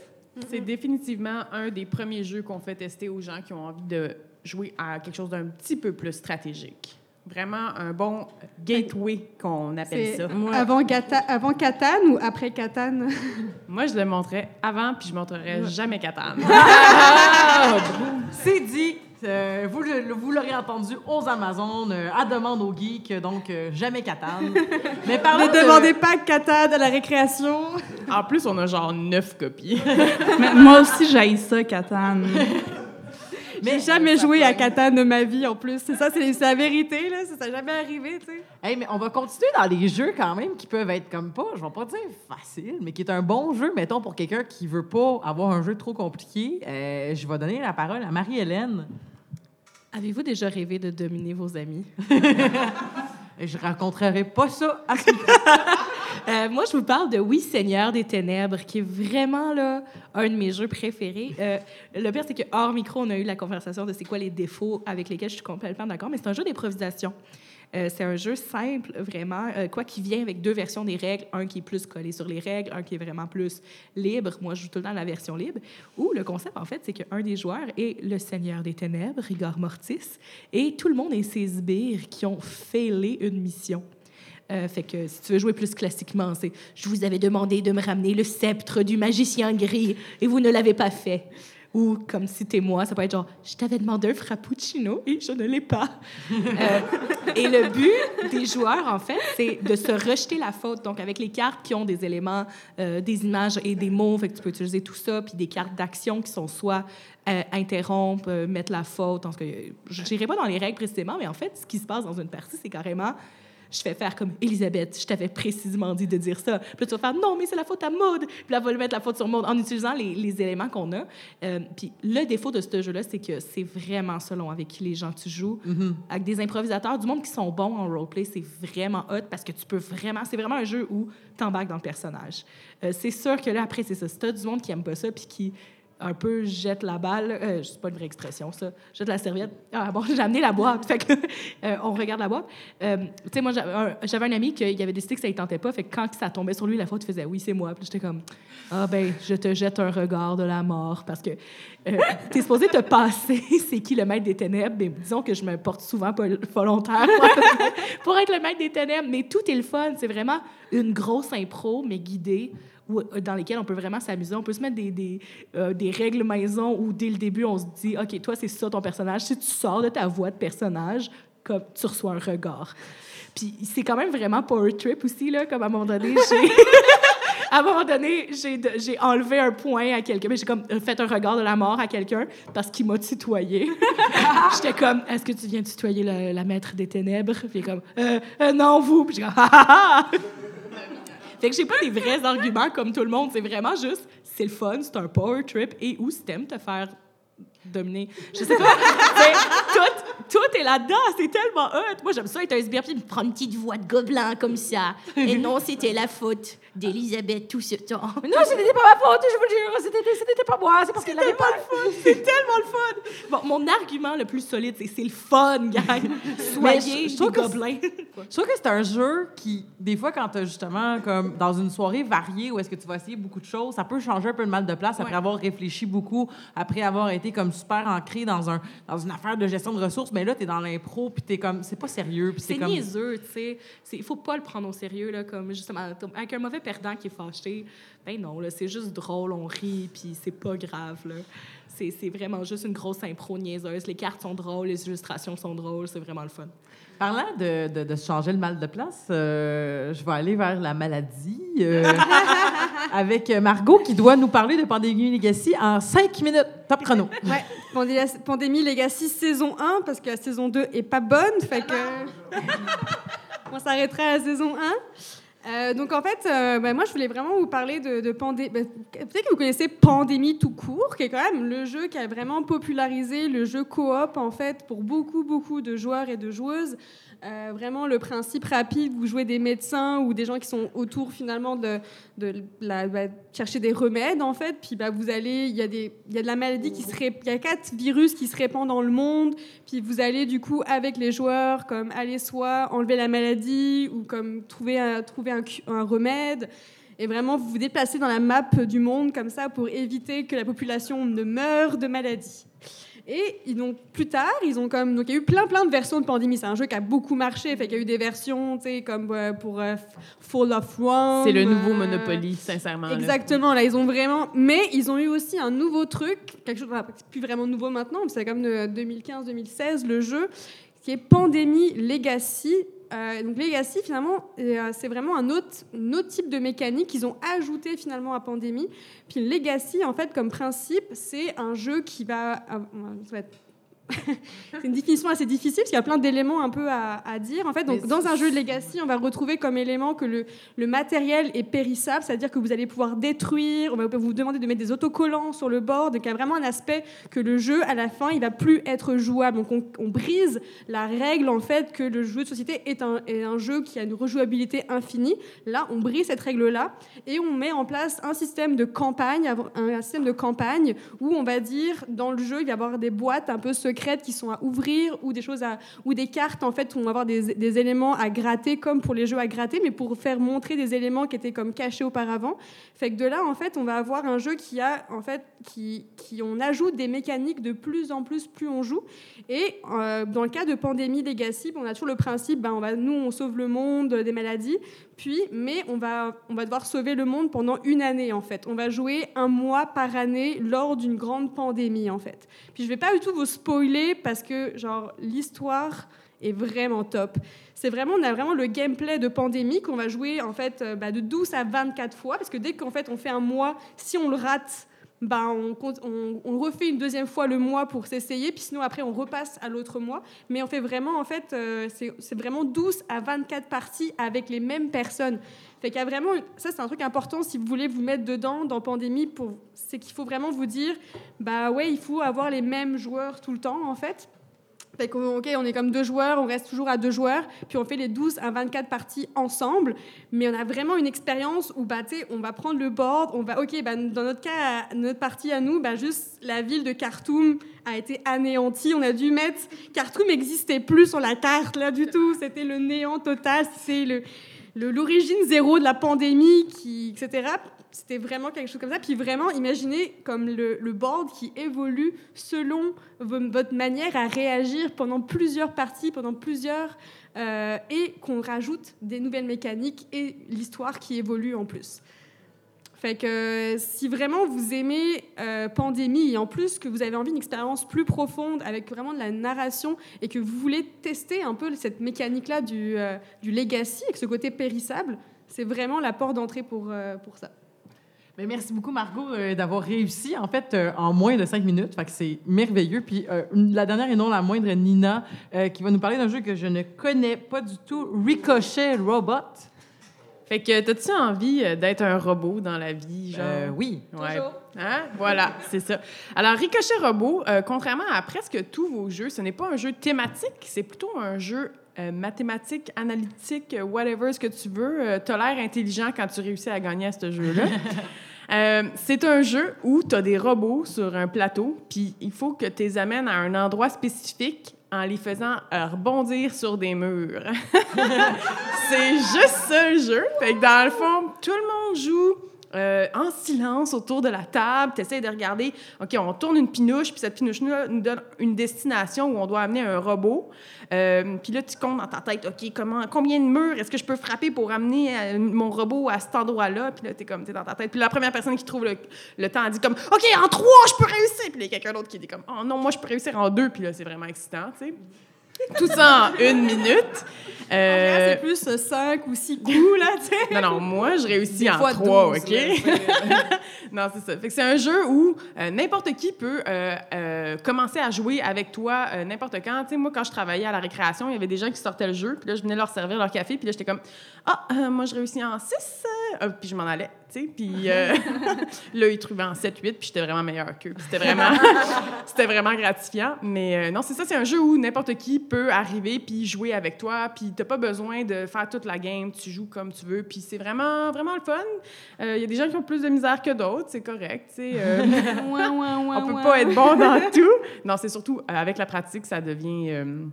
C'est définitivement un des premiers jeux qu'on fait tester aux gens qui ont envie de jouer à quelque chose d'un petit peu plus stratégique. Vraiment un bon gateway qu'on appelle C'est ça. avant, Gata- avant Catane ou après Catane? Moi, je le montrais avant, puis je montrerai jamais Catan. C'est dit. Euh, vous le- vous l'aurez entendu aux Amazones, euh, à demande aux geeks, donc euh, jamais Catane. Mais parlons Ne de- demandez pas Catane à la récréation. En plus, on a genre neuf copies. Mais moi aussi, j'haïs ça, Catane. J'ai jamais joué à Catane de ma vie en plus. C'est ça, c'est la vérité, là. Ça s'est jamais arrivé, tu sais. Hey, mais on va continuer dans les jeux quand même qui peuvent être comme pas, je vais pas dire facile, mais qui est un bon jeu, mettons, pour quelqu'un qui veut pas avoir un jeu trop compliqué. Euh, je vais donner la parole à Marie-Hélène. Avez-vous déjà rêvé de dominer vos amis? Je raconterai pas ça à Euh, moi, je vous parle de Oui, Seigneur des Ténèbres, qui est vraiment là, un de mes jeux préférés. Euh, le pire, c'est que hors micro, on a eu la conversation de c'est quoi les défauts avec lesquels je suis complètement d'accord, mais c'est un jeu d'improvisation. Euh, c'est un jeu simple, vraiment, euh, quoi qui vient avec deux versions des règles, un qui est plus collé sur les règles, un qui est vraiment plus libre. Moi, je joue tout le temps la version libre. Où le concept, en fait, c'est qu'un des joueurs est le Seigneur des Ténèbres, Rigor Mortis, et tout le monde est ses sbires qui ont failé une mission. Euh, fait que si tu veux jouer plus classiquement, c'est je vous avais demandé de me ramener le sceptre du magicien gris et vous ne l'avez pas fait. Ou comme si t'es moi, ça peut être genre je t'avais demandé un frappuccino et je ne l'ai pas. Euh, et le but des joueurs en fait, c'est de se rejeter la faute. Donc avec les cartes qui ont des éléments, euh, des images et des mots, que tu peux utiliser tout ça, puis des cartes d'action qui sont soit euh, interrompre, euh, mettre la faute. En tout cas, je n'irai pas dans les règles précisément, mais en fait, ce qui se passe dans une partie, c'est carrément je fais faire comme Elisabeth, je t'avais précisément dit de dire ça. Puis là, tu vas faire non, mais c'est la faute à Maud. Puis là, va le mettre la faute sur Maud en utilisant les, les éléments qu'on a. Euh, puis le défaut de ce jeu-là, c'est que c'est vraiment selon avec qui les gens tu joues. Avec des improvisateurs, du monde qui sont bons en roleplay, c'est vraiment hot parce que tu peux vraiment. C'est vraiment un jeu où tu embarques dans le personnage. Euh, c'est sûr que là, après, c'est ça. Si t'as du monde qui aime pas ça puis qui un peu jette la balle. Euh, c'est pas une vraie expression, ça. Jette la serviette. Ah bon, j'ai amené la boîte. Fait que, euh, on regarde la boîte. Euh, tu sais, moi, j'avais un, ami qui avait décidé que ça ne tentait pas. Fait que quand ça tombait sur lui, la faute faisait oui, c'est moi. Puis j'étais comme, ah ben, je te jette un regard de la mort. Parce que euh, t'es supposé te passer, c'est qui le maître des ténèbres? Mais disons que je me porte souvent pas volontaire pour être le maître des ténèbres. Mais tout est le fun. C'est vraiment une grosse impro, mais guidée où- euh, dans lesquelles on peut vraiment s'amuser. On peut se mettre des, des, euh, des règles maison où dès le début, on se dit, OK, toi, c'est ça ton personnage. Si tu sors de ta voix de personnage, comme tu reçois un regard. Puis c'est quand même vraiment power trip aussi, là, comme à un moment donné, j'ai... à un moment donné, j'ai enlevé un point à quelqu'un. mais J'ai comme fait un regard de la mort à quelqu'un parce qu'il m'a tutoyé. J'étais comme, est-ce que tu viens tutoyer la, la maître des ténèbres? Puis il est comme, euh, euh, non, vous. Puis j'ai comme. Fait que j'ai pas des vrais arguments comme tout le monde. C'est vraiment juste, c'est le fun, c'est un power trip. Et où si t'aimes te faire dominer. Je sais pas. Tout, tout est là-dedans. C'est tellement hot. Moi, j'aime ça être un sbire puis me prendre une petite voix de gobelin comme ça. Et non, c'était la faute d'Elisabeth tout ce temps. Non, ce n'était pas ma faute, je vous le jure. C'était, ce n'était pas moi. C'est parce qu'elle n'avait pas le fun. C'est tellement le fun. Bon, mon argument le plus solide, c'est c'est le fun, gang. Soyez je- je trouve des gobelins. Je trouve que c'est un jeu qui, des fois, quand t'as justement, comme dans une soirée variée où est-ce que tu vas essayer beaucoup de choses, ça peut changer un peu le mal de place après Ouais. avoir réfléchi beaucoup, après avoir été comme super ancré dans, un, dans une affaire de gestion de ressources. Mais là, t'es dans l'impro, puis t'es comme, c'est pas sérieux, c'est comme. niaiseux, tu sais. Il faut pas le prendre au sérieux, là, comme justement, avec un mauvais perdant qui est fâché. Ben non, là, c'est juste drôle, on rit, puis c'est pas grave, là. C'est vraiment juste une grosse impro niaiseuse. Les cartes sont drôles, les illustrations sont drôles, c'est vraiment le fun. Parlant de, de, changer le mal de place, euh, je vais aller vers la maladie euh, avec Margot qui doit nous parler de Pandémie Legacy en cinq minutes. Top chrono. Ouais, Pandé- Pandémie Legacy saison 1, parce que la saison 2 est pas bonne, fait que. On s'arrêtera à la saison 1. Euh, donc en fait, euh, ben, moi je voulais vraiment vous parler de, pandémie. Peut-être que vous connaissez Pandémie tout court, qui est quand même le jeu qui a vraiment popularisé le jeu coop en fait pour beaucoup beaucoup de joueurs et de joueuses. Euh, vraiment le principe rapide, vous jouez des médecins ou des gens qui sont autour finalement de, bah, chercher des remèdes en fait. Puis bah, vous allez, il y a de la maladie qui se ré- il y a quatre virus qui se répandent dans le monde. Puis vous allez du coup avec les joueurs comme aller soit enlever la maladie ou comme trouver un remède. Et vraiment vous vous déplacez dans la map du monde comme ça pour éviter que la population ne meure de maladie. Et ils ont, plus tard, ils ont comme donc il y a eu plein plein de versions de Pandémie. C'est un jeu qui a beaucoup marché. Fait qu'il y a eu des versions, tu sais, comme euh, pour euh, Fall of Rome. C'est le nouveau euh, Monopoly, sincèrement. Exactement, là ils ont vraiment. Mais ils ont eu aussi un nouveau truc, quelque chose c'est plus vraiment nouveau maintenant, c'est comme de 2015-2016 le jeu, qui est Pandémie Legacy. Euh, donc Legacy finalement, euh, c'est vraiment un autre, type de mécanique qu'ils ont ajouté finalement à Pandémie. Puis Legacy en fait comme principe, c'est un jeu qui va, être- c'est une définition assez difficile parce qu'il y a plein d'éléments un peu à, à dire. En fait, donc, dans un jeu de Legacy, on va retrouver comme élément que le, le matériel est périssable, c'est-à-dire que vous allez pouvoir détruire, on va vous demander de mettre des autocollants sur le bord, donc il y a vraiment un aspect que le jeu, à la fin, il va plus être jouable. Donc on, on brise la règle, en fait, que le jeu de société est un, est un jeu qui a une rejouabilité infinie. Là, on brise cette règle-là et on met en place un système de campagne, un, un système de campagne où on va dire, dans le jeu, il va y avoir des boîtes un peu secrètes qui sont à ouvrir ou des choses à, ou des cartes, en fait, où on va avoir des, éléments à gratter, comme pour les jeux à gratter, mais pour faire montrer des éléments qui étaient comme cachés auparavant. Fait que de là, en fait, on va avoir un jeu qui a, en fait, qui, qui on ajoute des mécaniques de plus en plus plus on joue. Et euh, dans le cas de Pandémie Legacy, on a toujours le principe, ben, on va, nous, on sauve le monde des maladies, puis, mais on va, on va devoir sauver le monde pendant une année, en fait. On va jouer un mois par année lors d'une grande pandémie, en fait. Puis je vais pas du tout vous spoiler parce que, genre, l'histoire est vraiment top. C'est vraiment, on a vraiment le gameplay de pandémie qu'on va jouer en fait euh, bah, de 12 à 24 fois, parce que dès qu'en fait on fait un mois, si on le rate, bah, on, refait une deuxième fois le mois pour s'essayer, puis sinon après on repasse à l'autre mois. Mais on fait vraiment en fait, euh, c'est c'est vraiment 12 à 24 parties avec les mêmes personnes. Fait qu'il y a vraiment, ça c'est un truc important si vous voulez vous mettre dedans dans pandémie, pour, c'est qu'il faut vraiment vous dire, bah ouais, il faut avoir les mêmes joueurs tout le temps en fait. On est comme deux joueurs, on reste toujours à deux joueurs, puis on fait les 12 à 24 parties ensemble, mais on a vraiment une expérience où bah, on va prendre le board, on va, ok, bah, dans notre cas, notre partie à nous, bah, juste la ville de Khartoum a été anéantie, on a dû mettre, Khartoum n'existait plus sur la carte là du tout, c'était le néant total, c'est le l'origine zéro de la pandémie, etc. C'était vraiment quelque chose comme ça. Puis vraiment, imaginez comme le, le board qui évolue selon vo- votre manière à réagir pendant plusieurs parties, pendant plusieurs... euh, et qu'on rajoute des nouvelles mécaniques et l'histoire qui évolue en plus. Fait que si vraiment vous aimez euh, Pandémie et en plus que vous avez envie d'une expérience plus profonde avec vraiment de la narration et que vous voulez tester un peu cette mécanique-là du, euh, du legacy avec ce côté périssable, c'est vraiment la porte d'entrée pour, pour ça. Ben, merci beaucoup, Margot, euh, d'avoir réussi, en fait, euh, en moins de cinq minutes. Fait que c'est merveilleux. Puis euh, la dernière et non la moindre, Nina, euh, qui va nous parler d'un jeu que je ne connais pas du tout, Ricochet Robot. Fait que, t'as-tu envie d'être un robot dans la vie, genre? Euh, oui. Ouais. Toujours. Hein? Voilà, c'est ça. Alors, Ricochet Robot, euh, contrairement à presque tous vos jeux, ce n'est pas un jeu thématique, c'est plutôt un jeu euh, mathématique, analytique, euh, whatever ce que tu veux. Euh, T'as l'air intelligent quand tu réussis à gagner à ce jeu-là. Euh, c'est un jeu où tu as des robots sur un plateau, puis il faut que tu les amènes à un endroit spécifique en les faisant euh, rebondir sur des murs. c'est juste le jeu. Fait que dans le fond, tout le monde joue euh, en silence autour de la table. Tu essaies de regarder, OK, on tourne une pinouche, puis cette pinouche-là nous donne une destination où on doit amener un robot. Euh, puis là, tu comptes dans ta tête, OK, comment, combien de murs est-ce que je peux frapper pour amener euh, mon robot à cet endroit-là? Puis là, tu es comme, t'es dans ta tête. Puis la première personne qui trouve le, le temps dit comme, OK, en trois, je peux réussir. Puis il y a quelqu'un d'autre qui dit comme, oh non, moi, je peux réussir en deux. Puis là, c'est vraiment excitant, tu sais. Tout ça en une minute. Euh, c'est plus 5 ou 6 coups, là, tu sais. non, non, moi, je réussis Des en fois trois, 12, OK? non, c'est ça. Fait que c'est un jeu où euh, n'importe qui peut euh, commencer à jouer avec toi n'importe quand. Tu sais, moi, quand je travaillais à la récréation, il y avait des gens qui sortaient le jeu, puis là, je venais leur servir leur café, puis là, j'étais comme « Ah, moi, je réussis en 6. Puis je m'en allais, tu sais. Puis euh, là, ils trouvaient en 7, 8, puis j'étais vraiment meilleure qu'eux. C'était vraiment, c'était vraiment gratifiant. Mais euh, non, c'est ça, c'est un jeu où n'importe qui peut arriver puis jouer avec toi, puis t'as pas besoin de faire toute la game, tu joues comme tu veux, puis c'est vraiment, vraiment le fun. Il y a des gens qui ont plus de misère que d'autres, c'est correct, tu sais. euh, on peut pas être bon dans tout. Non, c'est surtout euh, avec la pratique, ça devient euh,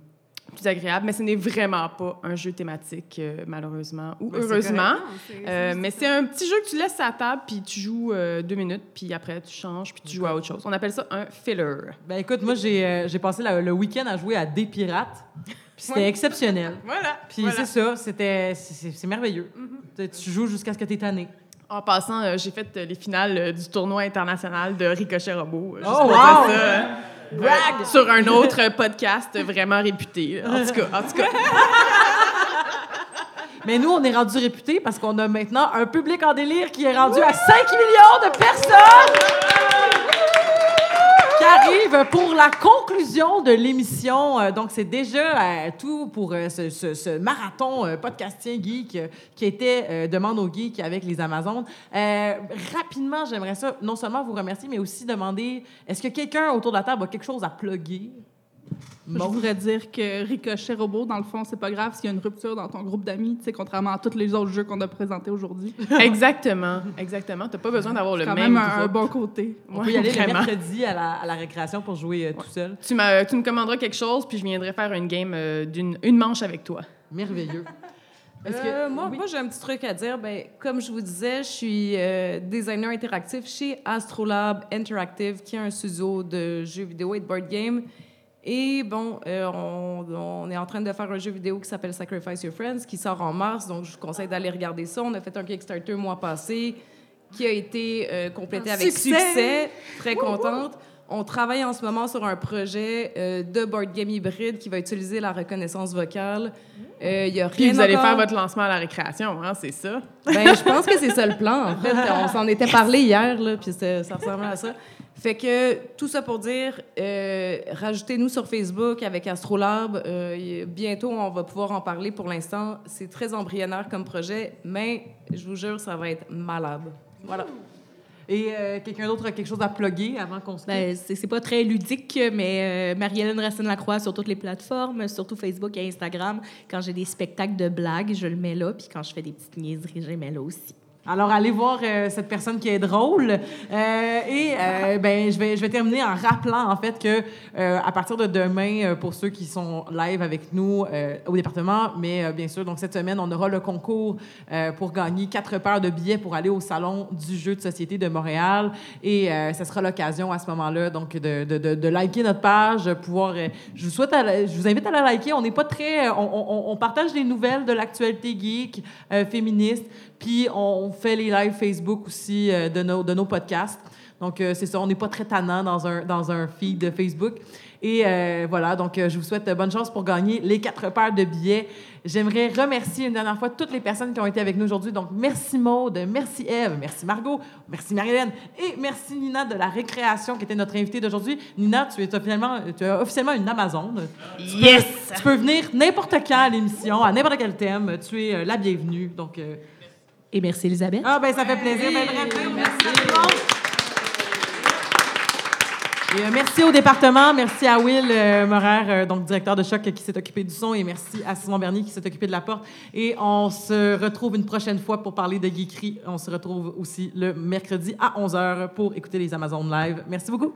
plus agréable, mais ce n'est vraiment pas un jeu thématique, euh, malheureusement, ou Ben, heureusement. Non, Euh, mais c'est un petit jeu que tu laisses à la table, puis tu joues euh, deux minutes, puis après tu changes, puis tu joues à autre chose. On appelle ça un filler. Ben écoute, moi, j'ai euh, j'ai passé la- le week-end à jouer à Des Pirates. Puis c'était Ouais. exceptionnel. Voilà. Puis voilà. c'est ça, c'était c'est- c'est c'est merveilleux. Tu- Tu joues jusqu'à ce que tu es tanné. En passant, euh, j'ai fait euh, les finales euh, du tournoi international de Ricochet Robot. euh, Oh, wow! Sur un autre podcast vraiment réputé. En tout cas, en tout cas. Mais nous, on est rendu réputés parce qu'on a maintenant un public en délire qui est rendu à 5 millions de personnes qui arrivent pour la conclusion de l'émission. Euh, donc, c'est déjà euh, tout pour euh, ce, marathon podcastien geek qui était Demande aux geeks avec les Amazones. Rapidement, j'aimerais ça non seulement vous remercier, mais aussi demander est-ce que quelqu'un autour de la table a quelque chose à plugger? Je voudrais dire que Ricochet Robot, dans le fond, c'est pas grave s'il y a une rupture dans ton groupe d'amis, contrairement à tous les autres jeux qu'on a présentés aujourd'hui. Exactement, exactement. T'as pas besoin d'avoir le quand même, même un, bon côté. On Ouais, peut y aller le mercredi à la, à la récréation pour jouer euh, tout seul. Tu, me commanderas quelque chose, puis je viendrai faire une game euh, d'une une manche avec toi. Merveilleux. Est-ce que- Euh, moi, oui. moi j'ai un petit truc à dire. Ben, comme je vous disais, je suis euh, designer interactif chez Astrolab Interactive, qui est un studio de jeux vidéo et de board game. Et bon, euh, on, on est en train de faire un jeu vidéo qui s'appelle Sacrifice Your Friends, qui sort en mars. Donc, je vous conseille d'aller regarder ça. On a fait un Kickstarter le mois passé qui a été euh, complété Un avec succès! succès. Très contente. On travaille en ce moment sur un projet euh, de board game hybride qui va utiliser la reconnaissance vocale. Euh, y a Puis rien vous allez encore- faire votre lancement à la récréation, hein, c'est ça? ben, je pense que c'est ça le plan, en fait. On s'en était parlé hier, là, puis ça ressemblait à ça. Fait que, tout ça pour dire, euh, rajoutez-nous sur Facebook avec Astrolab. Euh, bientôt, on va pouvoir en parler. Pour l'instant, c'est très embryonnaire comme projet, mais je vous jure, ça va être malade. Voilà. Et euh, quelqu'un d'autre a quelque chose à plugger avant qu'on se? Ben, c'est pas très ludique, mais euh, Marie-Hélène Racine-Lacroix sur toutes les plateformes, surtout Facebook et Instagram. Quand j'ai des spectacles de blagues, je le mets là. Puis quand je fais des petites niaiseries, je les mets là aussi. Alors, allez voir euh, cette personne qui est drôle. Euh, et euh, ben, je vais, je vais terminer en rappelant, en fait, que à partir de demain, pour ceux qui sont live avec nous au département, mais bien sûr, donc cette semaine, on aura le concours pour gagner quatre paires de billets pour aller au Salon du jeu de société de Montréal. Et ce sera l'occasion à ce moment-là, donc, de, de, de, de liker notre page, pouvoir... je vous souhaite, la- je vous invite à la liker. On n'est pas très... On, on- on partage des nouvelles de l'actualité geek, féministe, puis on fait les lives Facebook aussi euh, de, nos, de nos podcasts. Donc, euh, c'est ça, on n'est pas très tannant dans un, dans un feed de Facebook. Et euh, voilà, donc euh, je vous souhaite bonne chance pour gagner les quatre paires de billets. J'aimerais remercier une dernière fois toutes les personnes qui ont été avec nous aujourd'hui. Donc, merci Maude, merci Eve, merci Margot, merci Marilyn et merci Nina de la récréation qui était notre invitée d'aujourd'hui. Nina, tu es officiellement, tu es officiellement une Amazone. Tu Yes! peux, tu peux venir n'importe quand à l'émission, à n'importe quel thème. Tu es la bienvenue. Donc, Et merci, Elisabeth. ah, ben ça fait plaisir. Ben, merci à tout le monde. Et, euh, merci au département, merci à Will euh, Morer, euh, donc directeur de Choc, qui s'est occupé du son, et merci à Simon Bernier qui s'est occupé de la porte. Et on se retrouve une prochaine fois pour parler de geekerie. On se retrouve aussi le mercredi à 11h pour écouter les Amazon Live. Merci beaucoup.